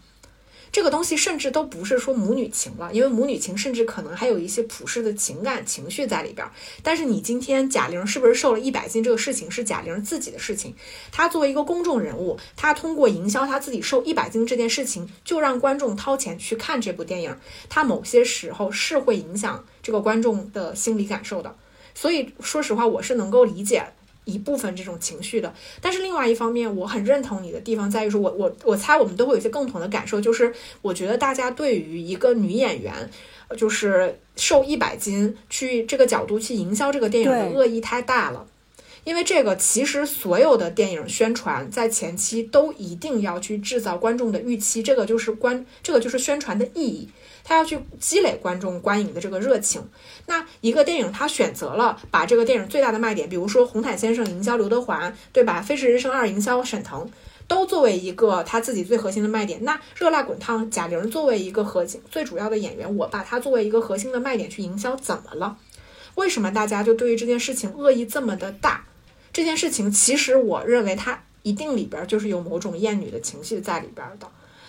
这个东西甚至都不是说母女情了，因为母女情甚至可能还有一些普世的情感情绪在里边。但是你今天贾玲是不是瘦了一百斤这个事情是贾玲自己的事情，她作为一个公众人物，她通过营销她自己瘦一百斤这件事情，就让观众掏钱去看这部电影，她某些时候是会影响这个观众的心理感受的。所以说实话，我是能够理解。一部分这种情绪的，但是另外一方面，我很认同你的地方在于说，我我我猜我们都会有一些共同的感受，就是我觉得大家对于一个女演员，就是瘦一百斤去这个角度去营销这个电影的恶意太大了。因为这个，其实所有的电影宣传在前期都一定要去制造观众的预期，这个就是观，这个就是宣传的意义。他要去积累观众观影的这个热情。那一个电影，他选择了把这个电影最大的卖点，比如说《红毯先生》营销刘德华，对吧？《飞驰人生二》营销沈腾，都作为一个他自己最核心的卖点。那《热辣滚烫》贾玲作为一个核心最主要的演员，我把它作为一个核心的卖点去营销，怎么了？为什么大家就对于这件事情恶意这么的大？这件事情其实我认为它一定里边就是有某种厌女的情绪在里边的。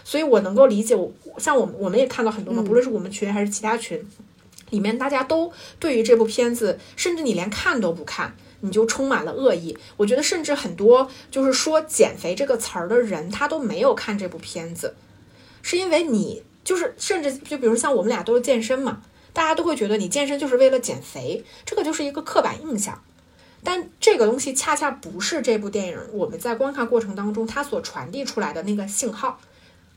所以我能够理解，我像我们我们也看到很多嘛，不论是我们群还是其他群，里面大家都对于这部片子，甚至你连看都不看，你就充满了恶意。我觉得甚至很多就是说减肥这个词儿的人，他都没有看这部片子，是因为你就是甚至就比如像我们俩都是健身嘛，大家都会觉得你健身就是为了减肥，这个就是一个刻板印象。但这个东西恰恰不是这部电影我们在观看过程当中它所传递出来的那个信号。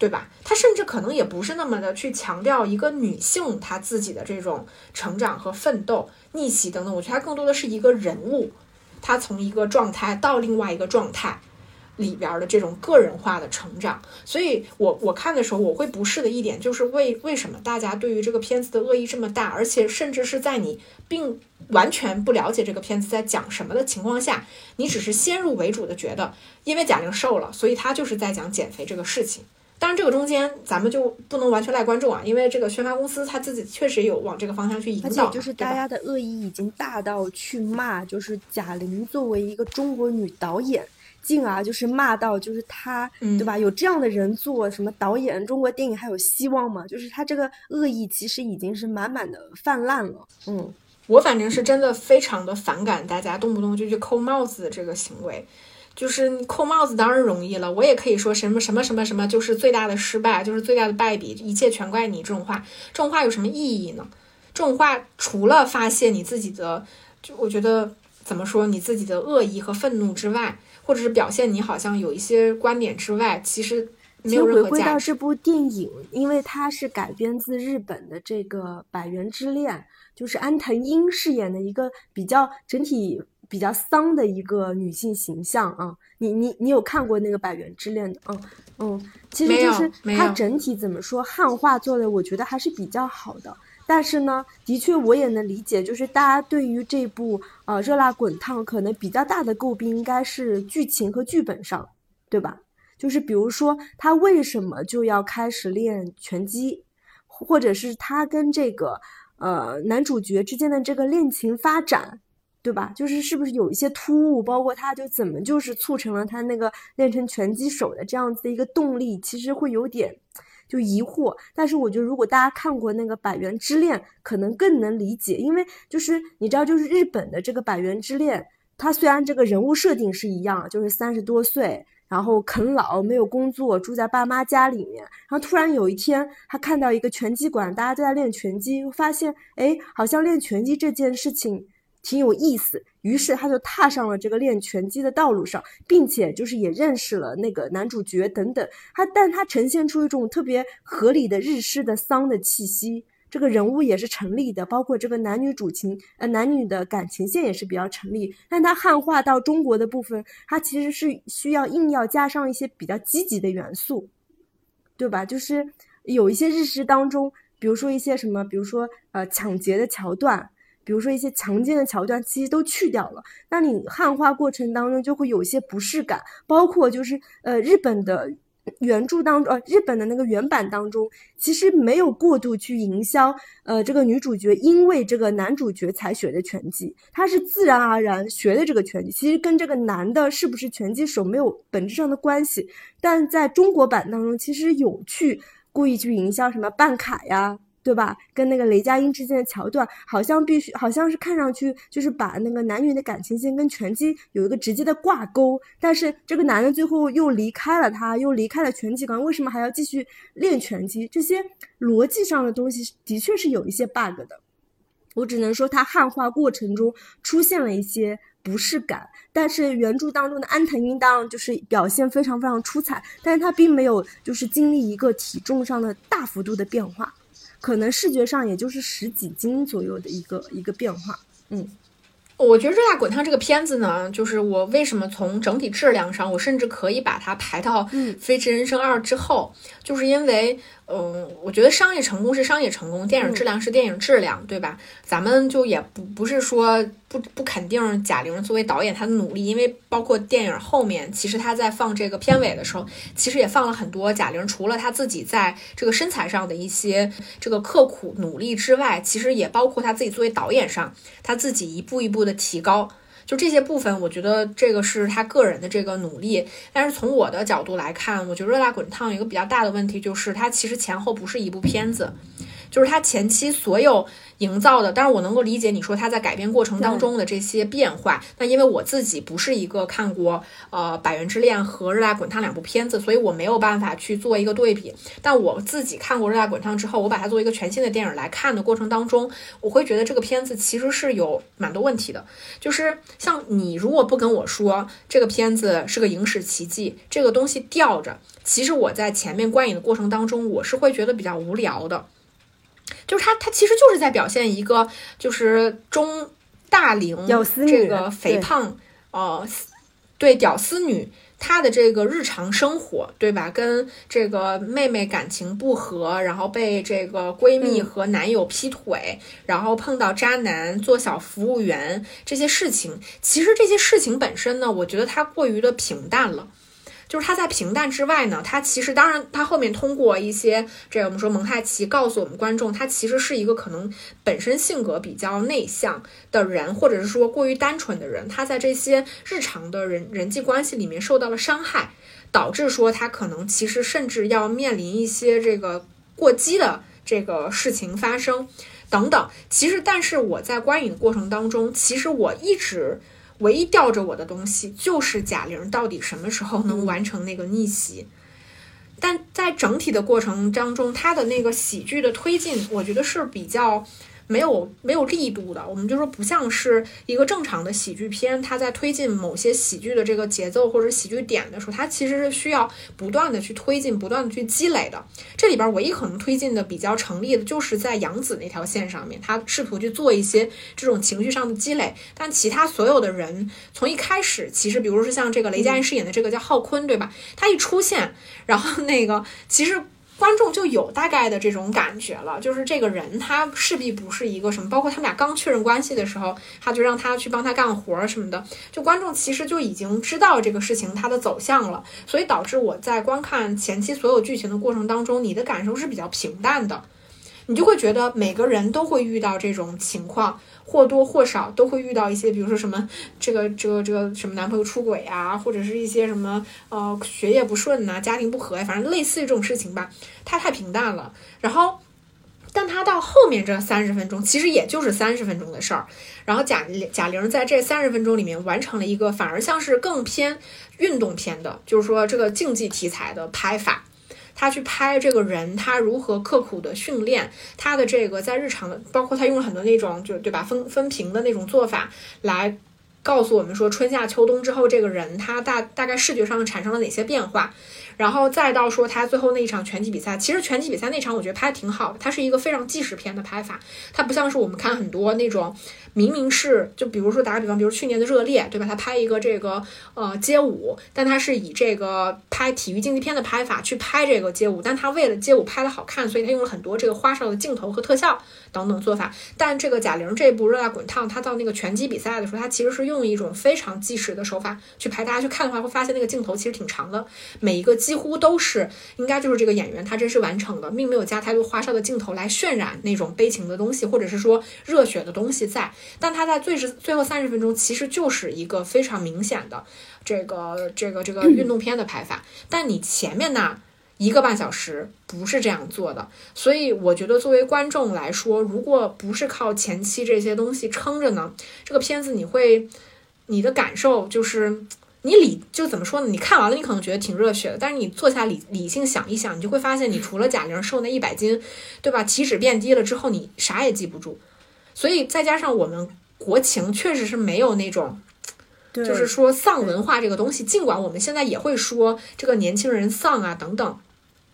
对吧？他甚至可能也不是那么的去强调一个女性她自己的这种成长和奋斗、逆袭等等。我觉得它更多的是一个人物，他从一个状态到另外一个状态里边的这种个人化的成长。所以我我看的时候，我会不适的一点就是为为什么大家对于这个片子的恶意这么大，而且甚至是在你并完全不了解这个片子在讲什么的情况下，你只是先入为主的觉得，因为贾玲瘦了，所以她就是在讲减肥这个事情。当然，这个中间咱们就不能完全赖观众啊，因为这个宣发公司他自己确实有往这个方向去引导，就是大家的恶意已经大到去骂，就是贾玲作为一个中国女导演，进而就是骂到就是她，对吧？有这样的人做什么导演，中国电影还有希望吗？就是他这个恶意其实已经是满满的泛滥了。嗯，我反正是真的非常的反感大家动不动就去扣帽子的这个行为。就是扣帽子当然容易了，我也可以说什么什么什么什么就是最大的失败，就是最大的败笔，一切全怪你这种话，这种话有什么意义呢？这种话除了发泄你自己的，就我觉得怎么说你自己的恶意和愤怒之外，或者是表现你好像有一些观点之外，其实没有任何回归到这部电影，因为它是改编自日本的这个《百元之恋》，就是安藤樱饰演的一个比较整体。比较丧的一个女性形象啊，你你你有看过那个《百元之恋》的？嗯嗯，其实就是它整体怎么说，汉化做的我觉得还是比较好的。但是呢，的确我也能理解，就是大家对于这部呃《热辣滚烫》可能比较大的诟病应该是剧情和剧本上，对吧？就是比如说他为什么就要开始练拳击，或者是他跟这个呃男主角之间的这个恋情发展。对吧？就是是不是有一些突兀，包括他就怎么就是促成了他那个练成拳击手的这样子的一个动力，其实会有点就疑惑。但是我觉得如果大家看过那个《百元之恋》，可能更能理解，因为就是你知道，就是日本的这个《百元之恋》，他虽然这个人物设定是一样，就是三十多岁，然后啃老，没有工作，住在爸妈家里面，然后突然有一天他看到一个拳击馆，大家都在练拳击，发现哎，好像练拳击这件事情。挺有意思，于是他就踏上了这个练拳击的道路上，并且就是也认识了那个男主角等等。他，但他呈现出一种特别合理的日式的丧的气息，这个人物也是成立的，包括这个男女主情，呃，男女的感情线也是比较成立。但他汉化到中国的部分，他其实是需要硬要加上一些比较积极的元素，对吧？就是有一些日式当中，比如说一些什么，比如说呃抢劫的桥段。比如说一些强奸的桥段，其实都去掉了。那你汉化过程当中就会有一些不适感，包括就是呃日本的原著当中，呃日本的那个原版当中，其实没有过度去营销呃这个女主角因为这个男主角才学的拳击，她是自然而然学的这个拳击，其实跟这个男的是不是拳击手没有本质上的关系。但在中国版当中，其实有去故意去营销什么办卡呀。对吧？跟那个雷佳音之间的桥段，好像必须，好像是看上去就是把那个男女的感情线跟拳击有一个直接的挂钩。但是这个男的最后又离开了他，又离开了拳击馆，为什么还要继续练拳击？这些逻辑上的东西的确是有一些 bug 的。我只能说，他汉化过程中出现了一些不适感。但是原著当中的安藤樱当然就是表现非常非常出彩，但是他并没有就是经历一个体重上的大幅度的变化。可能视觉上也就是十几斤左右的一个一个变化，嗯，我觉得《热辣滚烫》这个片子呢，就是我为什么从整体质量上，我甚至可以把它排到《飞驰人生二》之后，就是因为。嗯，我觉得商业成功是商业成功，电影质量是电影质量，对吧？咱们就也不不是说不不肯定贾玲作为导演她的努力，因为包括电影后面，其实她在放这个片尾的时候，其实也放了很多贾玲除了她自己在这个身材上的一些这个刻苦努力之外，其实也包括她自己作为导演上，她自己一步一步的提高。就这些部分，我觉得这个是他个人的这个努力。但是从我的角度来看，我觉得《热辣滚烫》有一个比较大的问题就是，它其实前后不是一部片子，就是他前期所有。营造的，但是我能够理解你说他在改编过程当中的这些变化。那因为我自己不是一个看过呃《百元之恋》和《热辣滚烫》两部片子，所以我没有办法去做一个对比。但我自己看过《热辣滚烫》之后，我把它作为一个全新的电影来看的过程当中，我会觉得这个片子其实是有蛮多问题的。就是像你如果不跟我说这个片子是个影史奇迹，这个东西吊着，其实我在前面观影的过程当中，我是会觉得比较无聊的。就是他，他其实就是在表现一个，就是中大龄这个肥胖，呃，对屌丝女她的这个日常生活，对吧？跟这个妹妹感情不和，然后被这个闺蜜和男友劈腿，然后碰到渣男做小服务员这些事情，其实这些事情本身呢，我觉得它过于的平淡了。就是他在平淡之外呢，他其实当然他后面通过一些这个我们说蒙太奇告诉我们观众，他其实是一个可能本身性格比较内向的人，或者是说过于单纯的人，他在这些日常的人人际关系里面受到了伤害，导致说他可能其实甚至要面临一些这个过激的这个事情发生等等。其实，但是我在观影的过程当中，其实我一直。唯一吊着我的东西就是贾玲到底什么时候能完成那个逆袭？但在整体的过程当中，她的那个喜剧的推进，我觉得是比较。没有没有力度的，我们就说不像是一个正常的喜剧片，它在推进某些喜剧的这个节奏或者喜剧点的时候，它其实是需要不断的去推进、不断的去积累的。这里边唯一可能推进的比较成立的，就是在杨紫那条线上面，他试图去做一些这种情绪上的积累。但其他所有的人从一开始，其实比如说像这个雷佳音饰演的这个叫浩坤，对吧？他一出现，然后那个其实。观众就有大概的这种感觉了，就是这个人他势必不是一个什么，包括他们俩刚确认关系的时候，他就让他去帮他干活什么的，就观众其实就已经知道这个事情它的走向了，所以导致我在观看前期所有剧情的过程当中，你的感受是比较平淡的，你就会觉得每个人都会遇到这种情况。或多或少都会遇到一些，比如说什么这个这个这个什么男朋友出轨啊，或者是一些什么呃学业不顺呐，家庭不和呀，反正类似于这种事情吧。它太平淡了。然后，但他到后面这三十分钟，其实也就是三十分钟的事儿。然后贾贾玲在这三十分钟里面完成了一个反而像是更偏运动片的，就是说这个竞技题材的拍法。他去拍这个人，他如何刻苦的训练，他的这个在日常的，包括他用了很多那种，就对吧，分分屏的那种做法，来告诉我们说春夏秋冬之后这个人他大大概视觉上产生了哪些变化。然后再到说他最后那一场拳击比赛，其实拳击比赛那场我觉得拍的挺好的，它是一个非常纪实片的拍法，它不像是我们看很多那种明明是就比如说打个比方，比如去年的热烈，对吧？他拍一个这个呃街舞，但他是以这个拍体育竞技片的拍法去拍这个街舞，但他为了街舞拍的好看，所以他用了很多这个花哨的镜头和特效等等做法。但这个贾玲这部《热辣滚烫》，他到那个拳击比赛的时候，他其实是用一种非常纪实的手法去拍，大家去看的话会发现那个镜头其实挺长的，每一个。几乎都是应该就是这个演员他真实完成的，并没有加太多花哨的镜头来渲染那种悲情的东西，或者是说热血的东西在。但他在最是最后三十分钟，其实就是一个非常明显的这个这个这个运动片的拍法。但你前面呢一个半小时不是这样做的，所以我觉得作为观众来说，如果不是靠前期这些东西撑着呢，这个片子你会你的感受就是。你理就怎么说呢？你看完了，你可能觉得挺热血的，但是你坐下理理性想一想，你就会发现，你除了贾玲瘦那一百斤，对吧？体脂变低了之后，你啥也记不住。所以再加上我们国情确实是没有那种，就是说丧文化这个东西。尽管我们现在也会说这个年轻人丧啊等等，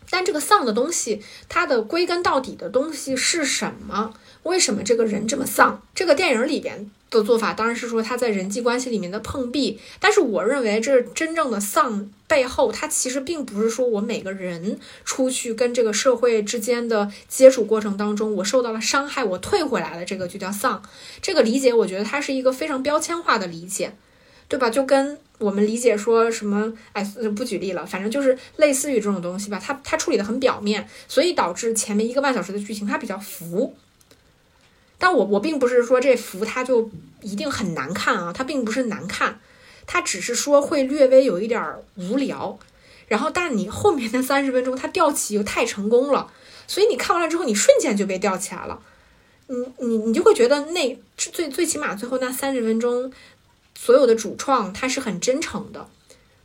但这个丧的东西，它的归根到底的东西是什么？为什么这个人这么丧？这个电影里边。的做法当然是说他在人际关系里面的碰壁，但是我认为这真正的丧背后，它其实并不是说我每个人出去跟这个社会之间的接触过程当中，我受到了伤害，我退回来了，这个就叫丧。这个理解，我觉得它是一个非常标签化的理解，对吧？就跟我们理解说什么，哎，不举例了，反正就是类似于这种东西吧。它它处理的很表面，所以导致前面一个半小时的剧情它比较浮。但我我并不是说这服它就一定很难看啊，它并不是难看，它只是说会略微有一点无聊。然后，但你后面那三十分钟它吊起又太成功了，所以你看完了之后，你瞬间就被吊起来了。你你你就会觉得那最最起码最后那三十分钟所有的主创他是很真诚的，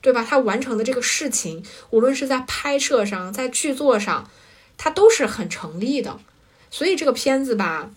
对吧？他完成的这个事情，无论是在拍摄上，在剧作上，他都是很成立的。所以这个片子吧。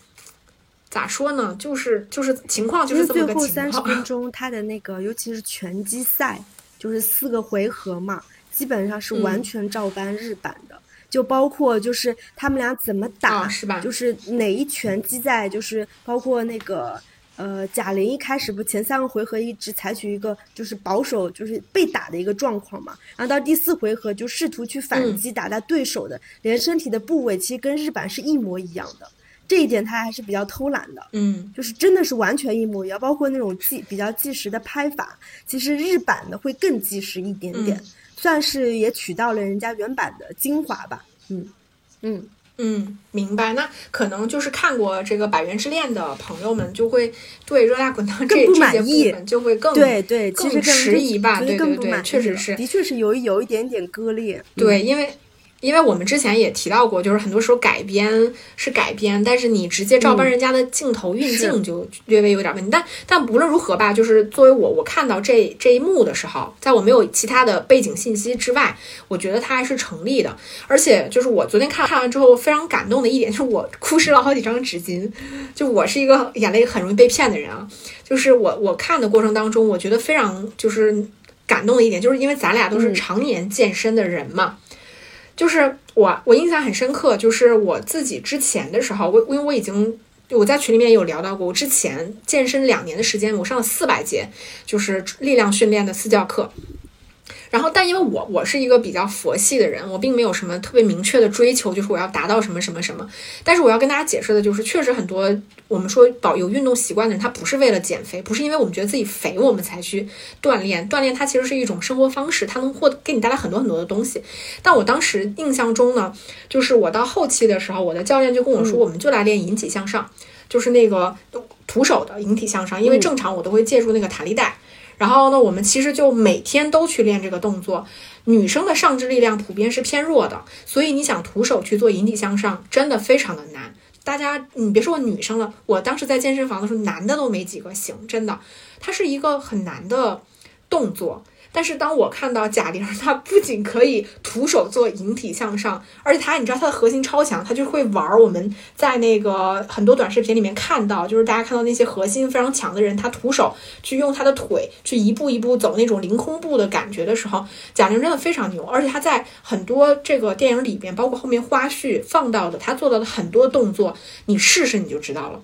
咋说呢？就是就是情况就是这么个情况。最后三十分钟，他的那个尤其是拳击赛，就是四个回合嘛，基本上是完全照搬日版的，就包括就是他们俩怎么打，是吧？就是哪一拳击在，就是包括那个呃贾玲一开始不前三个回合一直采取一个就是保守，就是被打的一个状况嘛，然后到第四回合就试图去反击，打他对手的连身体的部位，其实跟日版是一模一样的。这一点他还是比较偷懒的，嗯，就是真的是完全一模一样，包括那种计比较计时的拍法，其实日版的会更计时一点点，算是也取到了人家原版的精华吧。嗯嗯。嗯，明白。那可能就是看过这个《百元之恋》的朋友们，就会对《热辣滚烫》这这些部分就会更对对，其实迟疑吧。对对对，确实是，的确是有有一点点割裂。对，因为。因为我们之前也提到过，就是很多时候改编是改编，但是你直接照搬人家的镜头运镜就略微有点问题。但但无论如何吧，就是作为我，我看到这这一幕的时候，在我没有其他的背景信息之外，我觉得它还是成立的。而且就是我昨天看看完之后非常感动的一点，就是我哭湿了好几张纸巾。就我是一个眼泪很容易被骗的人啊，就是我我看的过程当中，我觉得非常就是感动的一点，就是因为咱俩都是常年健身的人嘛。就是我，我印象很深刻。就是我自己之前的时候，我因为我已经我在群里面有聊到过，我之前健身两年的时间，我上了四百节，就是力量训练的私教课。然后，但因为我我是一个比较佛系的人，我并没有什么特别明确的追求，就是我要达到什么什么什么。但是我要跟大家解释的就是，确实很多我们说保有运动习惯的人，他不是为了减肥，不是因为我们觉得自己肥我们才去锻炼。锻炼它其实是一种生活方式，它能获给你带来很多很多的东西。但我当时印象中呢，就是我到后期的时候，我的教练就跟我说，我们就来练引体向上，就是那个徒手的引体向上，因为正常我都会借助那个弹力带。然后呢，我们其实就每天都去练这个动作。女生的上肢力量普遍是偏弱的，所以你想徒手去做引体向上，真的非常的难。大家，你别说女生了，我当时在健身房的时候，男的都没几个行，真的，它是一个很难的动作。但是当我看到贾玲，她不仅可以徒手做引体向上，而且她，你知道她的核心超强，她就会玩。我们在那个很多短视频里面看到，就是大家看到那些核心非常强的人，他徒手去用他的腿去一步一步走那种凌空步的感觉的时候，贾玲真的非常牛。而且她在很多这个电影里边，包括后面花絮放到的，她做到的很多动作，你试试你就知道了。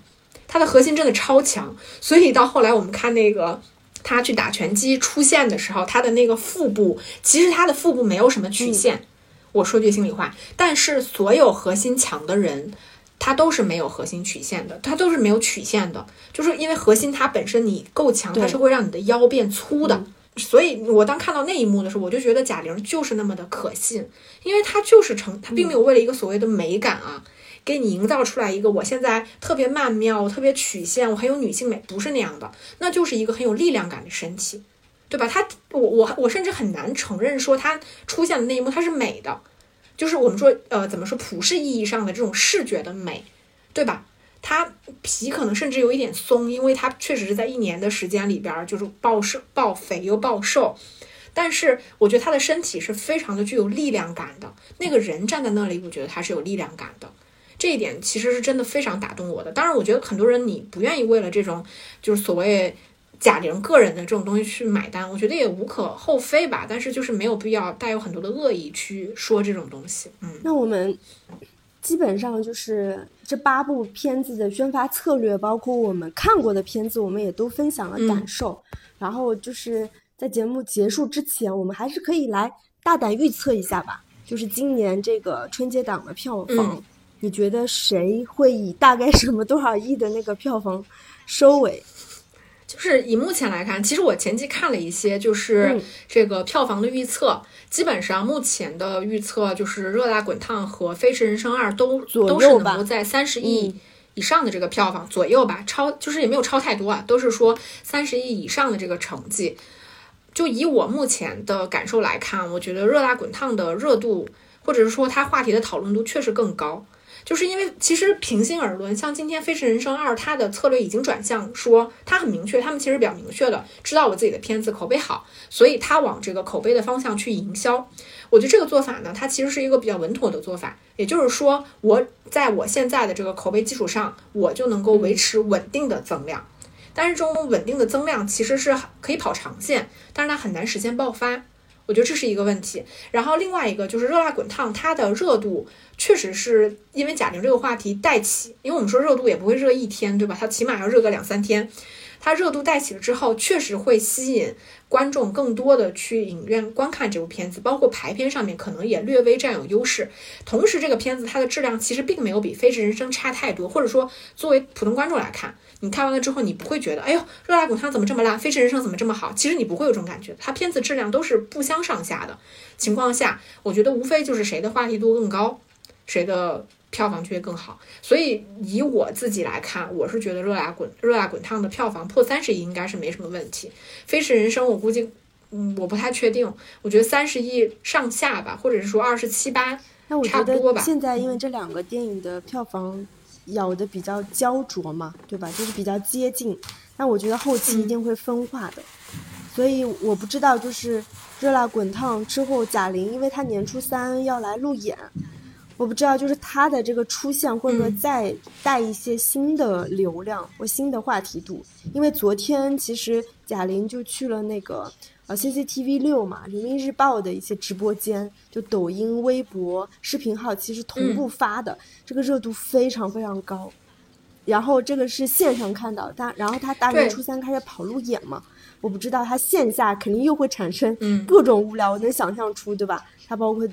她的核心真的超强，所以到后来我们看那个。他去打拳击出现的时候，他的那个腹部其实他的腹部没有什么曲线。我说句心里话，但是所有核心强的人，他都是没有核心曲线的，他都是没有曲线的，就是因为核心它本身你够强，它是会让你的腰变粗的。所以我当看到那一幕的时候，我就觉得贾玲就是那么的可信，因为她就是成，她并没有为了一个所谓的美感啊。给你营造出来一个我现在特别曼妙、特别曲线，我很有女性美，不是那样的，那就是一个很有力量感的身体，对吧？它，我我我甚至很难承认说它出现的那一幕它是美的，就是我们说呃怎么说普世意义上的这种视觉的美，对吧？它皮可能甚至有一点松，因为它确实是在一年的时间里边就是暴瘦、暴肥又暴瘦，但是我觉得他的身体是非常的具有力量感的，那个人站在那里，我觉得他是有力量感的。这一点其实是真的非常打动我的。当然，我觉得很多人你不愿意为了这种就是所谓贾玲个人的这种东西去买单，我觉得也无可厚非吧。但是就是没有必要带有很多的恶意去说这种东西。嗯，那我们基本上就是这八部片子的宣发策略，包括我们看过的片子，我们也都分享了感受。然后就是在节目结束之前，我们还是可以来大胆预测一下吧，就是今年这个春节档的票房。你觉得谁会以大概什么多少亿的那个票房收尾？就是以目前来看，其实我前期看了一些，就是这个票房的预测，基本上目前的预测就是《热辣滚烫》和《飞驰人生二》都都是能够在三十亿以上的这个票房左右吧，超就是也没有超太多啊，都是说三十亿以上的这个成绩。就以我目前的感受来看，我觉得《热辣滚烫》的热度，或者是说它话题的讨论度确实更高。就是因为其实平心而论，像今天《飞驰人生二》，它的策略已经转向说，它很明确，他们其实比较明确的知道我自己的片子口碑好，所以它往这个口碑的方向去营销。我觉得这个做法呢，它其实是一个比较稳妥的做法。也就是说，我在我现在的这个口碑基础上，我就能够维持稳定的增量。但是这种稳定的增量其实是可以跑长线，但是它很难实现爆发。我觉得这是一个问题。然后另外一个就是《热辣滚烫》，它的热度。确实是因为贾玲这个话题带起，因为我们说热度也不会热一天，对吧？它起码要热个两三天。它热度带起了之后，确实会吸引观众更多的去影院观看这部片子，包括排片上面可能也略微占有优势。同时，这个片子它的质量其实并没有比《飞驰人生》差太多，或者说作为普通观众来看，你看完了之后，你不会觉得，哎呦，《热辣滚烫》怎么这么辣，《飞驰人生》怎么这么好？其实你不会有这种感觉，它片子质量都是不相上下的情况下，我觉得无非就是谁的话题度更高，谁的。票房就会更好，所以以我自己来看，我是觉得《热辣滚热辣滚烫》的票房破三十亿应该是没什么问题，《飞驰人生》我估计，嗯，我不太确定，我觉得三十亿上下吧，或者是说二十七八，那我觉差不多吧。得现在因为这两个电影的票房咬的比较焦灼嘛，对吧？就是比较接近，那我觉得后期一定会分化的，所以我不知道就是《热辣滚烫》之后，贾玲因为她年初三要来路演。我不知道，就是她的这个出现会不会再带一些新的流量或新的话题度？因为昨天其实贾玲就去了那个呃 CCTV 六嘛，人民日报的一些直播间，就抖音、微博视频号其实同步发的，这个热度非常非常高。然后这个是线上看到，但然后他大年初三开始跑路演嘛，我不知道他线下肯定又会产生各种无聊，我能想象出，对吧？他包括。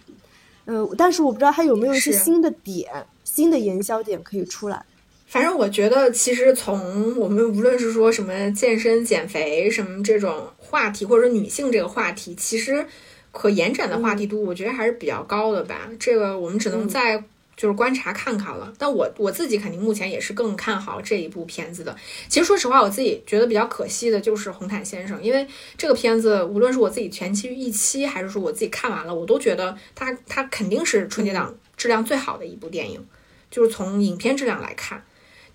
嗯，但是我不知道他有没有一些新的点、新的营销点可以出来。反正我觉得，其实从我们无论是说什么健身、减肥什么这种话题，或者女性这个话题，其实可延展的话题度，我觉得还是比较高的吧。这个我们只能在。就是观察看看了，但我我自己肯定目前也是更看好这一部片子的。其实说实话，我自己觉得比较可惜的就是《红毯先生》，因为这个片子无论是我自己前期预期，还是说我自己看完了，我都觉得它它肯定是春节档质量最好的一部电影，就是从影片质量来看。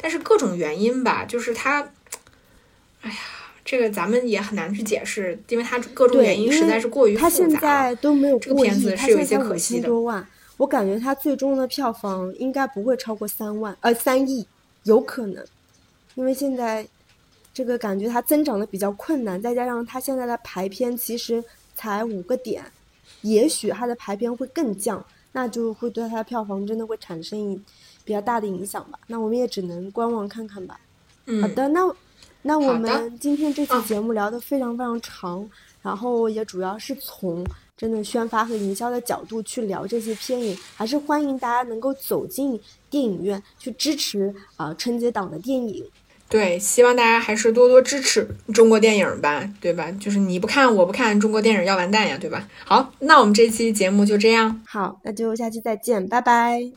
但是各种原因吧，就是他，哎呀，这个咱们也很难去解释，因为它各种原因实在是过于复杂。它现在都没有这个片子是有一些可惜的。我感觉它最终的票房应该不会超过三万，呃，三亿，有可能，因为现在这个感觉它增长的比较困难，再加上它现在的排片其实才五个点，也许它的排片会更降，那就会对它的票房真的会产生比较大的影响吧。那我们也只能观望看看吧。嗯好的，那那我们今天这期节目聊得非常非常长，然后也主要是从。真的宣发和营销的角度去聊这些片影，还是欢迎大家能够走进电影院去支持啊春节档的电影。对，希望大家还是多多支持中国电影吧，对吧？就是你不看我不看中国电影要完蛋呀，对吧？好，那我们这期节目就这样。好，那就下期再见，拜拜。